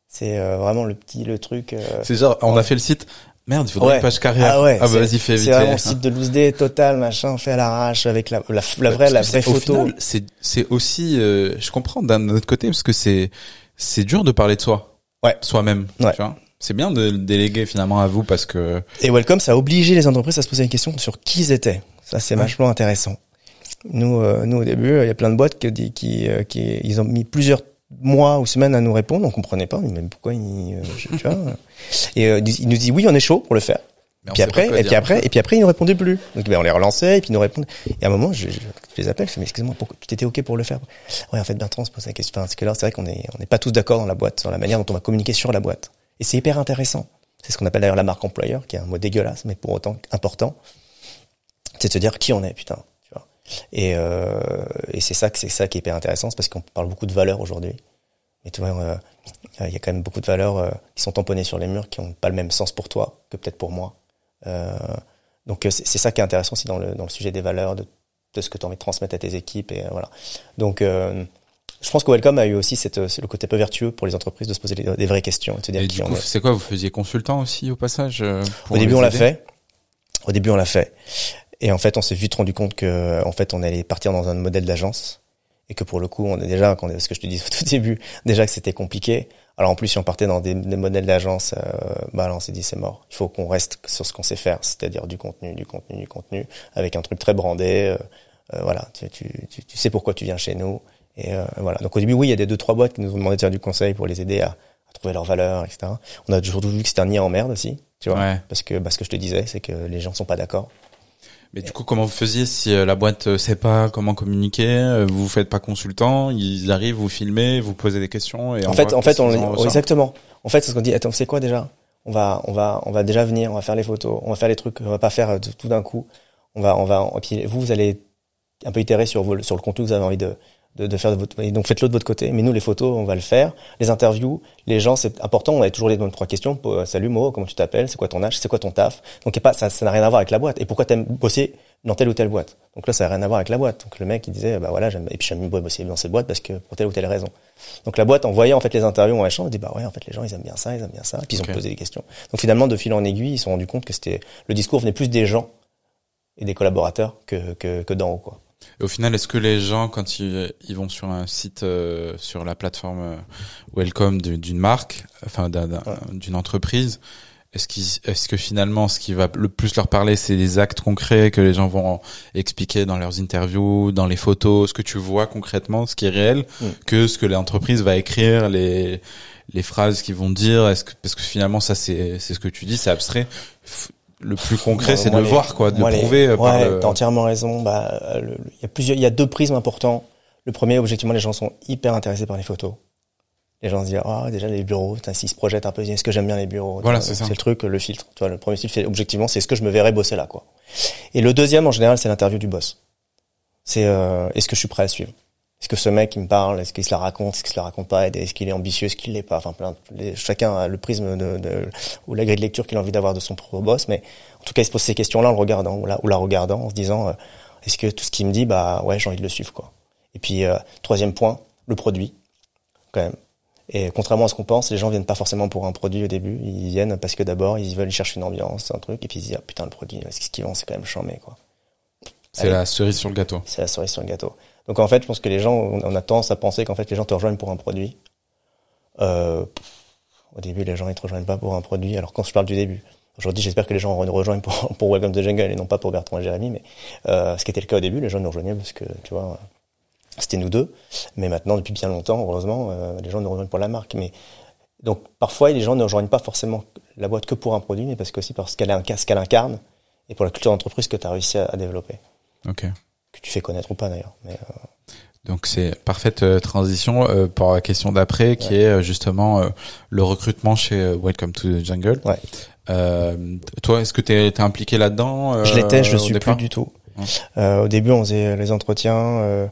Speaker 3: C'est euh, vraiment le petit le truc. euh,
Speaker 2: C'est genre, on a fait le site. Merde, il faudrait
Speaker 3: Ouais.
Speaker 2: une page carrière.
Speaker 3: Ah ouais,
Speaker 2: bah
Speaker 3: c'est-
Speaker 2: vas-y, fais vite.
Speaker 3: C'est vraiment le site de loose day total, machin, fait à l'arrache avec la, la, la vraie, la vraie photo.
Speaker 2: C'est c'est aussi, euh, je comprends d'un autre côté parce que c'est c'est dur de parler de soi.
Speaker 3: Ouais.
Speaker 2: Soi-même.
Speaker 3: Ouais.
Speaker 2: Tu vois. C'est bien de le déléguer finalement à vous parce que
Speaker 3: Et Welcome, ça a obligé les entreprises à se poser une question sur qui ils étaient. Ça, c'est vachement intéressant. Nous, euh, nous au début, il y a plein de boîtes qui, qui, qui, euh, qui- ils ont mis plusieurs mois ou semaines à nous répondre. On comprenait pas, mais pourquoi ils, euh, tu vois. Et euh, ils nous disent oui, on est chaud pour le faire.
Speaker 2: mais
Speaker 3: puis après, et puis
Speaker 2: dire.
Speaker 3: après, et puis après, ils nous répondaient plus. Donc ben, on les relançait, et puis ils nous répondaient. Et à un moment, je, je, je les appelle, je fais mais excuse-moi, pourquoi tu t'étais ok pour le faire? Ouais, en fait, Bertrand se pose la question. Parce que là, c'est vrai qu'on est, on n'est pas tous d'accord dans la boîte sur la manière dont on va communiquer sur la boîte. Et c'est hyper intéressant. C'est ce qu'on appelle d'ailleurs la marque employeur, qui est un mot dégueulasse, mais pour autant important. C'est de se dire qui on est, putain. Et, euh, et c'est ça que c'est ça qui est hyper intéressant, c'est parce qu'on parle beaucoup de valeurs aujourd'hui. Mais tu vois, euh, il y a quand même beaucoup de valeurs euh, qui sont tamponnées sur les murs, qui n'ont pas le même sens pour toi que peut-être pour moi. Donc c'est ça qui est intéressant aussi dans le, dans le sujet des valeurs, de, de ce que tu as envie de transmettre à tes équipes. Et voilà. Donc je pense que Welcome a eu aussi cette, le côté peu vertueux pour les entreprises de se poser des, des vraies questions et de se dire
Speaker 2: Et
Speaker 3: qui
Speaker 2: du
Speaker 3: on
Speaker 2: coup,
Speaker 3: est.
Speaker 2: c'est quoi Vous faisiez consultant aussi au passage
Speaker 3: Au début, on l'a fait. Au début, on l'a fait. Et en fait, on s'est vite rendu compte que, en fait, on allait partir dans un modèle d'agence. Et que pour le coup, on est déjà, quand ce que je te dis au tout début, déjà que c'était compliqué. Alors en plus, si on partait dans des, des modèles d'agence, euh, bah là, on s'est dit c'est mort. Il faut qu'on reste sur ce qu'on sait faire, c'est-à-dire du contenu, du contenu, du contenu, avec un truc très brandé. euh, euh, voilà, tu, tu, tu, tu sais pourquoi tu viens chez nous. Et euh, voilà. Donc au début, oui, il y a des deux trois boîtes qui nous ont demandé de faire du conseil pour les aider à, à trouver leurs valeurs, etc. On a toujours vu que c'était un nid en merde aussi, tu vois.
Speaker 2: Ouais.
Speaker 3: Parce que, bah, ce que je te disais, c'est que les gens sont pas d'accord.
Speaker 2: Mais du coup, comment vous faisiez si euh, la boîte euh, sait pas comment communiquer euh, Vous faites pas consultant Ils arrivent, vous filmez, vous posez des questions et
Speaker 3: En
Speaker 2: on
Speaker 3: fait, en fait,
Speaker 2: qu'ils en
Speaker 3: on, exactement. En fait, c'est ce qu'on dit. Attends, c'est quoi déjà? On va, on va, on va déjà venir. On va faire les photos. On va faire les trucs. On va pas faire tout d'un coup. On va, on va. Et puis vous, vous allez un peu itérer sur sur le contenu que vous avez envie de, de, de faire de votre. Et donc faites-le de votre côté. Mais nous, les photos, on va le faire. Les interviews, les gens, c'est important. On a toujours les mêmes trois questions. Pour, euh, Salut Mo, comment tu t'appelles? C'est quoi ton âge? C'est quoi ton taf? Donc y a pas, ça, ça n'a rien à voir avec la boîte. Et pourquoi t'aimes bosser dans telle ou telle boîte? Donc là, ça n'a rien à voir avec la boîte. Donc le mec, il disait, bah voilà, j'aime. Et puis j'aime bosser dans cette boîte parce que pour telle ou telle raison. Donc la boîte, en voyant en fait les interviews en échange, on dit bah ouais, en fait les gens ils aiment bien ça, ils aiment bien ça. Et puis ils ont posé des questions. Donc finalement, de fil en aiguille, ils se sont rendus compte que c'était le discours venait plus des gens et des collaborateurs que que, que d'en haut quoi.
Speaker 2: Et au final, est-ce que les gens, quand ils, ils vont sur un site, euh, sur la plateforme euh, Welcome du- d'une marque, enfin
Speaker 3: Ouais.
Speaker 2: d'une entreprise, est-ce qu'ils, est-ce que finalement, ce qui va le plus leur parler, c'est les actes concrets que les gens vont expliquer dans leurs interviews, dans les photos, ce que tu vois concrètement, ce qui est réel, que ce que l'entreprise va écrire, les les phrases qu'ils vont dire, est-ce que parce que finalement ça c'est c'est ce que tu dis, c'est abstrait. Le plus concret,
Speaker 3: Moi,
Speaker 2: c'est de le voir, quoi, de
Speaker 3: moi,
Speaker 2: le prouver euh, par
Speaker 3: Ouais,
Speaker 2: le-
Speaker 3: t'as entièrement raison. Bah, euh, il y a plusieurs, il y a deux prismes importants. Le premier, objectivement, les gens sont hyper intéressés par les photos. Les gens se disent, ah, déjà les bureaux, s'ils se projettent un peu, est-ce que j'aime bien les bureaux
Speaker 2: Voilà, c'est ça.
Speaker 3: C'est le truc, le filtre. Tu vois, le premier filtre, c'est objectivement, c'est est-ce que je me verrais bosser là, quoi. Et le deuxième, en général, c'est l'interview du boss. C'est, euh, est-ce que je suis prêt à suivre? Est-ce que ce mec, il me parle? Est-ce qu'il se la raconte? Est-ce qu'il se la raconte pas? Est-ce qu'il est ambitieux? Est-ce qu'il l'est pas? Enfin, plein. de- les- chacun a le prisme de, de ou la grille de lecture qu'il a envie d'avoir de son propre boss, mais en tout cas, il se pose ces questions-là en le regardant ou la, ou la regardant, en se disant, euh, est-ce que tout ce qu'il me dit, bah ouais, j'ai envie de le suivre, quoi. Et puis, euh, troisième point, le produit, quand même. Et contrairement à ce qu'on pense, les gens viennent pas forcément pour un produit au début. Ils viennent parce que d'abord, ils veulent chercher une ambiance, un truc, et puis ils se disent, ah, putain, le produit, ce qu'ils vendent, c'est quand même chambé, quoi.
Speaker 2: c'est la cerise sur le gâteau.
Speaker 3: C'est la cerise sur le gâteau. Donc en fait, je pense que les gens, on a tendance à penser qu'en fait, les gens te rejoignent pour un produit. Euh, au début, les gens, ils te rejoignent pas pour un produit. Alors quand je parle du début, aujourd'hui, j'espère que les gens nous rejoignent pour, Welcome to Jungle et non pas pour Bertrand et Jérémy. Mais euh, ce qui était le cas au début, les gens nous rejoignaient parce que, tu vois, c'était nous deux. Mais maintenant, depuis bien longtemps, heureusement, euh, les gens nous rejoignent pour la marque. Mais donc parfois, les gens ne rejoignent pas forcément la boîte que pour un produit, mais parce que aussi parce qu'elle qu'elle incarne et pour la culture d'entreprise que tu as réussi à, à développer,
Speaker 2: Ok.
Speaker 3: Que tu fais connaître ou pas d'ailleurs. Mais euh,
Speaker 2: Donc c'est parfaite euh, transition euh, pour la question d'après qui
Speaker 3: Ouais.
Speaker 2: est justement euh, le recrutement chez Welcome to the Jungle.
Speaker 3: Ouais.
Speaker 2: Euh, toi, est-ce que tu es impliqué là-dedans
Speaker 3: Je l'étais, je le
Speaker 2: au
Speaker 3: suis
Speaker 2: départ
Speaker 3: plus du tout. Euh, au début, on faisait les entretiens, euh,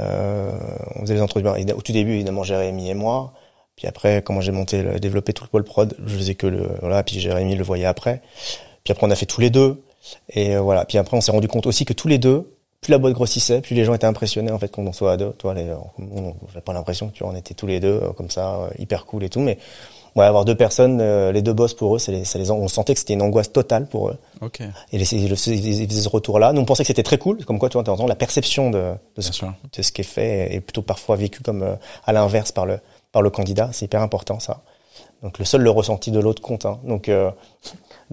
Speaker 3: euh, on faisait les entretiens. Au tout début, évidemment, Jérémy et moi. Puis après, comment j'ai monté, le- développé tout le pôle prod, je faisais que le, voilà. Puis Jérémy le voyait après. Puis après, on a fait tous les deux. Et voilà. Puis après, on s'est rendu compte aussi que tous les deux, plus la boîte grossissait, plus les gens étaient impressionnés en fait qu'on en soit à deux. Toi, les, on, j'avais pas l'impression que tu on était tous les deux euh, comme ça, euh, hyper cool et tout. Mais ouais, avoir deux personnes, euh, les deux boss pour eux, les, ça les, en- on sentait que c'était une angoisse totale pour eux.
Speaker 2: Ok,
Speaker 3: Et ils faisaient ce retour-là. Nous, on pensait que c'était très cool, comme quoi, tu vois, en la perception de, de, ce,
Speaker 2: sûr.
Speaker 3: de ce qui est fait est plutôt parfois vécu comme euh, à l'inverse par le, par le candidat. C'est hyper important, ça. Donc, le seul le ressenti de l'autre compte. Hein. Donc, euh,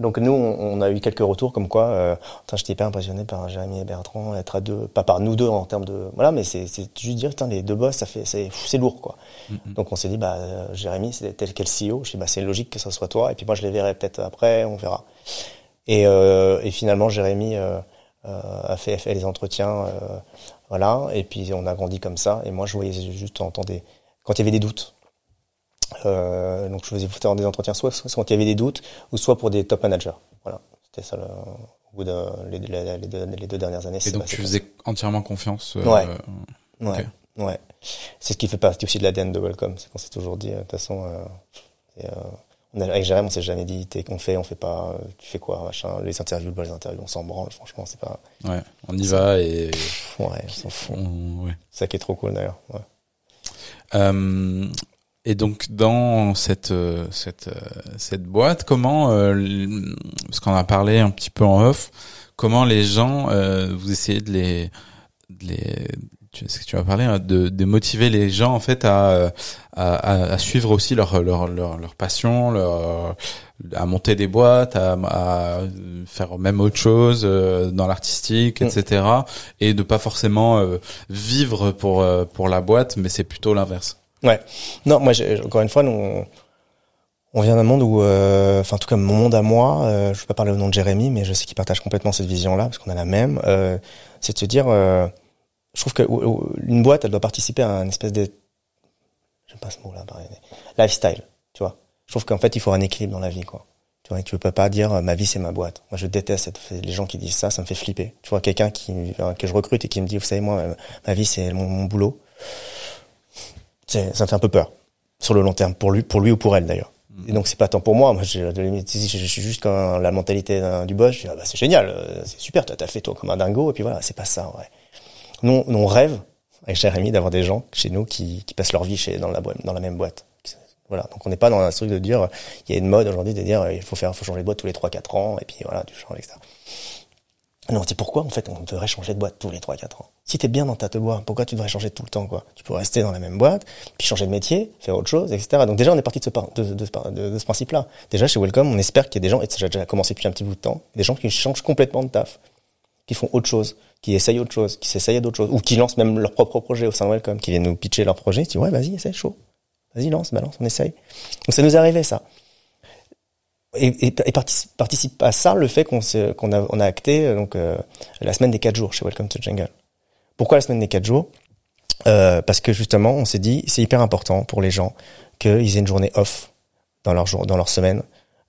Speaker 3: donc, nous, on, on a eu quelques retours comme quoi, euh, j'étais hyper impressionné par Jérémy et Bertrand, être à deux, pas par nous deux en termes de, voilà, mais c'est, c'est juste dire, putain, les deux boss, ça fait, c'est, c'est lourd, quoi.
Speaker 2: Mhm.
Speaker 3: Donc, on s'est dit, bah, euh, Jérémy, c'est tel quel CEO. Je dis, bah, c'est logique que ça soit toi. Et puis, moi, je les verrai peut-être après, on verra. Et, euh, et finalement, Jérémy euh, euh, a fait, a fait les entretiens, euh, voilà. Et puis on a grandi comme ça. Et moi, je voyais juste en temps des, quand il y avait des doutes, Euh, donc je faisais faire des entretiens soit, soit quand il y avait des doutes, ou soit pour des top managers. Voilà, c'était ça le, au bout de les, les, les, deux, les deux dernières années.
Speaker 2: Et donc tu faisais entièrement confiance. euh,
Speaker 3: Ouais. Ouais,
Speaker 2: Ok.
Speaker 3: ouais. C'est ce qui fait partie aussi de l'ADN de Welcome. C'est qu'on s'est toujours dit, euh, de toute façon, euh, euh, on a, avec Jérém, on s'est jamais dit, t'es qu'on fait, on fait pas, euh, tu fais quoi, machin. Les interviews, les interviews, on s'en branle, franchement, c'est pas,
Speaker 2: Ouais, on y va et
Speaker 3: ouais, on s'en fout.
Speaker 2: on, ouais.
Speaker 3: C'est ça qui est trop cool d'ailleurs. Ouais.
Speaker 2: Euh, et donc dans cette euh, cette euh, cette boîte, comment euh, parce qu'on a parlé un petit peu en off, comment les gens euh, vous essayez de les de les tu ce que tu vas parler hein, de, de motiver les gens en fait à à, à, suivre aussi leur leur leur, leur passion, leur à monter des boîtes, à, à faire même autre chose euh, dans l'artistique,
Speaker 3: Mm.
Speaker 2: etc. Et de pas forcément euh, vivre pour euh, pour la boîte, mais c'est plutôt l'inverse.
Speaker 3: Non, moi, encore une fois, nous, on, vient d'un monde où, euh, enfin, en tout cas, mon monde à moi, euh, je vais pas parler au nom de Jérémy, mais je sais qu'il partage complètement cette vision-là, parce qu'on a la même, euh, c'est de se dire, euh, je trouve que ou- ou- une boîte, elle doit participer à un espèce de, j'aime pas ce mot-là, lifestyle, tu vois. Je trouve qu'en fait, il faut un équilibre dans la vie, quoi. Tu vois, tu peux pas dire, euh, ma vie, c'est ma boîte. Moi, je déteste les gens qui disent ça, ça me fait flipper. Tu vois, quelqu'un qui, euh, que je recrute et qui me dit, vous savez, moi, ma vie, c'est mon boulot. C'est- ça me fait un peu peur sur le long terme pour lui, pour lui ou pour elle d'ailleurs. Et donc c'est pas tant pour moi. Moi, je, je suis juste quand la mentalité du boss. Je dis, ah bah, c'est génial, euh, c'est super. Toi, t'as fait toi comme un dingo. Et puis voilà, c'est pas ça. Ouais. Nous, nous, on rêve avec Jérémy d'avoir des gens chez nous qui, qui passent leur vie chez dans la dans la même boîte. Voilà. Donc on n'est pas dans un truc de dire, il y a une mode aujourd'hui de dire, il faut faire, faut changer de boîte tous les 3-4 ans. Et puis voilà, tu changes etc. Non, c'est pourquoi en fait on devrait changer de boîte tous les 3-4 ans? Si t'es bien dans ta te boîte, pourquoi tu devrais changer tout le temps quoi? Tu peux rester dans la même boîte, puis changer de métier, faire autre chose, etc. Donc déjà on est parti de ce, principe-là. Déjà chez Welcome, on espère qu'il y a des gens, et ça a déjà commencé depuis un petit bout de temps, des gens qui changent complètement de taf, qui font autre chose, qui essayent autre chose, qui s'essayent d'autres choses, ou qui lancent même leur propre projet au sein de Welcome, qui viennent nous pitcher leur projet, ils disent ouais vas-y essaye chaud, vas-y lance, balance, on essaye. Donc ça nous est arrivé ça et, participe, à ça le fait qu'on a, acté euh, donc euh, la semaine des quatre jours chez Welcome to Jungle. Pourquoi la semaine des quatre jours? Euh, Parce que justement, on s'est dit c'est hyper important pour les gens qu'ils aient une journée off dans leur jour, dans leur semaine.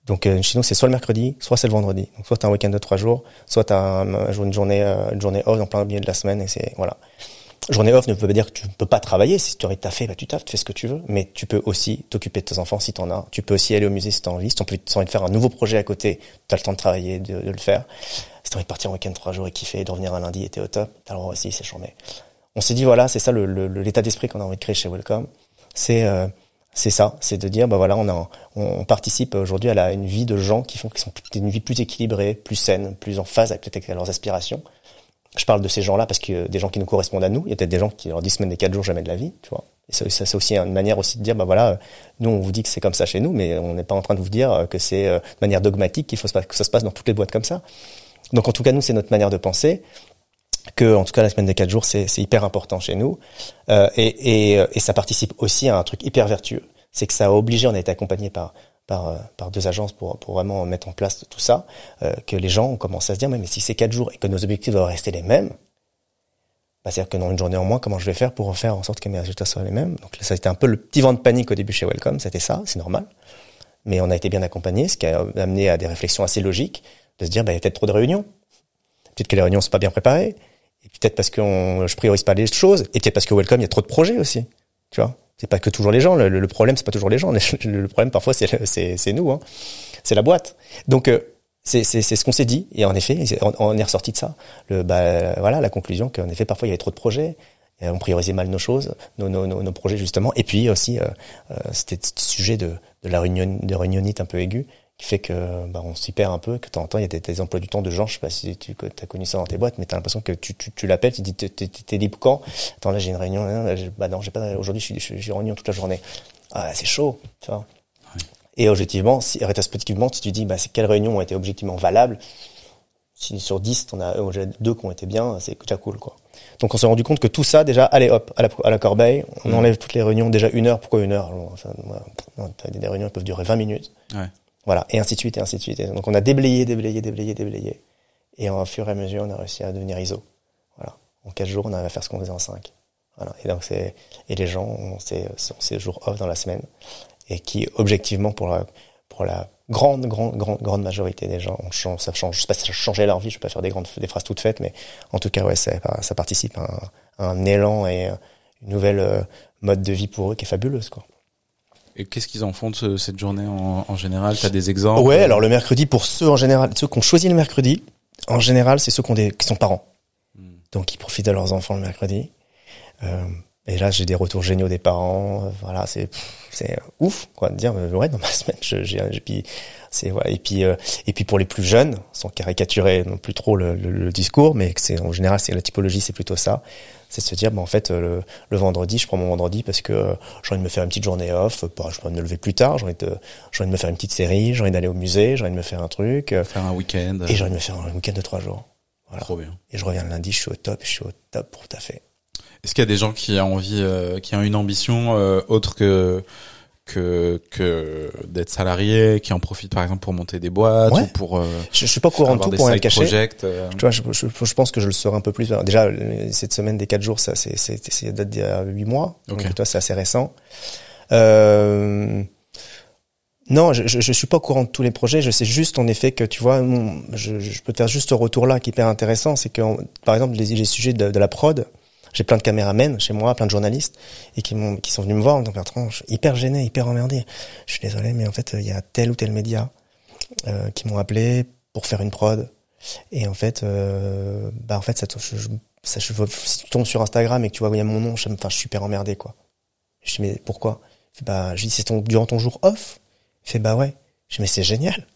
Speaker 3: Donc euh, chez nous, c'est soit le mercredi, soit c'est le vendredi. Donc soit t'as un week-end de trois jours, soit t'as un- un une journée, euh, une journée off dans plein milieu de la semaine et c'est voilà. Journée off ne veut pas dire que tu peux pas travailler. Si tu aurais taffé, bah tu taffes, tu fais ce que tu veux. Mais tu peux aussi t'occuper de tes enfants si t'en as. Tu peux aussi aller au musée si t'as envie. Si envie t'as envie de faire un nouveau projet à côté, t'as le temps de travailler, de le faire. Envie de partir en week-end trois jours et kiffer, et de revenir un lundi et au top, t'as le droit aussi, c'est chambé. On s'est dit voilà, c'est ça l'état d'esprit qu'on a envie de créer chez Welcome. C'est euh, c'est ça, c'est de dire bah voilà, on a on, participe aujourd'hui à la, une vie de gens qui font qui sont une vie plus équilibrée, plus saine, plus en phase avec avec leurs aspirations. Je parle de ces gens-là parce que des gens qui nous correspondent à nous, il y a peut-être des gens qui leur disent semaine des quatre jours jamais de la vie, tu vois. Et ça, c'est aussi une manière aussi de dire bah voilà, nous on vous dit que c'est comme ça chez nous, mais on n'est pas en train de vous dire que c'est euh, de manière dogmatique qu'il faut que ça se passe dans toutes les boîtes comme ça. Donc en tout cas nous c'est notre manière de penser que en tout cas la semaine des quatre jours c'est hyper important chez nous. Euh, et, et, euh, et ça participe aussi à un truc hyper vertueux. C'est que ça a obligé on a été accompagné par par euh, par deux agences pour pour vraiment mettre en place tout ça euh, que les gens ont commencé à se dire mais, si c'est quatre jours et que nos objectifs doivent rester les mêmes bah, c'est-à-dire que dans une journée en moins, comment je vais faire pour faire en sorte que mes résultats soient les mêmes? Donc ça a été un peu le petit vent de panique au début chez Welcome, c'était ça, c'est normal. Mais on a été bien accompagné, ce qui a amené à des réflexions assez logiques, de se dire, bah, il y a peut-être trop de réunions. Peut-être que les réunions sont pas bien préparées. Et peut-être parce que on, je priorise pas les choses. Et peut-être parce que Welcome, il y a trop de projets aussi. Tu vois? C'est pas que toujours les gens. Le, le problème, c'est pas toujours les gens. Le, problème, parfois, c'est, nous. Hein. C'est la boîte. Donc, euh, c'est, ce qu'on s'est dit. Et en effet, on, est ressorti de ça. Le, bah, voilà, la conclusion qu'en effet, parfois, il y avait trop de projets. Et on priorisait mal nos choses, nos, nos, nos, nos projets justement. Et puis aussi, euh, euh, c'était ce sujet de, de la réunion, de réunionnite un peu aiguë qui fait que bah, on s'y perd un peu, que de temps en temps, il y a des, des emplois du temps de gens, je sais pas si tu as connu ça dans tes boîtes, mais tu as l'impression que tu, tu, tu l'appelles, tu dis t'es, libre quand? Attends, là j'ai une réunion, là, bah non, j'ai pas, aujourd'hui je suis, j'ai réunion toute la journée. Ah, c'est chaud, tu vois. Et objectivement, si, rétrospectivement, si tu dis, bah, c'est quelles réunions ont été objectivement valables, si sur 10, t'en as euh, deux qui ont été bien, c'est déjà cool, quoi. Donc on s'est rendu compte que tout ça, déjà, allez hop, à la, à la corbeille, on
Speaker 2: Mhm.
Speaker 3: enlève toutes les réunions, déjà une heure, pourquoi une heure? Enfin, voilà, des des réunions qui peuvent durer 20 minutes.
Speaker 2: Ouais.
Speaker 3: Voilà, et ainsi de suite, et ainsi de suite. Donc on a déblayé, déblayé, déblayé, déblayé. Et au fur et à mesure, on a réussi à devenir ISO. Voilà. En 4 jours, on arrive à faire ce qu'on faisait en 5. Voilà. Et donc c'est, et les gens ont ces, ont ces jours off dans la semaine. et qui objectivement pour la pour la grande grande grande grande majorité des gens on change ça change je sais pas si ça changeait leur vie je peux pas faire des grandes des phrases toutes faites mais en tout cas ouais ça, ça participe à un, un élan et une nouvelle euh, mode de vie pour eux qui est fabuleuse quoi
Speaker 2: et qu'est-ce qu'ils en font de ce- cette journée en, en général? T'as des exemples?
Speaker 3: Ouais, alors le mercredi, pour ceux en général, ceux qui ont choisi le mercredi, en général, c'est ceux qui, ont des, qui sont parents. Donc ils profitent de leurs enfants le mercredi. Euh, et là, j'ai des retours géniaux des parents. euh, voilà, c'est c'est ouf, quoi, de dire euh, ouais dans ma semaine, j'ai puis c'est ouais, et puis euh, et puis pour les plus jeunes, sans caricaturer non plus trop le, le- le discours, mais c'est en général, c'est la typologie, c'est plutôt ça. C'est de se dire, bah, en fait, euh, le, le vendredi, je prends mon vendredi parce que euh, j'ai envie de me faire une petite journée off. euh, Pas, je peux me lever plus tard. J'ai envie de, j'ai envie de me faire une petite série. J'ai envie d'aller au musée. J'ai envie de me faire un truc. euh,
Speaker 2: Faire un week-end.
Speaker 3: et j'ai envie de me faire un week-end de trois jours. Voilà.
Speaker 2: Trop bien.
Speaker 3: Et je reviens le lundi, je suis au top, je suis au top pour taffer.
Speaker 2: Est-ce qu'il y a des gens qui ont envie, euh, qui ont une ambition euh, autre que que que d'être salarié, qui en profitent par exemple pour monter des boîtes
Speaker 3: Ouais.
Speaker 2: ou pour euh,
Speaker 3: Je, je suis pas courant de tout pour rien cacher.
Speaker 2: projects, euh,
Speaker 3: Tu vois, je, je, je pense que je le saurai un peu plus. Alors, déjà, le- cette semaine des quatre jours, ça, c'est, c'est, c'est date d'il y a huit mois.
Speaker 2: Ok.
Speaker 3: Donc, toi, c'est assez récent. Euh, non, je, je, je suis pas au courant de tous les projets. Je sais juste, en effet, que tu vois, mon- je, je peux te faire juste ce retour-là qui est hyper intéressant. C'est que, par exemple, les, les sujets de, de la prod, j'ai plein de caméramens chez moi, plein de journalistes, et qui m'ont, qui sont venus me voir en disant, je suis hyper gêné, hyper emmerdé. Je suis désolé, mais en fait, il y a tel ou tel média, euh, qui m'ont appelé pour faire une prod. Et en fait, euh, bah en fait, ça, je, ça, je, si tu sur Instagram et que tu vois il y a mon nom, je, enfin, je suis super emmerdé, quoi. Je dis, mais pourquoi? Bah, je dis, c'est ton, durant ton jour off? Il fait, bah ouais. Je dis, mais c'est génial.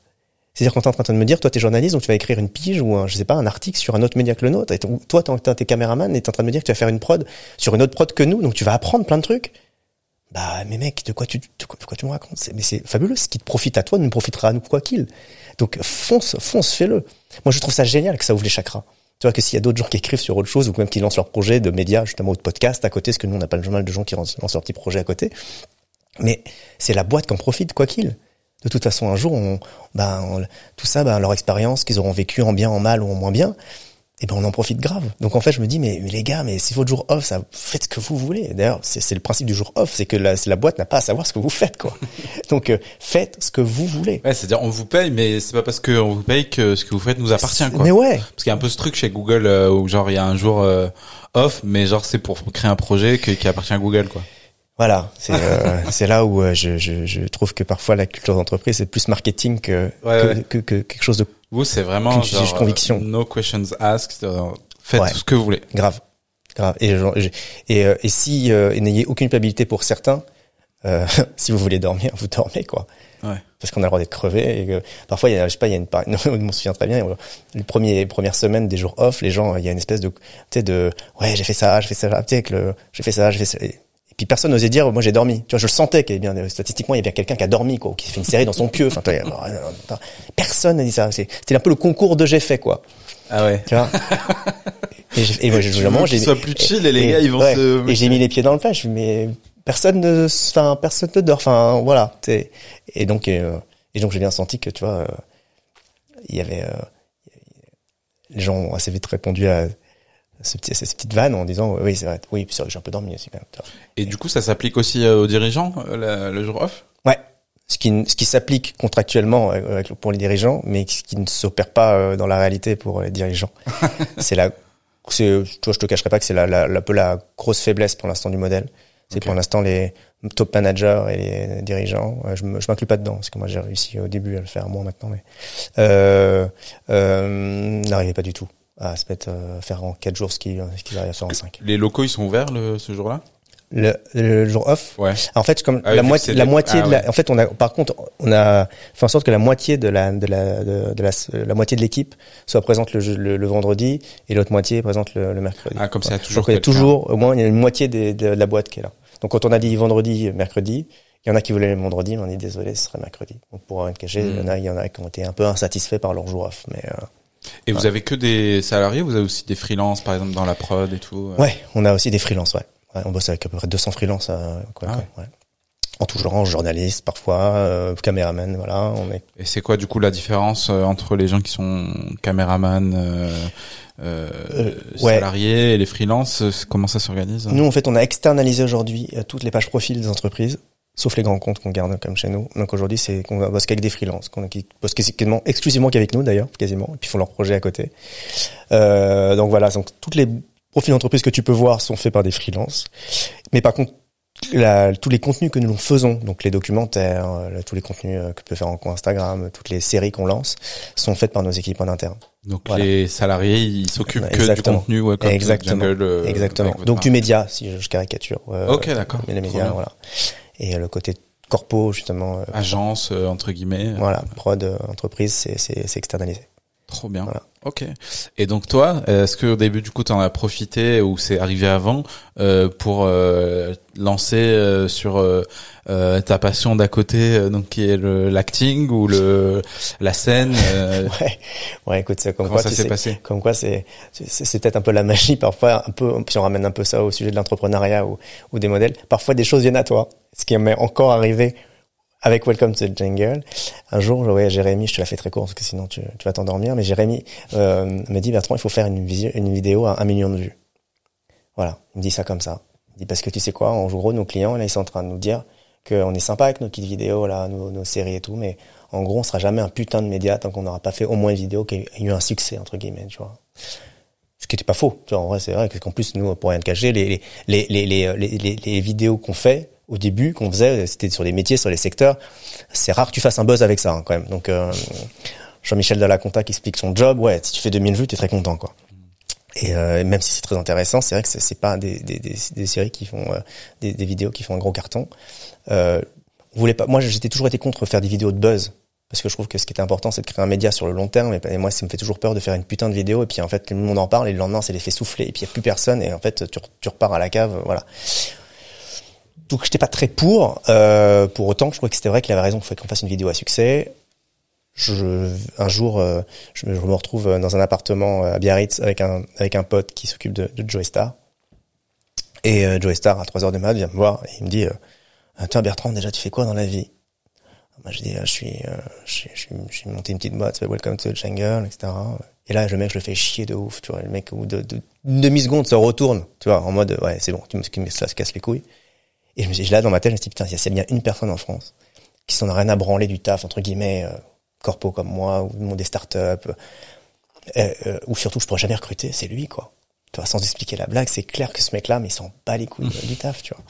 Speaker 3: C'est-à-dire quand t'es en train de me dire, toi, t'es journaliste, donc tu vas écrire une pige ou un, je sais pas, un article sur un autre média que le nôtre. Et toi, t'es caméraman et t'es en train de me dire que tu vas faire une prod sur une autre prod que nous, donc tu vas apprendre plein de trucs. Bah, mais mec, de quoi tu, de quoi, tu me racontes? Mais c'est fabuleux. Ce qui te profite à toi nous profitera à nous quoi qu'il. Donc fonce, fonce, fais-le. Moi, je trouve ça génial que ça ouvre les chakras. Tu vois que s'il y a d'autres gens qui écrivent sur autre chose ou même qui lancent leur projet de médias justement ou de podcast à côté, parce que nous on n'a pas le mal de gens qui lancent lancent leur petit projet à côté. Mais c'est la boîte qui en profite quoi qu'il. De toute façon, un jour, on, ben, on- tout ça, ben, leur expérience qu'ils auront vécu en bien, en mal ou en moins bien, et ben on en profite grave. Donc en fait, je me dis mais, mais les gars, mais si votre jour off, ça faites ce que vous voulez. D'ailleurs, c'est c'est le principe du jour off, c'est que la, c'est la boîte n'a pas à savoir ce que vous faites quoi. Donc euh, faites ce que vous voulez.
Speaker 2: Ouais, c'est-à-dire on vous paye, mais c'est pas parce que on vous paye que ce que vous faites nous appartient, quoi.
Speaker 3: Mais ouais,
Speaker 2: Parce qu'il y a un peu ce truc chez Google euh, où genre il y a un jour euh, off, mais genre c'est pour créer un projet que- qui appartient à Google, quoi.
Speaker 3: Voilà, c'est euh, là où euh, je, je, je trouve que parfois la culture d'entreprise c'est plus marketing que,
Speaker 2: Ouais,
Speaker 3: que,
Speaker 2: ouais.
Speaker 3: que, que quelque chose de
Speaker 2: Vous, c'est vraiment genre
Speaker 3: conviction.
Speaker 2: euh, no questions asked. euh, faites
Speaker 3: Ouais.
Speaker 2: tout ce que vous voulez.
Speaker 3: grave, grave. Et, et, et si euh, n'ayez aucune culpabilité pour certains, euh, si vous voulez dormir, vous dormez quoi.
Speaker 2: Ouais.
Speaker 3: Parce qu'on a le droit d'être crevé. Et que, parfois, il y a, je sais pas, il y a une, non, je m'en souviens très bien. Les premiers premières semaines des jours off, les gens, il y a une espèce de, tu sais, de, ouais, j'ai fait ça, j'ai fait ça, tu sais, j'ai fait ça, j'ai fait ça. Et puis personne n'osait dire, moi j'ai dormi. Tu vois, je le sentais qu'il y avait bien, statistiquement, il y avait quelqu'un qui a dormi, quoi, ou qui fait une série dans son pieu. Enfin, personne n'a dit ça. C'est- C'était un peu le concours de j'ai fait, quoi.
Speaker 2: Ah ouais.
Speaker 3: Tu vois. Et, j'ai- et moi, vraiment,
Speaker 2: qu'ils
Speaker 3: j'ai,
Speaker 2: soient plus chill et les gars, ils vont
Speaker 3: ouais.
Speaker 2: se-
Speaker 3: Et j'ai mis les pieds dans le. Je suis, mais personne ne, enfin, personne ne dort. Enfin, voilà. t'sais. Et donc, euh, et donc, j'ai bien senti que, tu vois, euh, il y avait, euh, les gens ont assez vite répondu à ce petit, cette petite vanne en disant, oui, c'est vrai, oui, puis c'est vrai que j'ai un peu dormi aussi quand même.
Speaker 2: Et du coup, ça s'applique aussi euh, aux dirigeants euh, la- le jour off?
Speaker 3: Ouais. Ce qui, ce qui s'applique contractuellement euh, avec- pour les dirigeants, mais qui qui ne s'opère pas dans la réalité pour les dirigeants. c'est la, c'est, toi, je te cacherai pas que c'est la, la, la, peu la grosse faiblesse pour l'instant du modèle. C'est pour l'instant les top managers et les dirigeants. Je, je m'inclus pas dedans parce que moi j'ai réussi au début à le faire moins maintenant, mais euh, euh, n'arrivez pas du tout à se mettre euh, à faire en quatre jours ce qu'ils ce qu'ils arrivent à faire en cinq.
Speaker 2: Les locaux, ils sont ouverts le, ce jour-là?
Speaker 3: Le, le jour off,
Speaker 2: Ouais.
Speaker 3: en fait, comme
Speaker 2: Ah
Speaker 3: la moitié, la
Speaker 2: des-
Speaker 3: moitié
Speaker 2: ah
Speaker 3: de la,
Speaker 2: ouais.
Speaker 3: en fait, on a, par contre, on a fait en sorte que la moitié de la, de la, de, de la, la moitié de l'équipe soit présente le, le, le vendredi et l'autre moitié est présente le, le mercredi.
Speaker 2: Ah, comme ça, toujours
Speaker 3: Donc, il y a toujours, au moins, il y a une moitié des- de, la boîte qui est là. Donc, quand on a dit vendredi, mercredi, il y en a qui voulaient le vendredi, mais on est désolé, ce serait mercredi. Donc, pour rien cacher, il y en a, il y en a qui ont été un peu insatisfaits par leur jour off, mais, euh,
Speaker 2: Et vous avez que des salariés, vous avez aussi des freelances, par exemple, dans la prod et tout. euh
Speaker 3: Ouais, on a aussi des freelances, ouais. Ouais, on bosse avec à peu près 200 freelances, euh, quoi,
Speaker 2: Ah
Speaker 3: quoi, ouais. En tout genre, journalistes parfois, euh, caméraman, voilà. On est.
Speaker 2: Et c'est quoi du coup la différence euh, entre les gens qui sont caméramans, euh, salariés et les freelances Comment ça s'organise?
Speaker 3: Nous, en fait, on a externalisé aujourd'hui toutes les pages profils des entreprises sauf les grands comptes qu'on garde comme chez nous. Donc aujourd'hui, c'est qu'on bosse qu'avec des freelances, qu'on qui bossent quasiment exclusivement qu'avec nous d'ailleurs, quasiment, et puis font leurs projets à côté. Euh, donc voilà, donc toutes les profils d'entreprise que tu peux voir sont faits par des freelances. Mais par contre, la, tous les contenus que nous faisons, donc les documentaires, euh, tous les contenus euh, que peut faire en Instagram, toutes les séries qu'on lance, sont faites par nos équipes en interne.
Speaker 2: Donc
Speaker 3: Voilà.
Speaker 2: les salariés, ils s'occupent que du contenu, ouais, comme
Speaker 3: Exactement.
Speaker 2: Jungle, euh,
Speaker 3: Exactement. Donc du média, si je, je caricature. euh,
Speaker 2: Ok, d'accord.
Speaker 3: Mais les médias, voilà. Et euh, le côté corpo, justement, euh,
Speaker 2: Agence euh, entre guillemets.
Speaker 3: voilà, prod, entreprise, c'est externalisé.
Speaker 2: Trop bien.
Speaker 3: Voilà.
Speaker 2: Ok. Et donc toi, est-ce que au début du coup tu en as profité ou c'est arrivé avant euh, pour euh, lancer euh, sur euh, euh, ta passion d'à côté, euh, donc qui est le l'acting ou le la scène euh,
Speaker 3: Ouais, ouais, écoute, c'est comme
Speaker 2: Comment
Speaker 3: quoi,
Speaker 2: ça s'est passé?
Speaker 3: comme quoi, c'est c'est c'est peut-être un peu la magie parfois, un peu. Si on ramène un peu ça au sujet de l'entrepreneuriat ou ou des modèles, parfois des choses viennent à toi. Ce qui m'est encore arrivé avec Welcome to the Jungle. Un jour, ouais, Jérémy, je te la fais très court parce que sinon tu, vas t'endormir, mais Jérémy euh, me dit Bertrand, il faut faire une, vidéo à un million de vues. Voilà, il me dit ça comme ça. Il dit parce que tu sais quoi, en gros, nos clients, là, ils sont en train de nous dire qu'on est sympa avec nos petites vidéos, là, nos, séries et tout, mais en gros, on sera jamais un putain de média tant qu'on n'aura pas fait au moins une vidéo qui a eu un succès, entre guillemets, tu vois. Ce qui était pas faux, tu vois, en vrai, c'est vrai, qu'en plus, nous, pour rien te cacher, les vidéos qu'on fait, au début, qu'on faisait, c'était sur des métiers, sur les secteurs, c'est rare que tu fasses un buzz avec ça, hein, quand même. Donc, euh, Jean-Michel Delaconta qui explique son job, ouais, si tu fais 2000 vues, t'es très content, quoi. Et euh, même si c'est très intéressant, c'est vrai que c'est pas des, des, des, séries qui font euh, des, vidéos qui font un gros carton. Euh, voulait pas. Moi, j'étais toujours été contre faire des vidéos de buzz parce que je trouve que ce qui était important, c'est de créer un média sur le long terme. Et, moi, ça me fait toujours peur de faire une putain de vidéo et puis en fait, le monde en parle et le lendemain, c'est l'effet soufflé et puis il y a plus personne et en fait, tu, tu repars à la cave, voilà. Donc, j'étais pas très pour. Euh, pour autant, je trouvais que c'était vrai qu'il avait raison qu'il fallait qu'on fasse une vidéo à succès. Je, un jour, euh, je, me- retrouve dans un appartement à Biarritz avec un avec un pote qui s'occupe de, de Joey Star. Et euh, Joey Star à 3 heures du mat vient me voir et il me dit euh, Toi Bertrand, déjà tu fais quoi dans la vie? Moi je dis je suis euh, je suis je suis- monté une petite boîte, Welcome to the Jungle, etc. Et là le mec je le fais chier de ouf, tu vois, le mec au de, de une demi seconde se retourne, tu vois, en mode ouais c'est bon, tu me ça se casse les couilles. Et je me suis là dans ma tête, je me suis dit putain, il y a bien une personne en France qui s'en a rien à branler du taf entre guillemets euh, corpo comme moi ou monde des startups euh, euh, ou surtout je pourrais jamais recruter, c'est lui quoi. Tu vois, sans expliquer la blague, c'est clair que ce mec-là, mais il s'en bat les couilles euh, du taf, tu vois.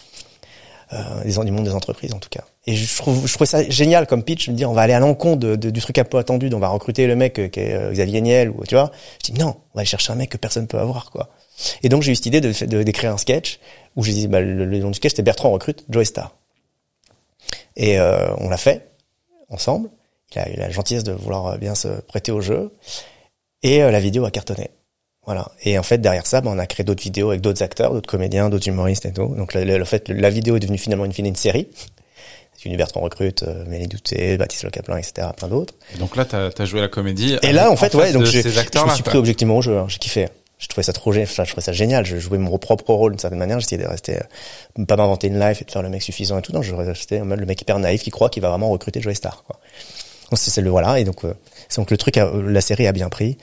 Speaker 3: Euh, du monde des entreprises en tout cas. Et je trouve, je trouve ça génial comme pitch, de me dire on va aller à l'encontre de, du truc un peu attendu, on va recruter le mec euh, qui est euh, Xavier Niel ou tu vois. Je dis non, on va aller chercher un mec que personne peut avoir quoi. Et donc j'ai eu cette idée de de- d'écrire un sketch où j'ai dit bah, le, le nom du sketch c'était Bertrand recrute Joey Star. Et euh, on l'a fait ensemble. Il a eu la gentillesse de vouloir euh, bien se prêter au jeu. Et euh, la vidéo a cartonné. Voilà. Et en fait, derrière ça, ben, on a créé d'autres vidéos avec d'autres acteurs, d'autres comédiens, d'autres humoristes et tout. Donc, le, le- le fait, la vidéo est devenue finalement une, une série. Une Bertrand recrute, euh, Mélie Douté, Baptiste Le Caplin, etc., plein d'autres.
Speaker 2: Et donc là, t'as as joué la comédie.
Speaker 3: Et là, en fait, ouais, donc je
Speaker 2: acteurs
Speaker 3: me suis pris objectivement au jeu. hein. J'ai kiffé. Je trouvais ça trop génial. Je jouais mon propre rôle d'une certaine manière. J'essayais de rester, euh, pas m'inventer une life et de faire le mec suffisant et tout. Non, je restais le mec hyper naïf qui croit qu'il va vraiment recruter Joey Star, quoi. Donc c'est le voilà. Et donc, euh, donc le truc, a- la série a bien pris.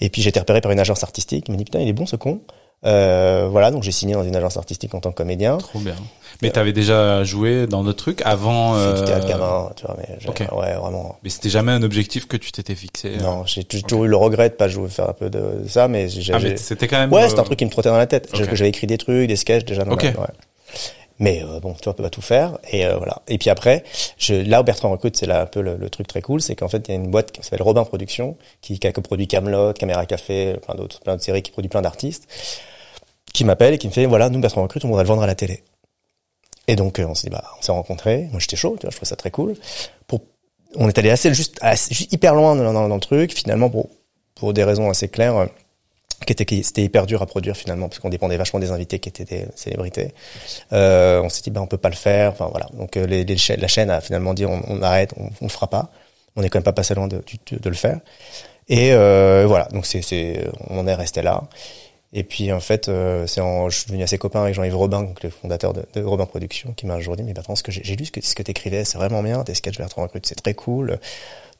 Speaker 3: Et puis j'ai été repéré par une agence artistique. qui m'a dit putain, il est bon ce con. Euh, voilà, donc j'ai signé dans une agence artistique en tant que comédien.
Speaker 2: Trop bien. Mais t'avais déjà joué dans d'autres trucs avant.
Speaker 3: Du
Speaker 2: euh,
Speaker 3: gamin, tu vois, mais ouais, vraiment.
Speaker 2: Mais c'était jamais un objectif que tu t'étais fixé. euh.
Speaker 3: Non, j'ai toujours eu le regret de pas jouer, faire un peu de ça, mais j'ai
Speaker 2: Ah, mais c'était quand même.
Speaker 3: Ouais,
Speaker 2: euh,
Speaker 3: c'est un truc qui me trottait dans la tête. J'avais écrit des trucs, des sketchs déjà dans
Speaker 2: Ok.
Speaker 3: ma- ouais. Mais euh, bon, tu vois, on peut pas tout faire. Et euh, voilà. Et puis après, je, là où Bertrand recrute, c'est là un peu le, le truc très cool, c'est qu'en fait, il y a une boîte qui s'appelle Robin Productions, qui, qui a coproduit Camelot, Caméra Café, plein d'autres, plein de séries, qui produit plein d'artistes, qui m'appelle et qui me fait, voilà, nous Bertrand recrute, on voudrait le vendre à la télé. Et donc, euh, on s'est dit, bah, on s'est rencontrés. Moi, j'étais chaud, tu vois, je trouvais ça très cool. Pour, on est allé assez juste, assez- juste hyper loin dans, dans- dans le truc. Finalement, pour, pour des raisons assez claires, euh, qui était c'était hyper dur à produire finalement parce qu'on dépendait vachement des invités qui étaient des célébrités. Euh, on s'est dit bah on peut pas le faire. Enfin voilà. Donc euh, les, les la chaîne a finalement dit on, on arrête, on, on le fera pas. On est quand même pas passé loin de, de, de le faire. Et euh, voilà. Donc c'est on est resté là. Et puis en fait, euh, c'est en, je suis devenu assez copain avec Jean-Yves Robin, donc le fondateur de, Robin Productions, qui m'a un jour dit mais Bertrand, ce que j'ai lu ce que ce que t'écrivais, c'est vraiment bien. Tes sketchs Bertrand recrute, c'est très cool.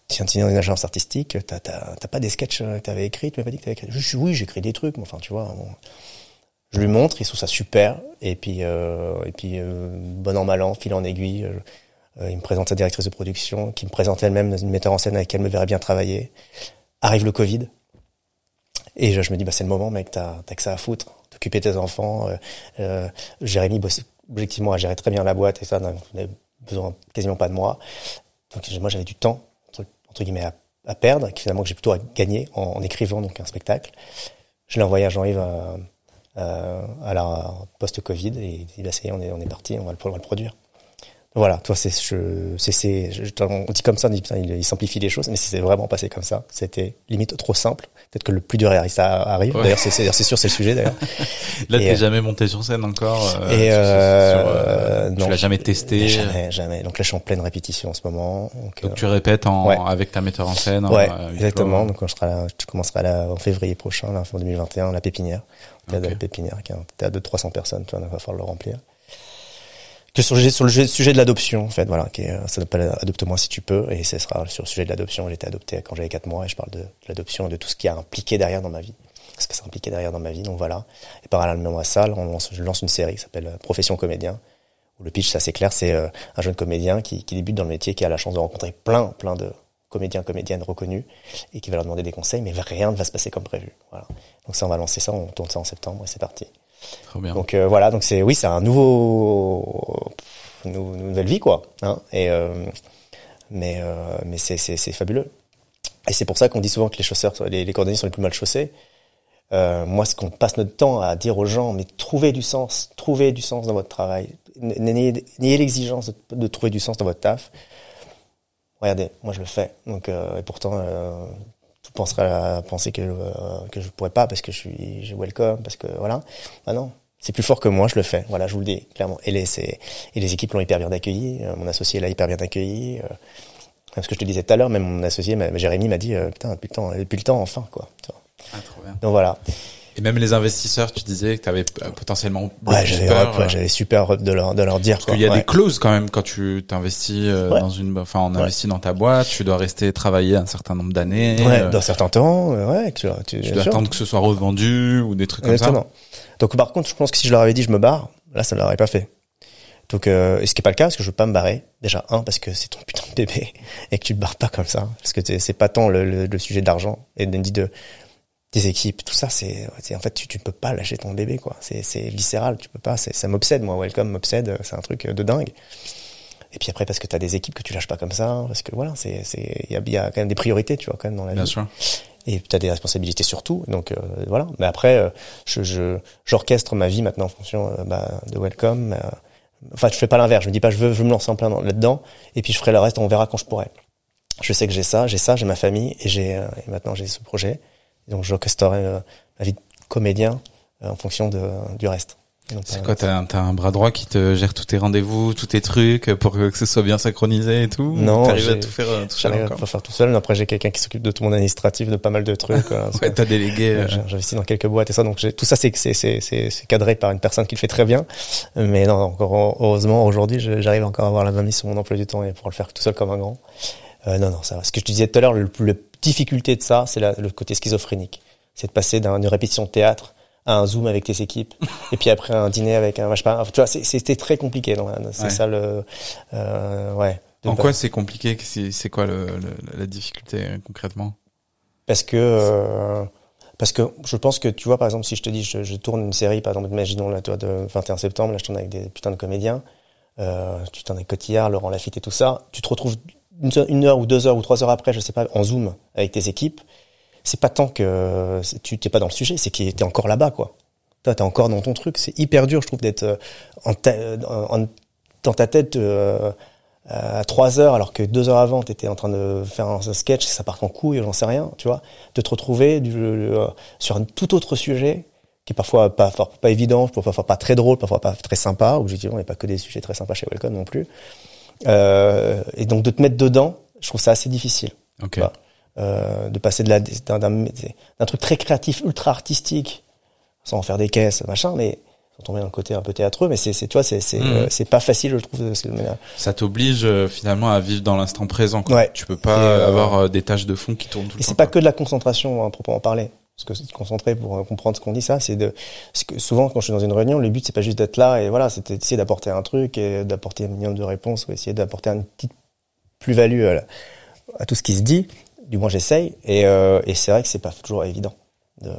Speaker 3: Tiens, tiens, dans une agence artistique, t'as pas des sketchs euh, que t'avais écrits, tu m'as pas dit que t'avais écrit. Je, oui, j'écris des trucs, mais enfin tu vois. bon. Je lui montre, il trouve ça super, et puis euh, et puis euh, bon an mal an, fil en aiguille, euh, il me présente sa directrice de production, qui me présente elle-même une metteur en scène avec qui elle me verrait bien travailler. Arrive le Covid, et je, me dis bah c'est le moment, mec, t'as que ça à foutre, t'occuper tes enfants. Euh, euh, Jérémy bosse objectivement a géré très bien la boîte et ça, donc, on avait besoin quasiment pas de moi. Donc moi j'avais du temps entre, guillemets à, à perdre, finalement que j'ai plutôt à gagner en, écrivant donc un spectacle. Je l'ai envoyé à Jean-Yves à, à, à la post-Covid et il dit bah ça y est, on est on est parti, on va le, on va le produire. Voilà, toi c'est je c'est c'est je- on dit comme ça, on dit putain il, il simplifie les choses, mais c'est vraiment passé comme ça. C'était limite trop simple. Peut-être que le plus dur arrive, ça arrive.
Speaker 2: Ouais.
Speaker 3: D'ailleurs c'est c'est sûr c'est le sujet d'ailleurs.
Speaker 2: Là, t'es
Speaker 3: euh,
Speaker 2: jamais monté sur scène encore. euh,
Speaker 3: et euh,
Speaker 2: sur, euh,
Speaker 3: non,
Speaker 2: tu l'as jamais testé.
Speaker 3: Jamais, jamais. Donc là, je suis en pleine répétition en ce moment. Donc,
Speaker 2: Donc
Speaker 3: euh,
Speaker 2: tu répètes en,
Speaker 3: Ouais.
Speaker 2: avec ta metteur en scène.
Speaker 3: ouais, exactement. Donc quand je serai là, je commencerai là en février prochain, là, en 2021, la Pépinière, théâtre
Speaker 2: Ok.
Speaker 3: de la Pépinière, qui est un théâtre de 300 personnes. Tu vois, donc il va falloir le remplir. Que sur sur le sujet de l'adoption, en fait, voilà, qui est, euh, ça s'appelle Adopte-moi si tu peux, et ce sera sur le sujet de l'adoption. J'ai été adopté quand j'avais 4 mois, et je parle de, l'adoption et de tout ce qui a impliqué derrière dans ma vie. Ce que ça impliqué derrière dans ma vie, donc voilà. Et parallèlement à ça, on lance, je lance une série qui s'appelle euh, Profession comédien, où le pitch, c'est assez clair, c'est euh, un jeune comédien qui, qui débute dans le métier, qui a la chance de rencontrer plein, plein de comédiens, comédiennes reconnus, et qui va leur demander des conseils, mais rien ne va se passer comme prévu. Voilà. Donc ça, on va lancer ça, on tourne ça en septembre, et c'est parti. Donc euh, voilà, donc c'est oui, c'est un nouveau une nou- une nouvelle vie quoi. Hein, et euh, mais euh, mais c'est c'est fabuleux. Et c'est pour ça qu'on dit souvent que les chausseurs, les, les cordonniers sont les plus mal chaussés. Moi, ce qu'on passe notre temps à dire aux gens, mais trouvez du sens, trouvez du sens dans votre travail, n'ayez l'exigence de, trouver du sens dans votre taf. Regardez, moi je le fais. Donc et pourtant, à penser que euh, que je pourrais pas parce que je suis je welcome parce que voilà. Ah non, c'est plus fort que moi, je le fais. Voilà, je vous le dis clairement. Et les c'est et les équipes l'ont hyper bien accueilli. Euh, mon associé l'a hyper bien accueilli. Euh, parce que je te disais tout à l'heure, même mon associé, Jérémy m'a dit euh, putain depuis le temps, depuis le temps enfin quoi.
Speaker 2: Ah, trop bien.
Speaker 3: Donc voilà.
Speaker 2: Et même les investisseurs, tu disais que tu avais potentiellement
Speaker 3: Ouais, j'avais ouais,
Speaker 2: euh,
Speaker 3: j'avais super hâte de leur de leur dire
Speaker 2: Parce qu'il y a
Speaker 3: Ouais.
Speaker 2: des clauses quand même quand tu t'investis euh,
Speaker 3: Ouais.
Speaker 2: dans une, enfin, on investit dans ta boîte, tu dois rester travailler un certain nombre d'années.
Speaker 3: Ouais,
Speaker 2: euh,
Speaker 3: dans certains temps, euh, ouais, tu, tu,
Speaker 2: tu dois
Speaker 3: sûr.
Speaker 2: attendre que ce soit revendu ou des trucs comme
Speaker 3: Exactement. Donc par contre, je pense que si je leur avais dit je me barre, là ça ne l'aurait pas fait. Donc euh, et ce qui est pas le cas parce que je veux pas me barrer. Déjà un parce que c'est ton putain de bébé et que tu te barres pas comme ça parce que t'es- c'est pas tant le, le, le sujet d'argent et de, de des équipes, tout ça c'est en fait tu tu ne peux pas lâcher ton bébé quoi. C'est viscéral, tu peux pas, ça m'obsède moi, welcome m'obsède, c'est un truc de dingue. Et puis après parce que tu as des équipes que tu lâches pas comme ça parce que voilà, c'est c'est il y a, y a quand même des priorités, tu vois quand même dans la.
Speaker 2: Bien
Speaker 3: vie
Speaker 2: sûr.
Speaker 3: et tu as des responsabilités surtout donc euh, voilà mais après euh, je je j'orchestre ma vie maintenant en fonction euh, bah, de welcome euh, enfin je fais pas l'inverse je me dis pas je veux je veux me lancer en plein dans- là-dedans et puis je ferai le reste on verra quand je pourrai je sais que j'ai ça j'ai ça j'ai ma famille et j'ai euh, et maintenant j'ai ce projet donc j'orchestrerai euh, ma vie de comédien euh, en fonction de du reste
Speaker 2: C'est
Speaker 3: euh,
Speaker 2: quoi, t'as un, un bras droit qui te gère tous tes rendez-vous, tous tes trucs pour que ce soit bien synchronisé et tout?
Speaker 3: Non,
Speaker 2: T'arrives à
Speaker 3: j'ai-
Speaker 2: tout faire euh, tout seul
Speaker 3: J'arrive à
Speaker 2: encore?
Speaker 3: faire tout seul. Après, j'ai quelqu'un qui s'occupe de tout mon administratif, de pas mal de trucs.
Speaker 2: Ouais, t'as délégué. euh,
Speaker 3: J'investis dans quelques boîtes et ça, donc tout ça, c'est cadré par une personne qui le fait très bien. Mais non, encore heureusement aujourd'hui, j'arrive encore à avoir la main mise sur mon emploi du temps et pour le faire tout seul comme un grand. Euh, non, non, ça va. Ce que je te disais tout à l'heure, le, le difficulté de ça, c'est la- le côté schizophrénique. C'est de passer d'une répétition de théâtre à un zoom avec tes équipes et puis après un dîner avec un, je sais pas, tu vois, c'était très compliqué. C'est
Speaker 2: Ouais.
Speaker 3: ça le, euh, ouais.
Speaker 2: En quoi c'est compliqué? C'est quoi le, le- la difficulté euh, concrètement?
Speaker 3: Parce que euh, parce que je pense que tu vois par exemple si je te dis je, je tourne une série par exemple imaginons là toi de 21 septembre là je tourne avec des putains de comédiens euh, tu tournes avec Cotillard Laurent Lafitte et tout ça tu te retrouves une, heure- ou deux heures ou trois heures après je sais pas en zoom avec tes équipes c'est pas tant que tu t'es pas dans le sujet c'est que t'es encore là-bas quoi. Toi t'es encore dans ton truc. C'est hyper dur je trouve d'être euh, en, ta- en- dans ta tête euh, à trois heures alors que deux heures avant t'étais en train de faire un sketch ça part en couille j'en sais rien tu vois. De te retrouver du, euh, sur un tout autre sujet qui est parfois pas pas, pas évident parfois pas très drôle parfois pas très sympa objectivement il n'y a pas que des sujets très sympas chez Welcome non plus et donc de te mettre dedans je trouve ça assez difficile
Speaker 2: Ok.
Speaker 3: Bah, euh, de passer de la d'un truc très créatif ultra artistique sans en faire des caisses machin mais sans tomber dans le côté un peu théâtreux mais c'est c'est tu vois c'est c'est
Speaker 2: Mhm.
Speaker 3: euh, c'est pas facile je trouve de-
Speaker 2: Ça t'oblige euh, finalement à vivre dans l'instant présent. Quoi.
Speaker 3: Ouais.
Speaker 2: Tu peux pas
Speaker 3: euh,
Speaker 2: avoir euh, des tâches de fond qui tournent tout
Speaker 3: Et
Speaker 2: le temps.
Speaker 3: c'est pas
Speaker 2: quoi.
Speaker 3: que de la concentration à proprement parler. Se concentrer pour euh, comprendre ce qu'on dit. Ça, c'est de souvent quand je suis dans une réunion, le but c'est pas juste d'être là et voilà, c'est d'essayer d'apporter un truc et d'apporter un minimum de réponses ou essayer d'apporter une petite plus-value à, tout ce qui se dit. Du moins, j'essaye et, euh, et c'est vrai que c'est pas toujours évident. De,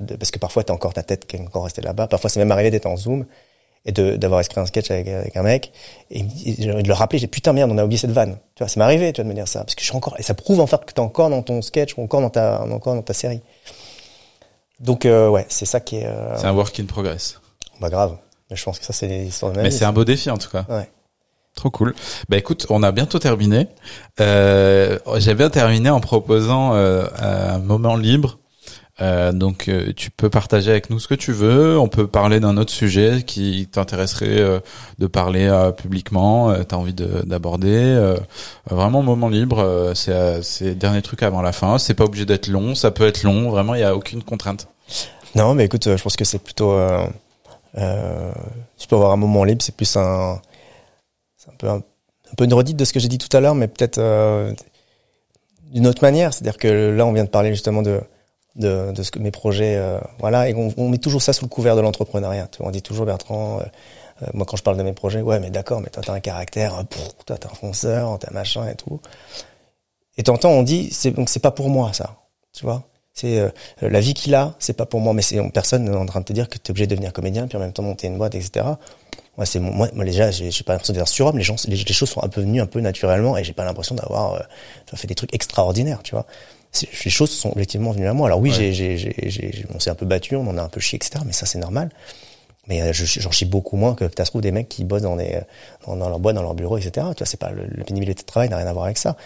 Speaker 3: de, parce que parfois t'as encore ta tête qui est encore restée là-bas. Parfois, c'est même arrivé d'être en zoom et d'avoir écrit un sketch avec, avec un mec et, de le rappeler j'ai putain merde on a oublié cette vanne tu vois ça m'est arrivé tu vois de me dire ça parce que je suis encore et ça prouve en fait que t'es encore dans ton sketch ou encore dans ta encore dans ta série donc euh, ouais c'est ça qui est euh...
Speaker 2: c'est un work in progress
Speaker 3: bah grave mais je pense que ça c'est l'histoire de
Speaker 2: mais c'est un beau défi en tout cas
Speaker 3: ouais
Speaker 2: Trop cool. Bah écoute, on a bientôt terminé. Euh, J'ai bien terminé en proposant euh, un moment libre euh, donc euh, tu peux partager avec nous ce que tu veux. On peut parler d'un autre sujet qui t'intéresserait euh, de parler publiquement. T'as envie d'aborder. vraiment moment libre. c'est c'est dernier truc avant la fin. C'est pas obligé d'être long. Ça peut être long. Vraiment, il y a aucune contrainte.
Speaker 3: Non, mais écoute, je pense que c'est plutôt. Euh, tu peux avoir un moment libre. C'est plus un. C'est un peu un, peu une redite de ce que j'ai dit tout à l'heure, mais peut-être d'une autre manière. C'est-à-dire que là, on vient de parler justement de de, de ce que mes projets euh, voilà et on, met toujours ça sous le couvert de l'entrepreneuriat on dit toujours Bertrand euh, euh, moi quand je parle de mes projets ouais mais d'accord mais toi t'as un caractère toi t'es un fonceur t'es un machin et tout et t'entends on dit c'est donc c'est pas pour moi ça tu vois? C'est la vie qu'il a c'est pas pour moi mais c'est personne n'est en train de te dire que t'es obligé de devenir comédien puis en même temps monter une boîte etc moi c'est moi, moi déjà j'ai pas l'impression d'être surhomme les gens les, les, choses sont un peu venues un peu naturellement et j'ai pas l'impression d'avoir fait des trucs extraordinaires tu vois les choses sont objectivement venues à moi. Alors oui, j'ai, j'ai, j'ai, on s'est un peu battu, on en a un peu chié, etc. Mais ça, c'est normal. Mais euh, j'en chie beaucoup moins que tu trouves des mecs qui bossent dans, des, dans, leur boîte, dans leur bureau, etc. Tu vois, c'est pas le, la pénibilité de travail n'a rien à voir avec ça.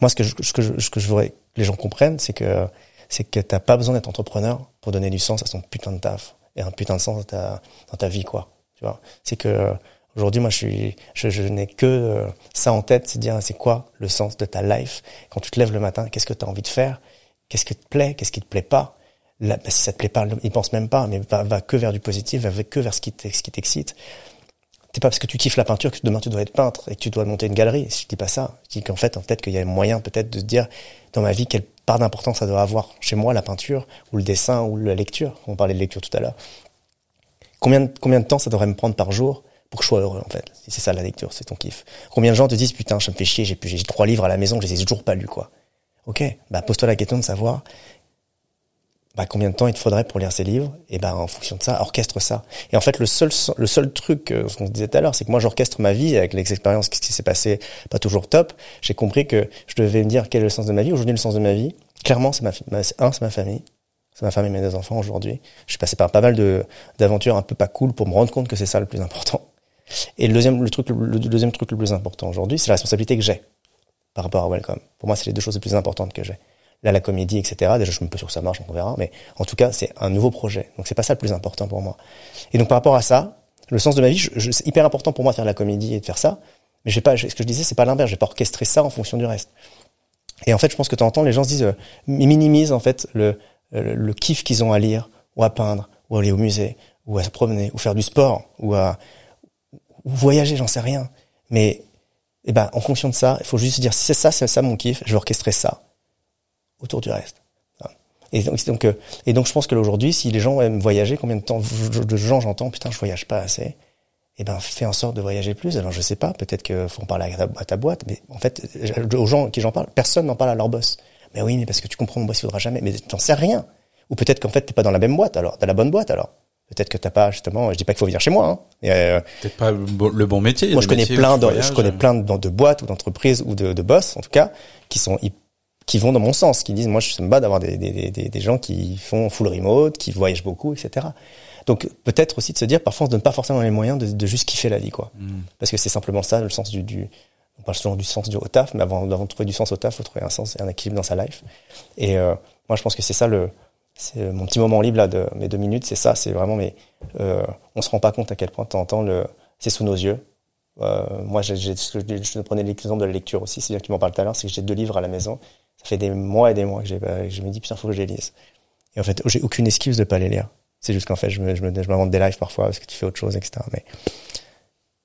Speaker 3: Moi, ce que je, ce que je, ce que je voudrais que les gens comprennent, c'est que c'est que t'as pas besoin d'être entrepreneur pour donner du sens à son putain de taf et un putain de sens dans ta, dans ta vie, quoi. Tu vois, c'est que Aujourd'hui, moi, je suis, je, n'ai que euh, ça en tête, c'est dire c'est quoi le sens de ta life? Quand tu te lèves le matin, qu'est-ce que tu as envie de faire? Qu'est-ce qui te plaît? Qu'est-ce qui te plaît pas? Là, bah, Si ça te plaît pas, il pense même pas, mais va, va que vers du positif, va que vers ce qui t'excite. C'est pas parce que tu kiffes la peinture que demain tu dois être peintre et que tu dois monter une galerie. Je dis pas ça. Je dis qu'en fait, en fait, qu'il y a moyen peut-être de se dire dans ma vie quelle part d'importance ça doit avoir chez moi la peinture ou le dessin ou la lecture. On parlait de lecture tout à l'heure. Combien, de temps ça devrait me prendre par jour pour que je sois heureux en fait? C'est ça la lecture, c'est ton kiff. Combien de gens te disent putain, je me fais chier, j'ai j'ai trois livres à la maison, je les ai toujours pas lus quoi? Ok, bah pose-toi la question de savoir bah, combien de temps il te faudrait pour lire ces livres? Et bah en fonction de ça, orchestre ça. Et en fait le seul le seul truc euh, qu'on disait tout à l'heure, c'est que moi j'orchestre ma vie avec les expériences qui s'est passé pas toujours top. J'ai compris que je devais me dire quel est le sens de ma vie. Aujourd'hui le sens de ma vie, clairement c'est ma, ma un c'est ma famille. C'est ma femme et mes deux enfants aujourd'hui. Je suis passé par pas mal de d'aventures un peu pas cool pour me rendre compte que c'est ça le plus important. Et le deuxième, le truc, le, deuxième truc le plus important aujourd'hui, c'est la responsabilité que j'ai par rapport à Welcome. Pour moi, c'est les deux choses les plus importantes que j'ai. Là, la comédie, etc. Déjà, je me peux sur ça marche, on verra. Mais en tout cas, c'est un nouveau projet. Donc, c'est pas ça le plus important pour moi. Et donc, par rapport à ça, le sens de ma vie, je, c'est hyper important pour moi de faire la comédie et de faire ça. Mais j'ai pas, ce que je disais, c'est pas l'inverse. J'ai pas orchestré ça en fonction du reste. Et en fait, je pense que de temps en temps, les gens se disent, euh, minimisent en fait le, le, le kiff qu'ils ont à lire, ou à peindre, ou à aller au musée, ou à se promener, ou faire du sport, ou à, ou voyager, j'en sais rien. Mais eh ben, en fonction de ça, il faut juste dire si c'est ça, c'est ça mon kiff, je vais orchestrer ça autour du reste. Et donc, euh, et donc, je pense que aujourd'hui, si les gens aiment voyager, combien de temps de gens j'entends, putain, je voyage pas assez. Eh ben, fais en sorte de voyager plus. Alors, je sais pas, peut-être qu'il faut en parler à ta, boîte, mais en fait, aux gens qui j'en parle, personne n'en parle à leur boss. Mais oui, mais parce que tu comprends, mon boss, il voudra jamais. Mais t'en sais rien. Ou peut-être qu'en fait, t'es pas dans la même boîte, alors, t'as la bonne boîte, alors. Peut-être que t'as pas justement. Je dis pas qu'il faut venir chez moi. Hein,
Speaker 2: euh, Peut-être pas le bon métier.
Speaker 3: Moi, je connais plein de, je connais plein de, de boîtes ou d'entreprises ou de, de boss en tout cas qui sont qui vont dans mon sens, qui disent moi je me bats d'avoir des, des, des, des gens qui font full remote, qui voyagent beaucoup, etc. Donc peut-être aussi de se dire parfois on se donne pas forcément les moyens de, de juste kiffer la vie quoi, mm. parce que c'est simplement ça le sens du, du on parle souvent du sens du au taf, mais avant, avant de trouver du sens au taf, faut trouver un sens et un équilibre dans sa life. Et euh, moi je pense que c'est ça le c'est mon petit moment libre là de mes deux minutes, c'est ça, c'est vraiment mais euh, on se rend pas compte à quel point de temps en temps le c'est sous nos yeux. Euh, moi, j'ai, je, je prenais l'exemple de la lecture aussi, c'est bien que tu m'en parles tout à l'heure, c'est que j'ai deux livres à la maison. Ça fait des mois et des mois que, j'ai, je me dis putain, faut que je les lise. Et en fait, j'ai aucune excuse de pas les lire. C'est juste qu'en fait, je me, je me, je m'invente des lives parfois parce que tu fais autre chose, etc. Mais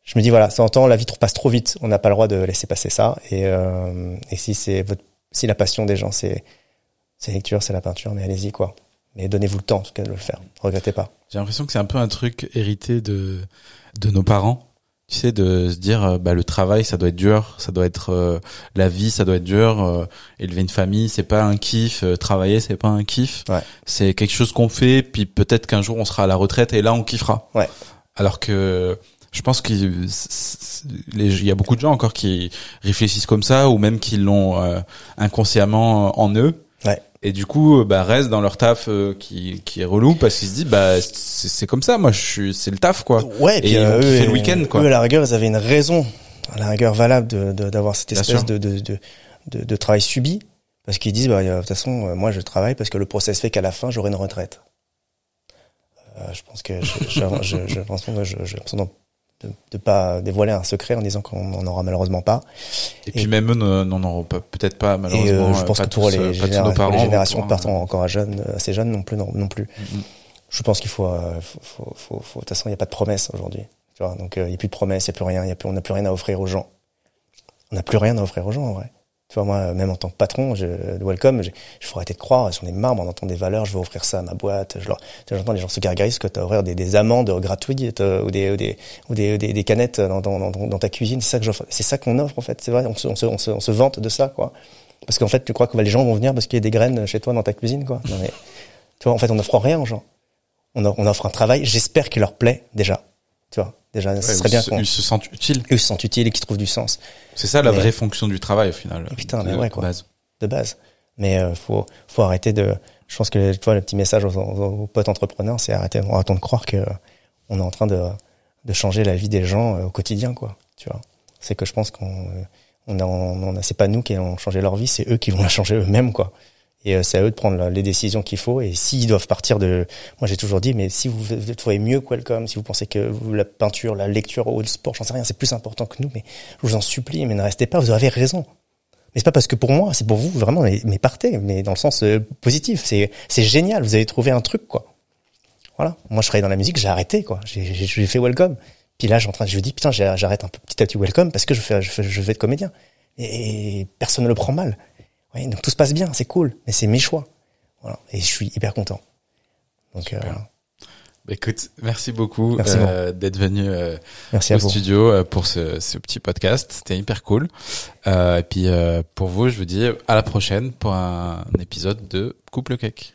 Speaker 3: je me dis voilà, ça temps la vie passe trop vite. On n'a pas le droit de laisser passer ça. Et, euh, et si c'est votre, si la passion des gens, c'est, c'est la lecture, c'est la peinture, mais allez-y quoi Mais donnez-vous le temps, en tout cas, de le faire. Regrettez pas.
Speaker 2: J'ai l'impression que c'est un peu un truc hérité de de nos parents. Tu sais, de se dire, euh, bah le travail, ça doit être dur, ça doit être euh, la vie, ça doit être dur. euh, élever une famille, c'est pas un kiff. euh, travailler, c'est pas un kiff.
Speaker 3: Ouais.
Speaker 2: C'est quelque chose qu'on fait, puis peut-être qu'un jour on sera à la retraite et là on kiffera.
Speaker 3: Ouais.
Speaker 2: Alors que je pense qu'il il y a beaucoup de gens encore qui réfléchissent comme ça ou même qui l'ont euh, inconsciemment en eux. Et du coup, euh, bah, restent dans leur taf euh, qui, qui est relou parce qu'ils se disent, bah, c'est comme ça, moi, je suis, c'est le taf, quoi.
Speaker 3: Ouais,
Speaker 2: Et ils
Speaker 3: euh,
Speaker 2: kiffer
Speaker 3: eux,
Speaker 2: le week-end, quoi.
Speaker 3: Eux, à la rigueur, ils avaient une raison, à la rigueur valable, de de- d'avoir cette
Speaker 2: Bien
Speaker 3: espèce de de, de de de travail subi, parce qu'ils disent, bah, de toute façon, euh, moi, je travaille parce que le process fait qu'à la fin, j'aurai une retraite. Euh, je pense que je, je, je, je pense que je, j'ai l'impression d'en- de, de pas dévoiler un secret en disant qu'on n'en aura malheureusement pas.
Speaker 2: Et puis même eux ne- n'en auront peut-être pas,
Speaker 3: Et
Speaker 2: malheureusement.
Speaker 3: euh, je
Speaker 2: euh,
Speaker 3: pense
Speaker 2: pas
Speaker 3: que
Speaker 2: tous, euh,
Speaker 3: les,
Speaker 2: pas tous
Speaker 3: généra- les générations
Speaker 2: vont
Speaker 3: partant encore à jeunes, euh, assez jeunes non plus, non, non plus. Je pense qu'il faut, euh, faut, faut, faut, de toute façon, il n'y a pas de promesse aujourd'hui. Tu vois, donc euh, il n'y a plus de promesses, il n'y a plus rien, y a plus, on n'a plus rien à offrir aux gens. On n'a plus rien à offrir aux gens en vrai. Tu vois, moi, même en tant que patron je, de Welcome, je, je faut arrêter de croire, j'en ai marre, on entend des valeurs, je vais offrir ça à ma boîte. Je j'entends les gens se gargarisent que tu vas ouvrir des, des amandes gratuites euh, ou des, ou des, ou des, des, canettes dans, dans, dans, ta cuisine. C'est ça que. C'est ça qu'on offre en fait. C'est vrai, on se, on, se, on, se, on se vante de ça, quoi. Parce qu'en fait, tu crois que bah, les gens vont venir parce qu'il y a des graines chez toi dans ta cuisine, quoi. Non, mais, tu vois, en fait, on n'offre rien aux gens. On, on offre un travail, j'espère qu'il leur plaît déjà. Tu vois, déjà,
Speaker 2: Ouais,
Speaker 3: ce serait
Speaker 2: ils
Speaker 3: bien qu'on
Speaker 2: Ils se sentent utiles.
Speaker 3: eux se sentent utiles et qu'ils trouvent du sens
Speaker 2: C'est ça la
Speaker 3: Mais-
Speaker 2: vraie fonction du travail, au final.
Speaker 3: Putain, mais
Speaker 2: de
Speaker 3: ouais, quoi.
Speaker 2: base.
Speaker 3: de base. Mais euh, faut faut arrêter de. Je pense que tu vois le petit message aux, aux- aux potes entrepreneurs, c'est arrêter, arrêtons de croire que euh, on est en train de de changer la vie des gens euh, au quotidien, quoi. Tu vois, c'est que je pense qu'on euh, on a, on a c'est pas nous qui allons changer leur vie, c'est eux qui vont la changer eux-mêmes, quoi. Et euh, c'est à eux de prendre les décisions qu'il faut. Et s'ils doivent partir de, moi j'ai toujours dit, mais si vous trouvez mieux que Welcome, si vous pensez que la peinture, la lecture ou le sport, j'en sais rien, c'est plus important que nous, mais je vous en supplie, mais ne restez pas, vous avez raison. Mais c'est pas parce que pour moi, c'est pour vous vraiment, mais, partez, mais dans le sens euh, positif. C'est génial, vous avez trouvé un truc quoi. Voilà. Moi, je travaillais dans la musique, j'ai arrêté quoi. J'ai fait Welcome. Puis là, en train, je me dis putain, j'arrête un petit à petit Welcome parce que je fais, je je vais être comédien. Et personne ne le prend mal. Ouais, donc tout se passe bien, c'est cool, mais c'est mes choix. Voilà. Et je suis hyper content. Donc euh, voilà.
Speaker 2: Bah, écoute, merci beaucoup euh, d'être venu euh,
Speaker 3: merci à
Speaker 2: au
Speaker 3: vous.
Speaker 2: studio euh, pour ce, ce petit podcast. C'était hyper cool. Euh, et puis euh, pour vous, je vous dis à la prochaine pour un épisode de Couple Cake.